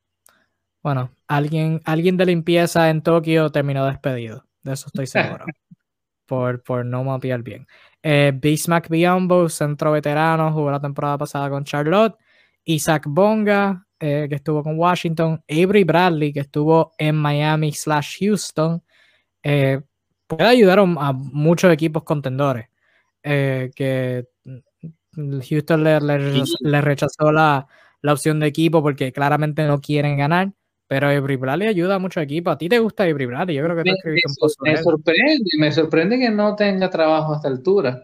Speaker 1: bueno, alguien, alguien de limpieza en Tokio terminó despedido, de eso estoy seguro, por, por no mapear bien. Eh, Bismack Biombo, centro veterano, jugó la temporada pasada con Charlotte. Isaac Bonga, eh, que estuvo con Washington. Avery Bradley, que estuvo en Miami slash Houston. Eh, puede ayudar a, muchos equipos contendores. Eh, que Houston le, rechazó la, opción de equipo porque claramente no quieren ganar. Pero Avery Bradley ayuda a muchos equipos. ¿A ti te gusta Avery Bradley? Yo creo que escribiste un post
Speaker 2: Me sorprende, me sorprende que no tenga trabajo a esta altura.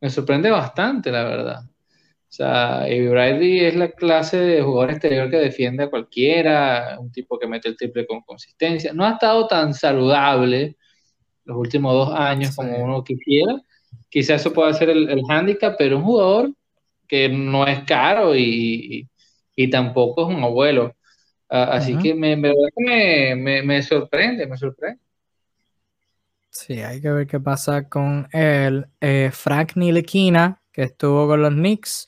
Speaker 2: Me sorprende bastante, la verdad. O sea, Avery Bradley es la clase de jugador exterior que defiende a cualquiera, un tipo que mete el triple con consistencia. No ha estado tan saludable los últimos dos años como uno quisiera. Quizás eso pueda ser el, el hándicap, pero un jugador que no es caro y, y, tampoco es un abuelo. así que me, me, me, sorprende, me sorprende.
Speaker 1: Sí, hay que ver qué pasa con él. Eh, Frank Nilekina, que estuvo con los Knicks,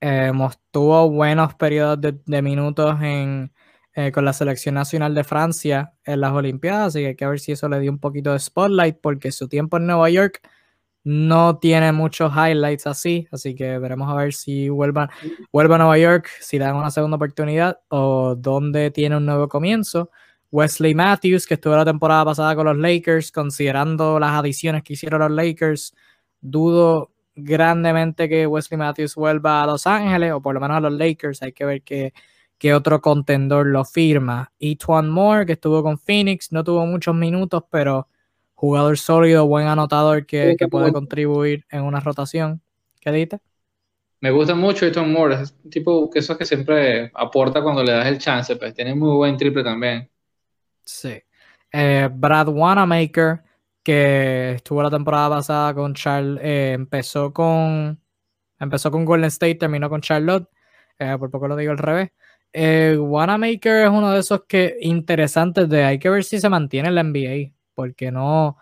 Speaker 1: eh, tuvo buenos periodos de, de minutos en, eh, con la selección nacional de Francia en las Olimpiadas, así que hay que ver si eso le dio un poquito de spotlight, porque su tiempo en Nueva York no tiene muchos highlights así, así que veremos a ver si vuelva, a Nueva York, si le dan una segunda oportunidad o dónde tiene un nuevo comienzo. Wesley Matthews, que estuvo la temporada pasada con los Lakers, considerando las adiciones que hicieron los Lakers, dudo grandemente que Wesley Matthews vuelva a Los Ángeles o por lo menos a los Lakers. Hay que ver qué, que otro contendor lo firma. Etwan Moore, que estuvo con Phoenix, no tuvo muchos minutos, pero jugador sólido, buen anotador que, puede contribuir en una rotación. ¿Qué dices?
Speaker 2: Me gusta mucho Etwan Moore, es un tipo que eso que siempre aporta cuando le das el chance, pues tiene muy buen triple también.
Speaker 1: Sí. Eh, Brad Wanamaker, que estuvo la temporada pasada con Charlotte, eh, empezó con empezó con Golden State, terminó con Charlotte, eh, por poco lo digo al revés. Eh, Wanamaker es uno de esos que interesantes de hay que ver si se mantiene en la NBA, porque no,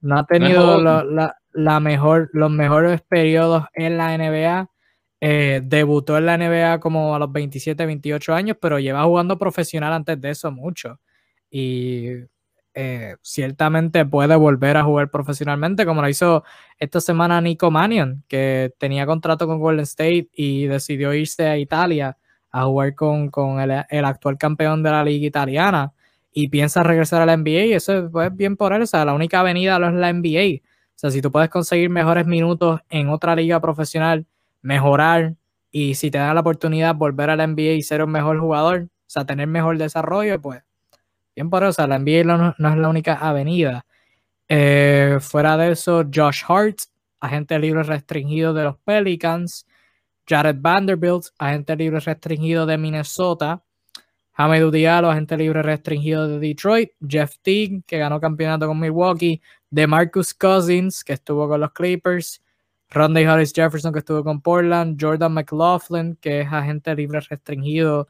Speaker 1: no ha tenido la, mejor, los mejores periodos en la NBA. Eh, debutó en la NBA como a los 27, 28 años, pero lleva jugando profesional antes de eso mucho. Y eh, ciertamente puede volver a jugar profesionalmente, como lo hizo esta semana Nico Mannion, que tenía contrato con Golden State y decidió irse a Italia a jugar con, el, actual campeón de la liga italiana y piensa regresar a la NBA y eso es pues, bien por él, o sea, la única avenida no es la NBA. O sea, si tú puedes conseguir mejores minutos en otra liga profesional, mejorar y si te dan la oportunidad volver a la NBA y ser un mejor jugador, o sea, tener mejor desarrollo, pues bien por eso, la NBA no, es la única avenida. Eh, fuera de eso, Josh Hart, agente libre restringido de los Pelicans. Jared Vanderbilt, agente libre restringido de Minnesota. Hamidou Diallo, agente libre restringido de Detroit. Jeff Teague, que ganó campeonato con Milwaukee. DeMarcus Cousins, que estuvo con los Clippers. Ronday Harris Jefferson, que estuvo con Portland. Jordan McLaughlin, que es agente libre restringido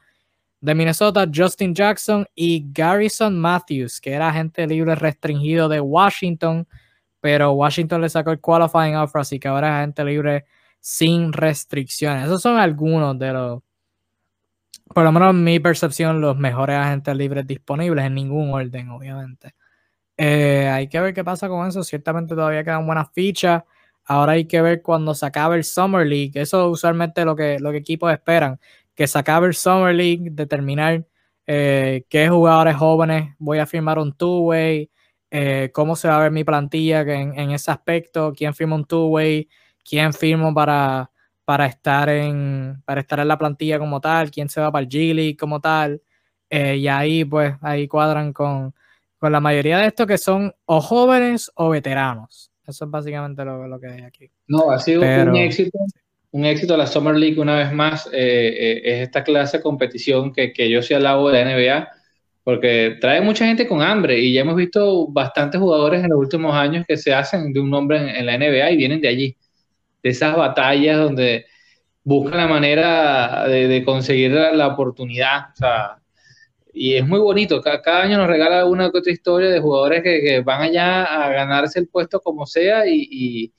Speaker 1: de Minnesota, Justin Jackson y Garrison Matthews, que era agente libre restringido de Washington, pero Washington le sacó el qualifying offer, así que ahora es agente libre sin restricciones. Esos son algunos de los, por lo menos en mi percepción, los mejores agentes libres disponibles, en ningún orden, obviamente. Eh, hay que ver qué pasa con eso. Ciertamente todavía quedan buenas fichas. Ahora hay que ver cuando se acabe el Summer League. Eso es usualmente lo que los equipos esperan que se acabe el Summer League, determinar eh, qué jugadores jóvenes voy a firmar un two-way, eh, cómo se va a ver mi plantilla en, ese aspecto, quién firma un two-way, quién firmo para, para, estar en, para estar en la plantilla como tal, quién se va para el G-League como tal. Eh, y ahí, pues, ahí cuadran con, con, la mayoría de estos que son o jóvenes o veteranos. Eso es básicamente lo, lo que hay aquí.
Speaker 2: No, ha sido un éxito un éxito la Summer League una vez más eh, eh, es esta clase de competición que, que yo sí alabo de la NBA porque trae mucha gente con hambre y ya hemos visto bastantes jugadores en los últimos años que se hacen de un nombre en, la NBA y vienen de allí, de esas batallas donde buscan la manera de, conseguir la, oportunidad. Y es muy bonito, cada, año nos regala una que otra historia de jugadores que, van allá a ganarse el puesto como sea y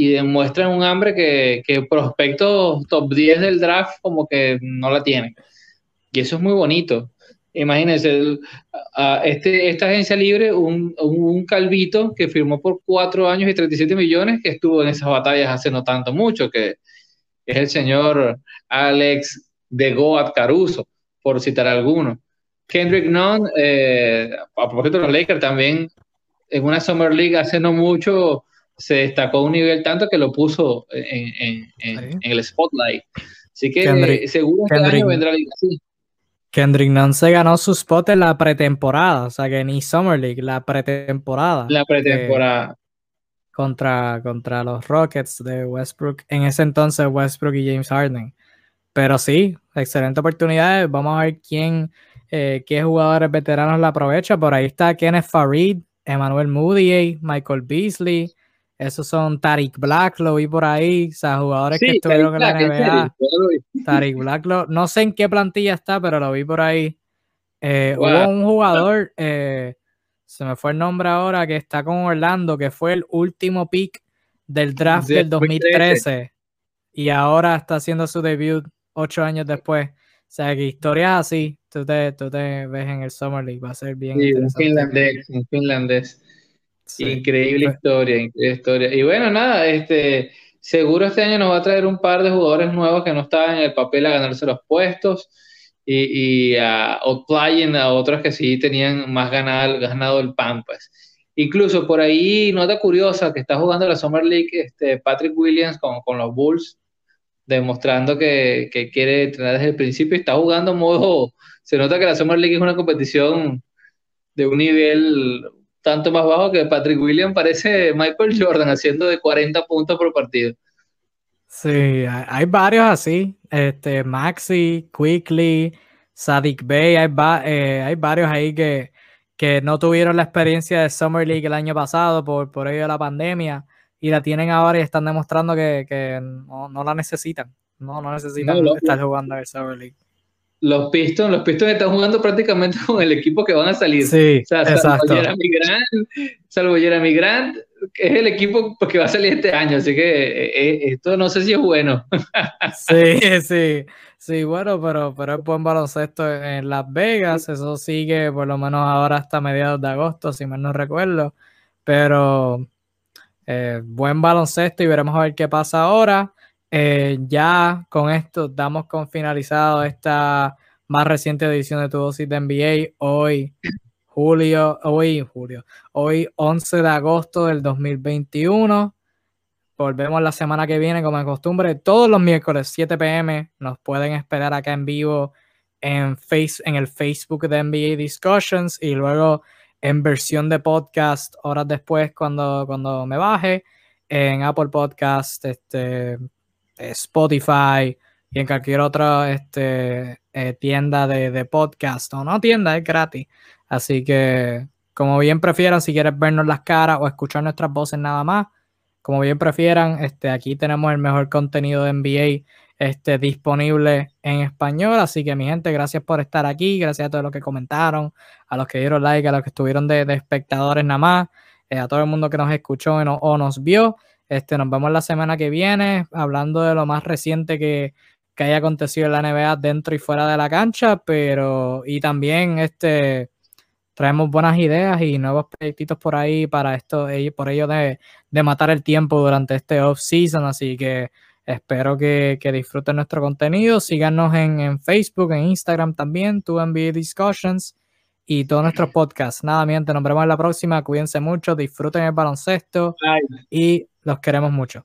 Speaker 2: y demuestran un hambre que, que prospectos top 10 del draft como que no la tienen. Y eso es muy bonito. Imagínense, este, esta agencia libre, un, un, calvito que firmó por cuatro años y 37 millones, que estuvo en esas batallas hace no tanto mucho, que es el señor Alex de Goat Caruso, por citar alguno. Kendrick Nunn, eh, a propósito de los Lakers, también en una Summer League hace no mucho se destacó un nivel tanto que lo puso en, el spotlight. Así que seguro este año vendrá así.
Speaker 1: Kendrick Nunn se ganó su spot en la pretemporada, o sea que ni Summer League, la pretemporada.
Speaker 2: La pretemporada.
Speaker 1: contra, contra los Rockets de Westbrook, en ese entonces Westbrook y James Harden. Pero sí, excelente oportunidad. Vamos a ver quién, eh, qué jugadores veteranos la aprovecha. Por ahí está Kenneth Farid, Emmanuel Moody, Michael Beasley, esos son Tariq Black, lo vi por ahí, o sea, jugadores que estuvieron en la NBA. Tariq Black, no sé en qué plantilla está, pero lo vi por ahí. Eh, hubo un jugador, eh, se me fue el nombre ahora, que está con Orlando, que fue el último pick del draft del 2013 y ahora está haciendo su debut ocho años después. O sea, que historias así, tú te, tú te ves en el Summer League, va a ser bien.
Speaker 2: Sí, un finlandés, un finlandés increíble historia, increíble historia. Y bueno, nada, este, seguro este año nos va a traer un par de jugadores nuevos que no estaban en el papel a ganarse los puestos y, y a a otros que sí tenían más ganado, ganado el pan, pues. Incluso por ahí, nota curiosa, que está jugando la Summer League este, Patrick Williams con, con los Bulls, demostrando que, que, quiere entrenar desde el principio y está jugando modo, se nota que la Summer League es una competición de un nivel tanto más bajo que Patrick Williams parece Michael Jordan haciendo de 40 puntos por partido.
Speaker 1: Sí, hay varios así, este, Maxi, Quickly, Sadik Bay, hay, eh, hay varios ahí que, que, no tuvieron la experiencia de Summer League el año pasado por, por ello de la pandemia y la tienen ahora y están demostrando que, que no, no, la necesitan, no, no necesitan estar jugando el Summer League
Speaker 2: los Pistons, los Pistons están jugando prácticamente con el equipo que van a salir.
Speaker 1: Sí,
Speaker 2: o sea,
Speaker 1: salvo
Speaker 2: Jeremy Grant, salvo Jeremy Grant, es el equipo que va a salir este año, así que eh, eh, esto no sé si es bueno.
Speaker 1: Sí, sí, sí, bueno, pero, pero es buen baloncesto en Las Vegas, eso sigue por lo menos ahora hasta mediados de agosto, si mal no recuerdo, pero eh, buen baloncesto y veremos a ver qué pasa ahora. Ya con esto damos con finalizado esta más reciente edición de Tu Dosis de NBA. Hoy julio, hoy, julio, hoy 11 de agosto del 2021. Volvemos la semana que viene, como de costumbre, todos los miércoles 7 pm. Nos pueden esperar acá en vivo en, face, en el Facebook de NBA Discussions y luego en versión de podcast horas después cuando, cuando me baje en Apple Podcast, este, Spotify y en cualquier otra este, eh, tienda de, podcast o no tienda, es gratis. Así que, como bien prefieran, si quieres vernos las caras o escuchar nuestras voces nada más, como bien prefieran, este, aquí tenemos el mejor contenido de NBA este, disponible en español. Así que, mi gente, gracias por estar aquí. Gracias a todos los que comentaron, a los que dieron like, a los que estuvieron de, espectadores nada más, eh, a todo el mundo que nos escuchó o nos vio. Este, nos vemos la semana que viene hablando de lo más reciente que, que haya acontecido en la NBA dentro y fuera de la cancha, pero y también este traemos buenas ideas y nuevos proyectitos por ahí para esto, por ello de, matar el tiempo durante este off-season. Así que espero que, disfruten nuestro contenido. Síganos en, Facebook, en Instagram también, tu NBA Discussions y todos nuestros podcasts. Nada, mi gente, nos vemos en la próxima. Cuídense mucho, disfruten el baloncesto y los queremos mucho.